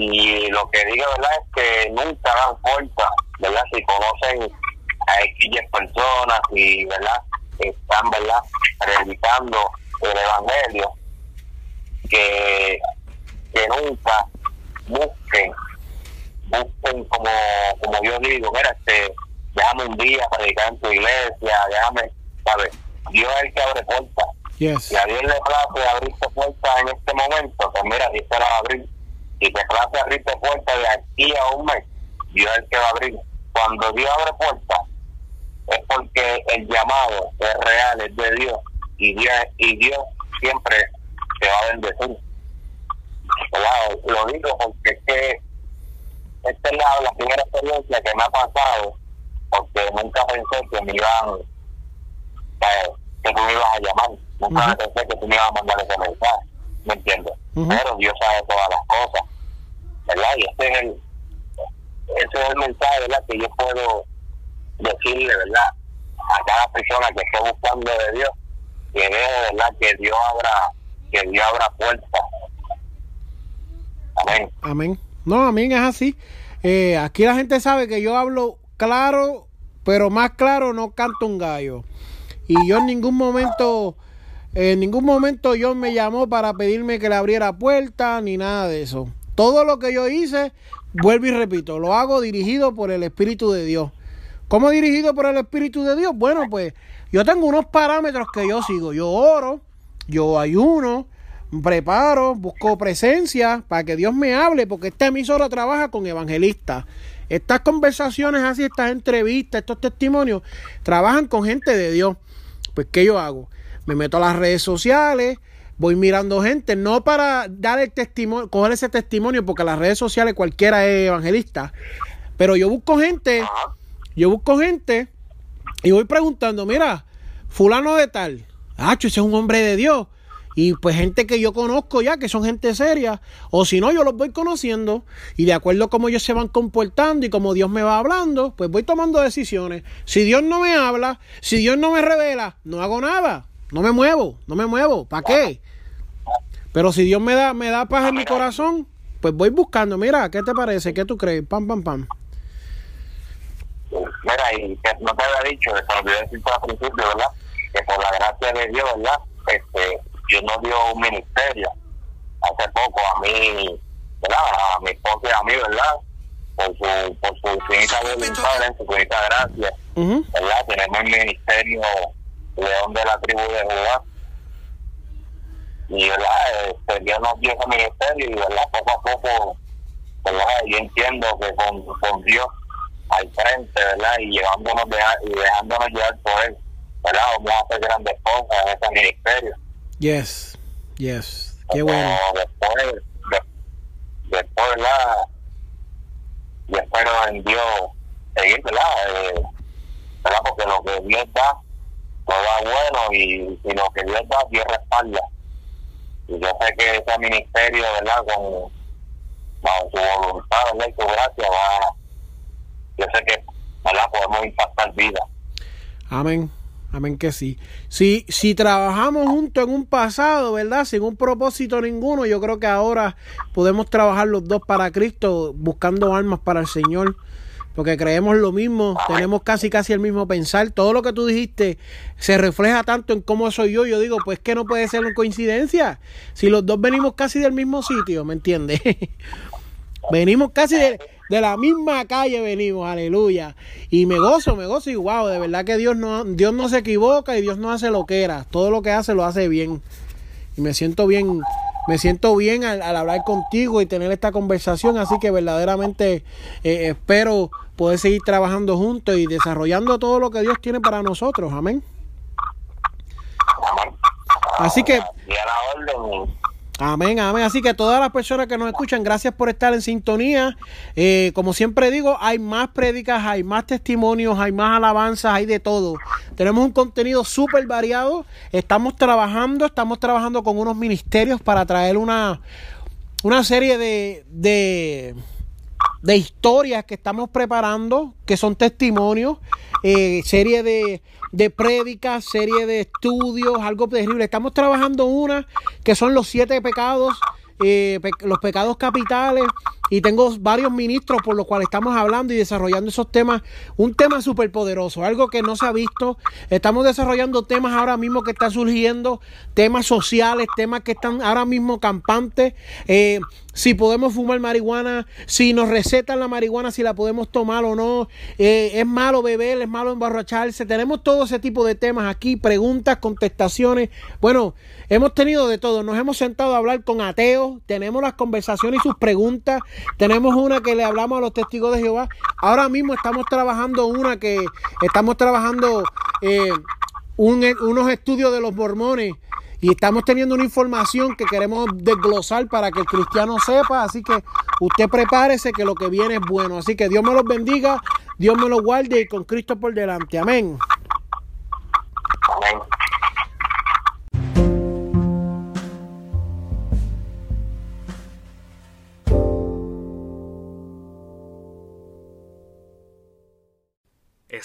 S2: Y lo que digo, ¿verdad? Es que nunca dan fuerza, ¿verdad? Si conocen a X personas y, ¿verdad? Están, ¿verdad? Predicando el Evangelio, que, que nunca busquen, busquen como, como yo digo, mira, este, déjame un día predicar en tu iglesia, déjame, ¿sabes? Dios es el que abre puertas.
S1: Yes.
S2: Si a Dios le place abrirte puertas en este momento, pues mira, Dios te abrir. Si te place abrirte puertas de aquí a un mes, Dios es el que va a abrir. Cuando Dios abre puertas, es porque el llamado es real, es de Dios. Y Dios, y Dios siempre te va a bendecir. ¿Verdad? Lo digo porque es que esta es la, la primera experiencia que me ha pasado, porque nunca pensé que me iban, eh, que tú me ibas a llamar, nunca pensé que tú me ibas a mandar ese mensaje, ¿me entiendes? Pero Dios sabe todas las cosas, ¿verdad? Y ese es el, ese es el mensaje, ¿verdad? Que yo puedo decirle, ¿verdad? A cada persona que esté buscando de Dios, que deje, ¿verdad? Que Dios abra, que Dios abra puertas. Amén.
S1: Amén. No, amén, es así. Eh, aquí la gente sabe que yo hablo claro, pero más claro no canto un gallo. Y yo en ningún momento, en ningún momento yo me llamó para pedirme que le abriera puerta ni nada de eso. Todo lo que yo hice, vuelvo y repito, lo hago dirigido por el Espíritu de Dios. ¿Cómo dirigido por el Espíritu de Dios? Bueno, pues yo tengo unos parámetros que yo sigo. Yo oro, yo ayuno, preparo, busco presencia para que Dios me hable, porque esta emisora trabaja con evangelistas. Estas conversaciones así, estas entrevistas, estos testimonios, trabajan con gente de Dios. Pues, ¿qué yo hago? Me meto a las redes sociales, voy mirando gente, no para dar el testimonio, coger ese testimonio, porque las redes sociales cualquiera es evangelista, pero yo busco gente, yo busco gente y voy preguntando, mira, fulano de tal, Hacho, ese es un hombre de Dios. Y pues gente que yo conozco ya, que son gente seria, o si no, yo los voy conociendo y de acuerdo a cómo ellos se van comportando y como Dios me va hablando, pues voy tomando decisiones. Si Dios no me habla, si Dios no me revela, no hago nada, no me muevo, no me muevo, ¿para qué? Pero si Dios me da, me da paz en mi corazón, pues voy buscando, mira, ¿qué te parece? ¿Qué tú crees? Pam, pam, pam.
S2: Mira, y que no te había dicho, que decirte al principio, ¿verdad? Que por la gracia de Dios, ¿verdad? Este, Dios nos dio un ministerio hace poco a mí, ¿verdad? A mi esposa y a mí, ¿verdad? Por su, por su infinita voluntad, en su infinita gracia. ¿verdad? Tenemos el ministerio León de la tribu de Judá. Y, ¿verdad? Este, Dios nos dio ese ministerio y, ¿verdad? Poco a poco, ¿verdad? Yo entiendo que con, con Dios al frente, ¿verdad? Y llevándonos de, y dejándonos llevar por Él, ¿verdad? Vamos a hacer grandes cosas en ese ministerio.
S1: Yes, yes, qué bueno.
S2: Después, de- después, ¿verdad? Yo espero en Dios seguir, ¿verdad? Eh, ¿verdad? Porque lo que Dios da, lo da bueno y, y lo que Dios da, Dios respalda. Y yo sé que ese ministerio, ¿verdad? Con bajo su voluntad, ¿verdad? Y su gracia va, yo sé que, ¿verdad? Podemos impactar vidas.
S1: Amén. Amén que sí. Si, si trabajamos juntos en un pasado, ¿verdad? Sin un propósito ninguno, yo creo que ahora podemos trabajar los dos para Cristo, buscando almas para el Señor. Porque creemos lo mismo, tenemos casi casi el mismo pensar. Todo lo que tú dijiste se refleja tanto en cómo soy yo. Yo digo, pues que no puede ser una coincidencia. Si los dos venimos casi del mismo sitio, ¿me entiendes? <laughs> venimos casi de, de la misma calle, venimos, aleluya. Y me gozo, me gozo y wow, de verdad que Dios no, Dios no se equivoca y Dios no hace lo que era. Todo lo que hace lo hace bien. Y me siento bien, me siento bien al, al hablar contigo y tener esta conversación. Así que verdaderamente eh, espero poder seguir trabajando juntos y desarrollando todo lo que Dios tiene para nosotros. Amén.
S2: Amén.
S1: Así que
S2: Y a la orden,
S1: Amén, amén. Así que todas las personas que nos escuchan, gracias por estar en sintonía. Eh, como siempre digo, hay más prédicas, hay más testimonios, hay más alabanzas, hay de todo. Tenemos un contenido súper variado. Estamos trabajando, estamos trabajando con unos ministerios para traer una, una serie de, de, de historias que estamos preparando, que son testimonios, eh, serie de, de prédicas, serie de estudios, algo terrible. Estamos trabajando una que son los siete pecados, eh, los pecados capitales, y tengo varios ministros por los cuales estamos hablando y desarrollando esos temas. Un tema súper poderoso, algo que no se ha visto. Estamos desarrollando temas ahora mismo que están surgiendo, temas sociales, temas que están ahora mismo campantes. Eh, si podemos fumar marihuana, si nos recetan la marihuana, si la podemos tomar o no. Eh, es malo beber, es malo emborracharse. Tenemos todo ese tipo de temas aquí, preguntas, contestaciones. Bueno, hemos tenido de todo. Nos hemos sentado a hablar con ateos, tenemos las conversaciones y sus preguntas. Tenemos una que le hablamos a los testigos de Jehová. Ahora mismo estamos trabajando una que estamos trabajando eh, unos estudios de los mormones y estamos teniendo una información que queremos desglosar para que el cristiano sepa. Así que usted prepárese que lo que viene es bueno. Así que Dios me los bendiga, Dios me los guarde y con Cristo por delante. Amén. Amén.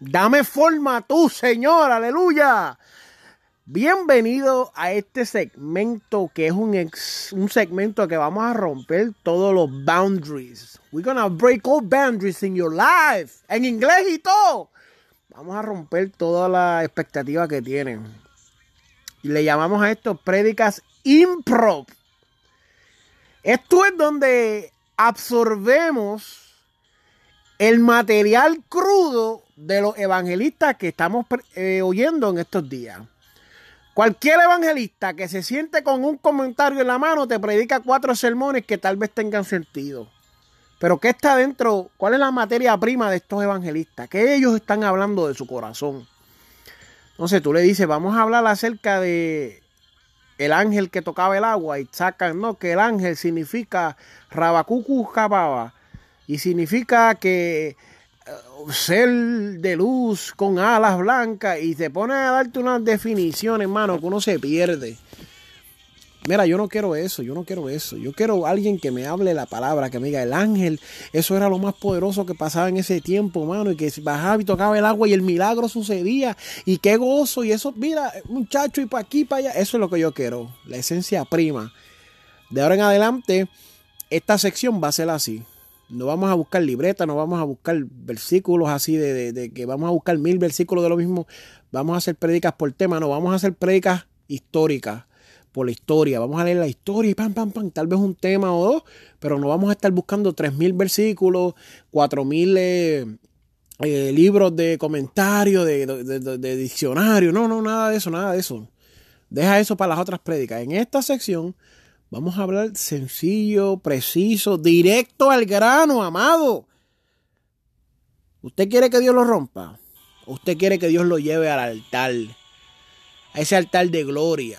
S1: Dame forma tú, Señor, aleluya. Bienvenido a este segmento que es un, un segmento que vamos a romper todos los boundaries. We're gonna break all boundaries in your life. En inglés y todo. Vamos a romper toda la expectativa que tienen. Y le llamamos a esto prédicas improv. Esto es donde absorbemos el material crudo de los evangelistas que estamos eh, oyendo en estos días. Cualquier evangelista que se siente con un comentario en la mano te predica cuatro sermones que tal vez tengan sentido. Pero ¿qué está dentro? ¿Cuál es la materia prima de estos evangelistas? ¿Qué ellos están hablando de su corazón? Entonces tú le dices, vamos a hablar acerca de el ángel que tocaba el agua y sacan, no, que el ángel significa Rabacucu y significa que ser de luz con alas blancas y te pone a darte una definición, hermano, que uno se pierde. Mira, yo no quiero eso, yo no quiero eso. Yo quiero alguien que me hable la palabra, que me diga el ángel. Eso era lo más poderoso que pasaba en ese tiempo, hermano. Y que bajaba y tocaba el agua y el milagro sucedía. Y qué gozo. Y eso, mira, muchacho, y para aquí, para allá. Eso es lo que yo quiero. La esencia prima. De ahora en adelante, esta sección va a ser así. No vamos a buscar libretas, no vamos a buscar versículos así de, que vamos a buscar mil versículos de lo mismo. Vamos a hacer prédicas por tema, no, vamos a hacer prédicas históricas por la historia. Vamos a leer la historia y pam, pam, pam, tal vez un tema o dos, pero no vamos a estar buscando tres mil versículos, cuatro mil eh, eh, libros de comentarios, de, de, diccionario. No, no, nada de eso, nada de eso. Deja eso para las otras prédicas. En esta sección Vamos a hablar sencillo, preciso, directo al grano, amado. ¿Usted quiere que Dios lo rompa? ¿Usted quiere que Dios lo lleve al altar? A ese altar de gloria.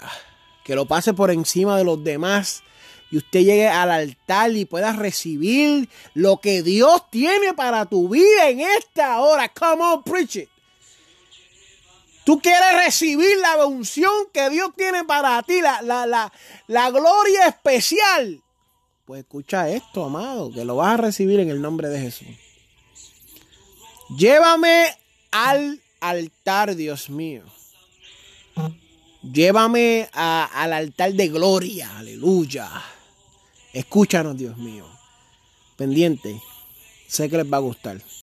S1: Que lo pase por encima de los demás. Y usted llegue al altar y pueda recibir lo que Dios tiene para tu vida en esta hora. Come on, preach it. Tú quieres recibir la unción que Dios tiene para ti, la, la, la, gloria especial. Pues escucha esto, amado, que lo vas a recibir en el nombre de Jesús. Llévame al altar, Dios mío. Llévame al altar de gloria, aleluya. Escúchanos, Dios mío. Pendiente, sé que les va a gustar.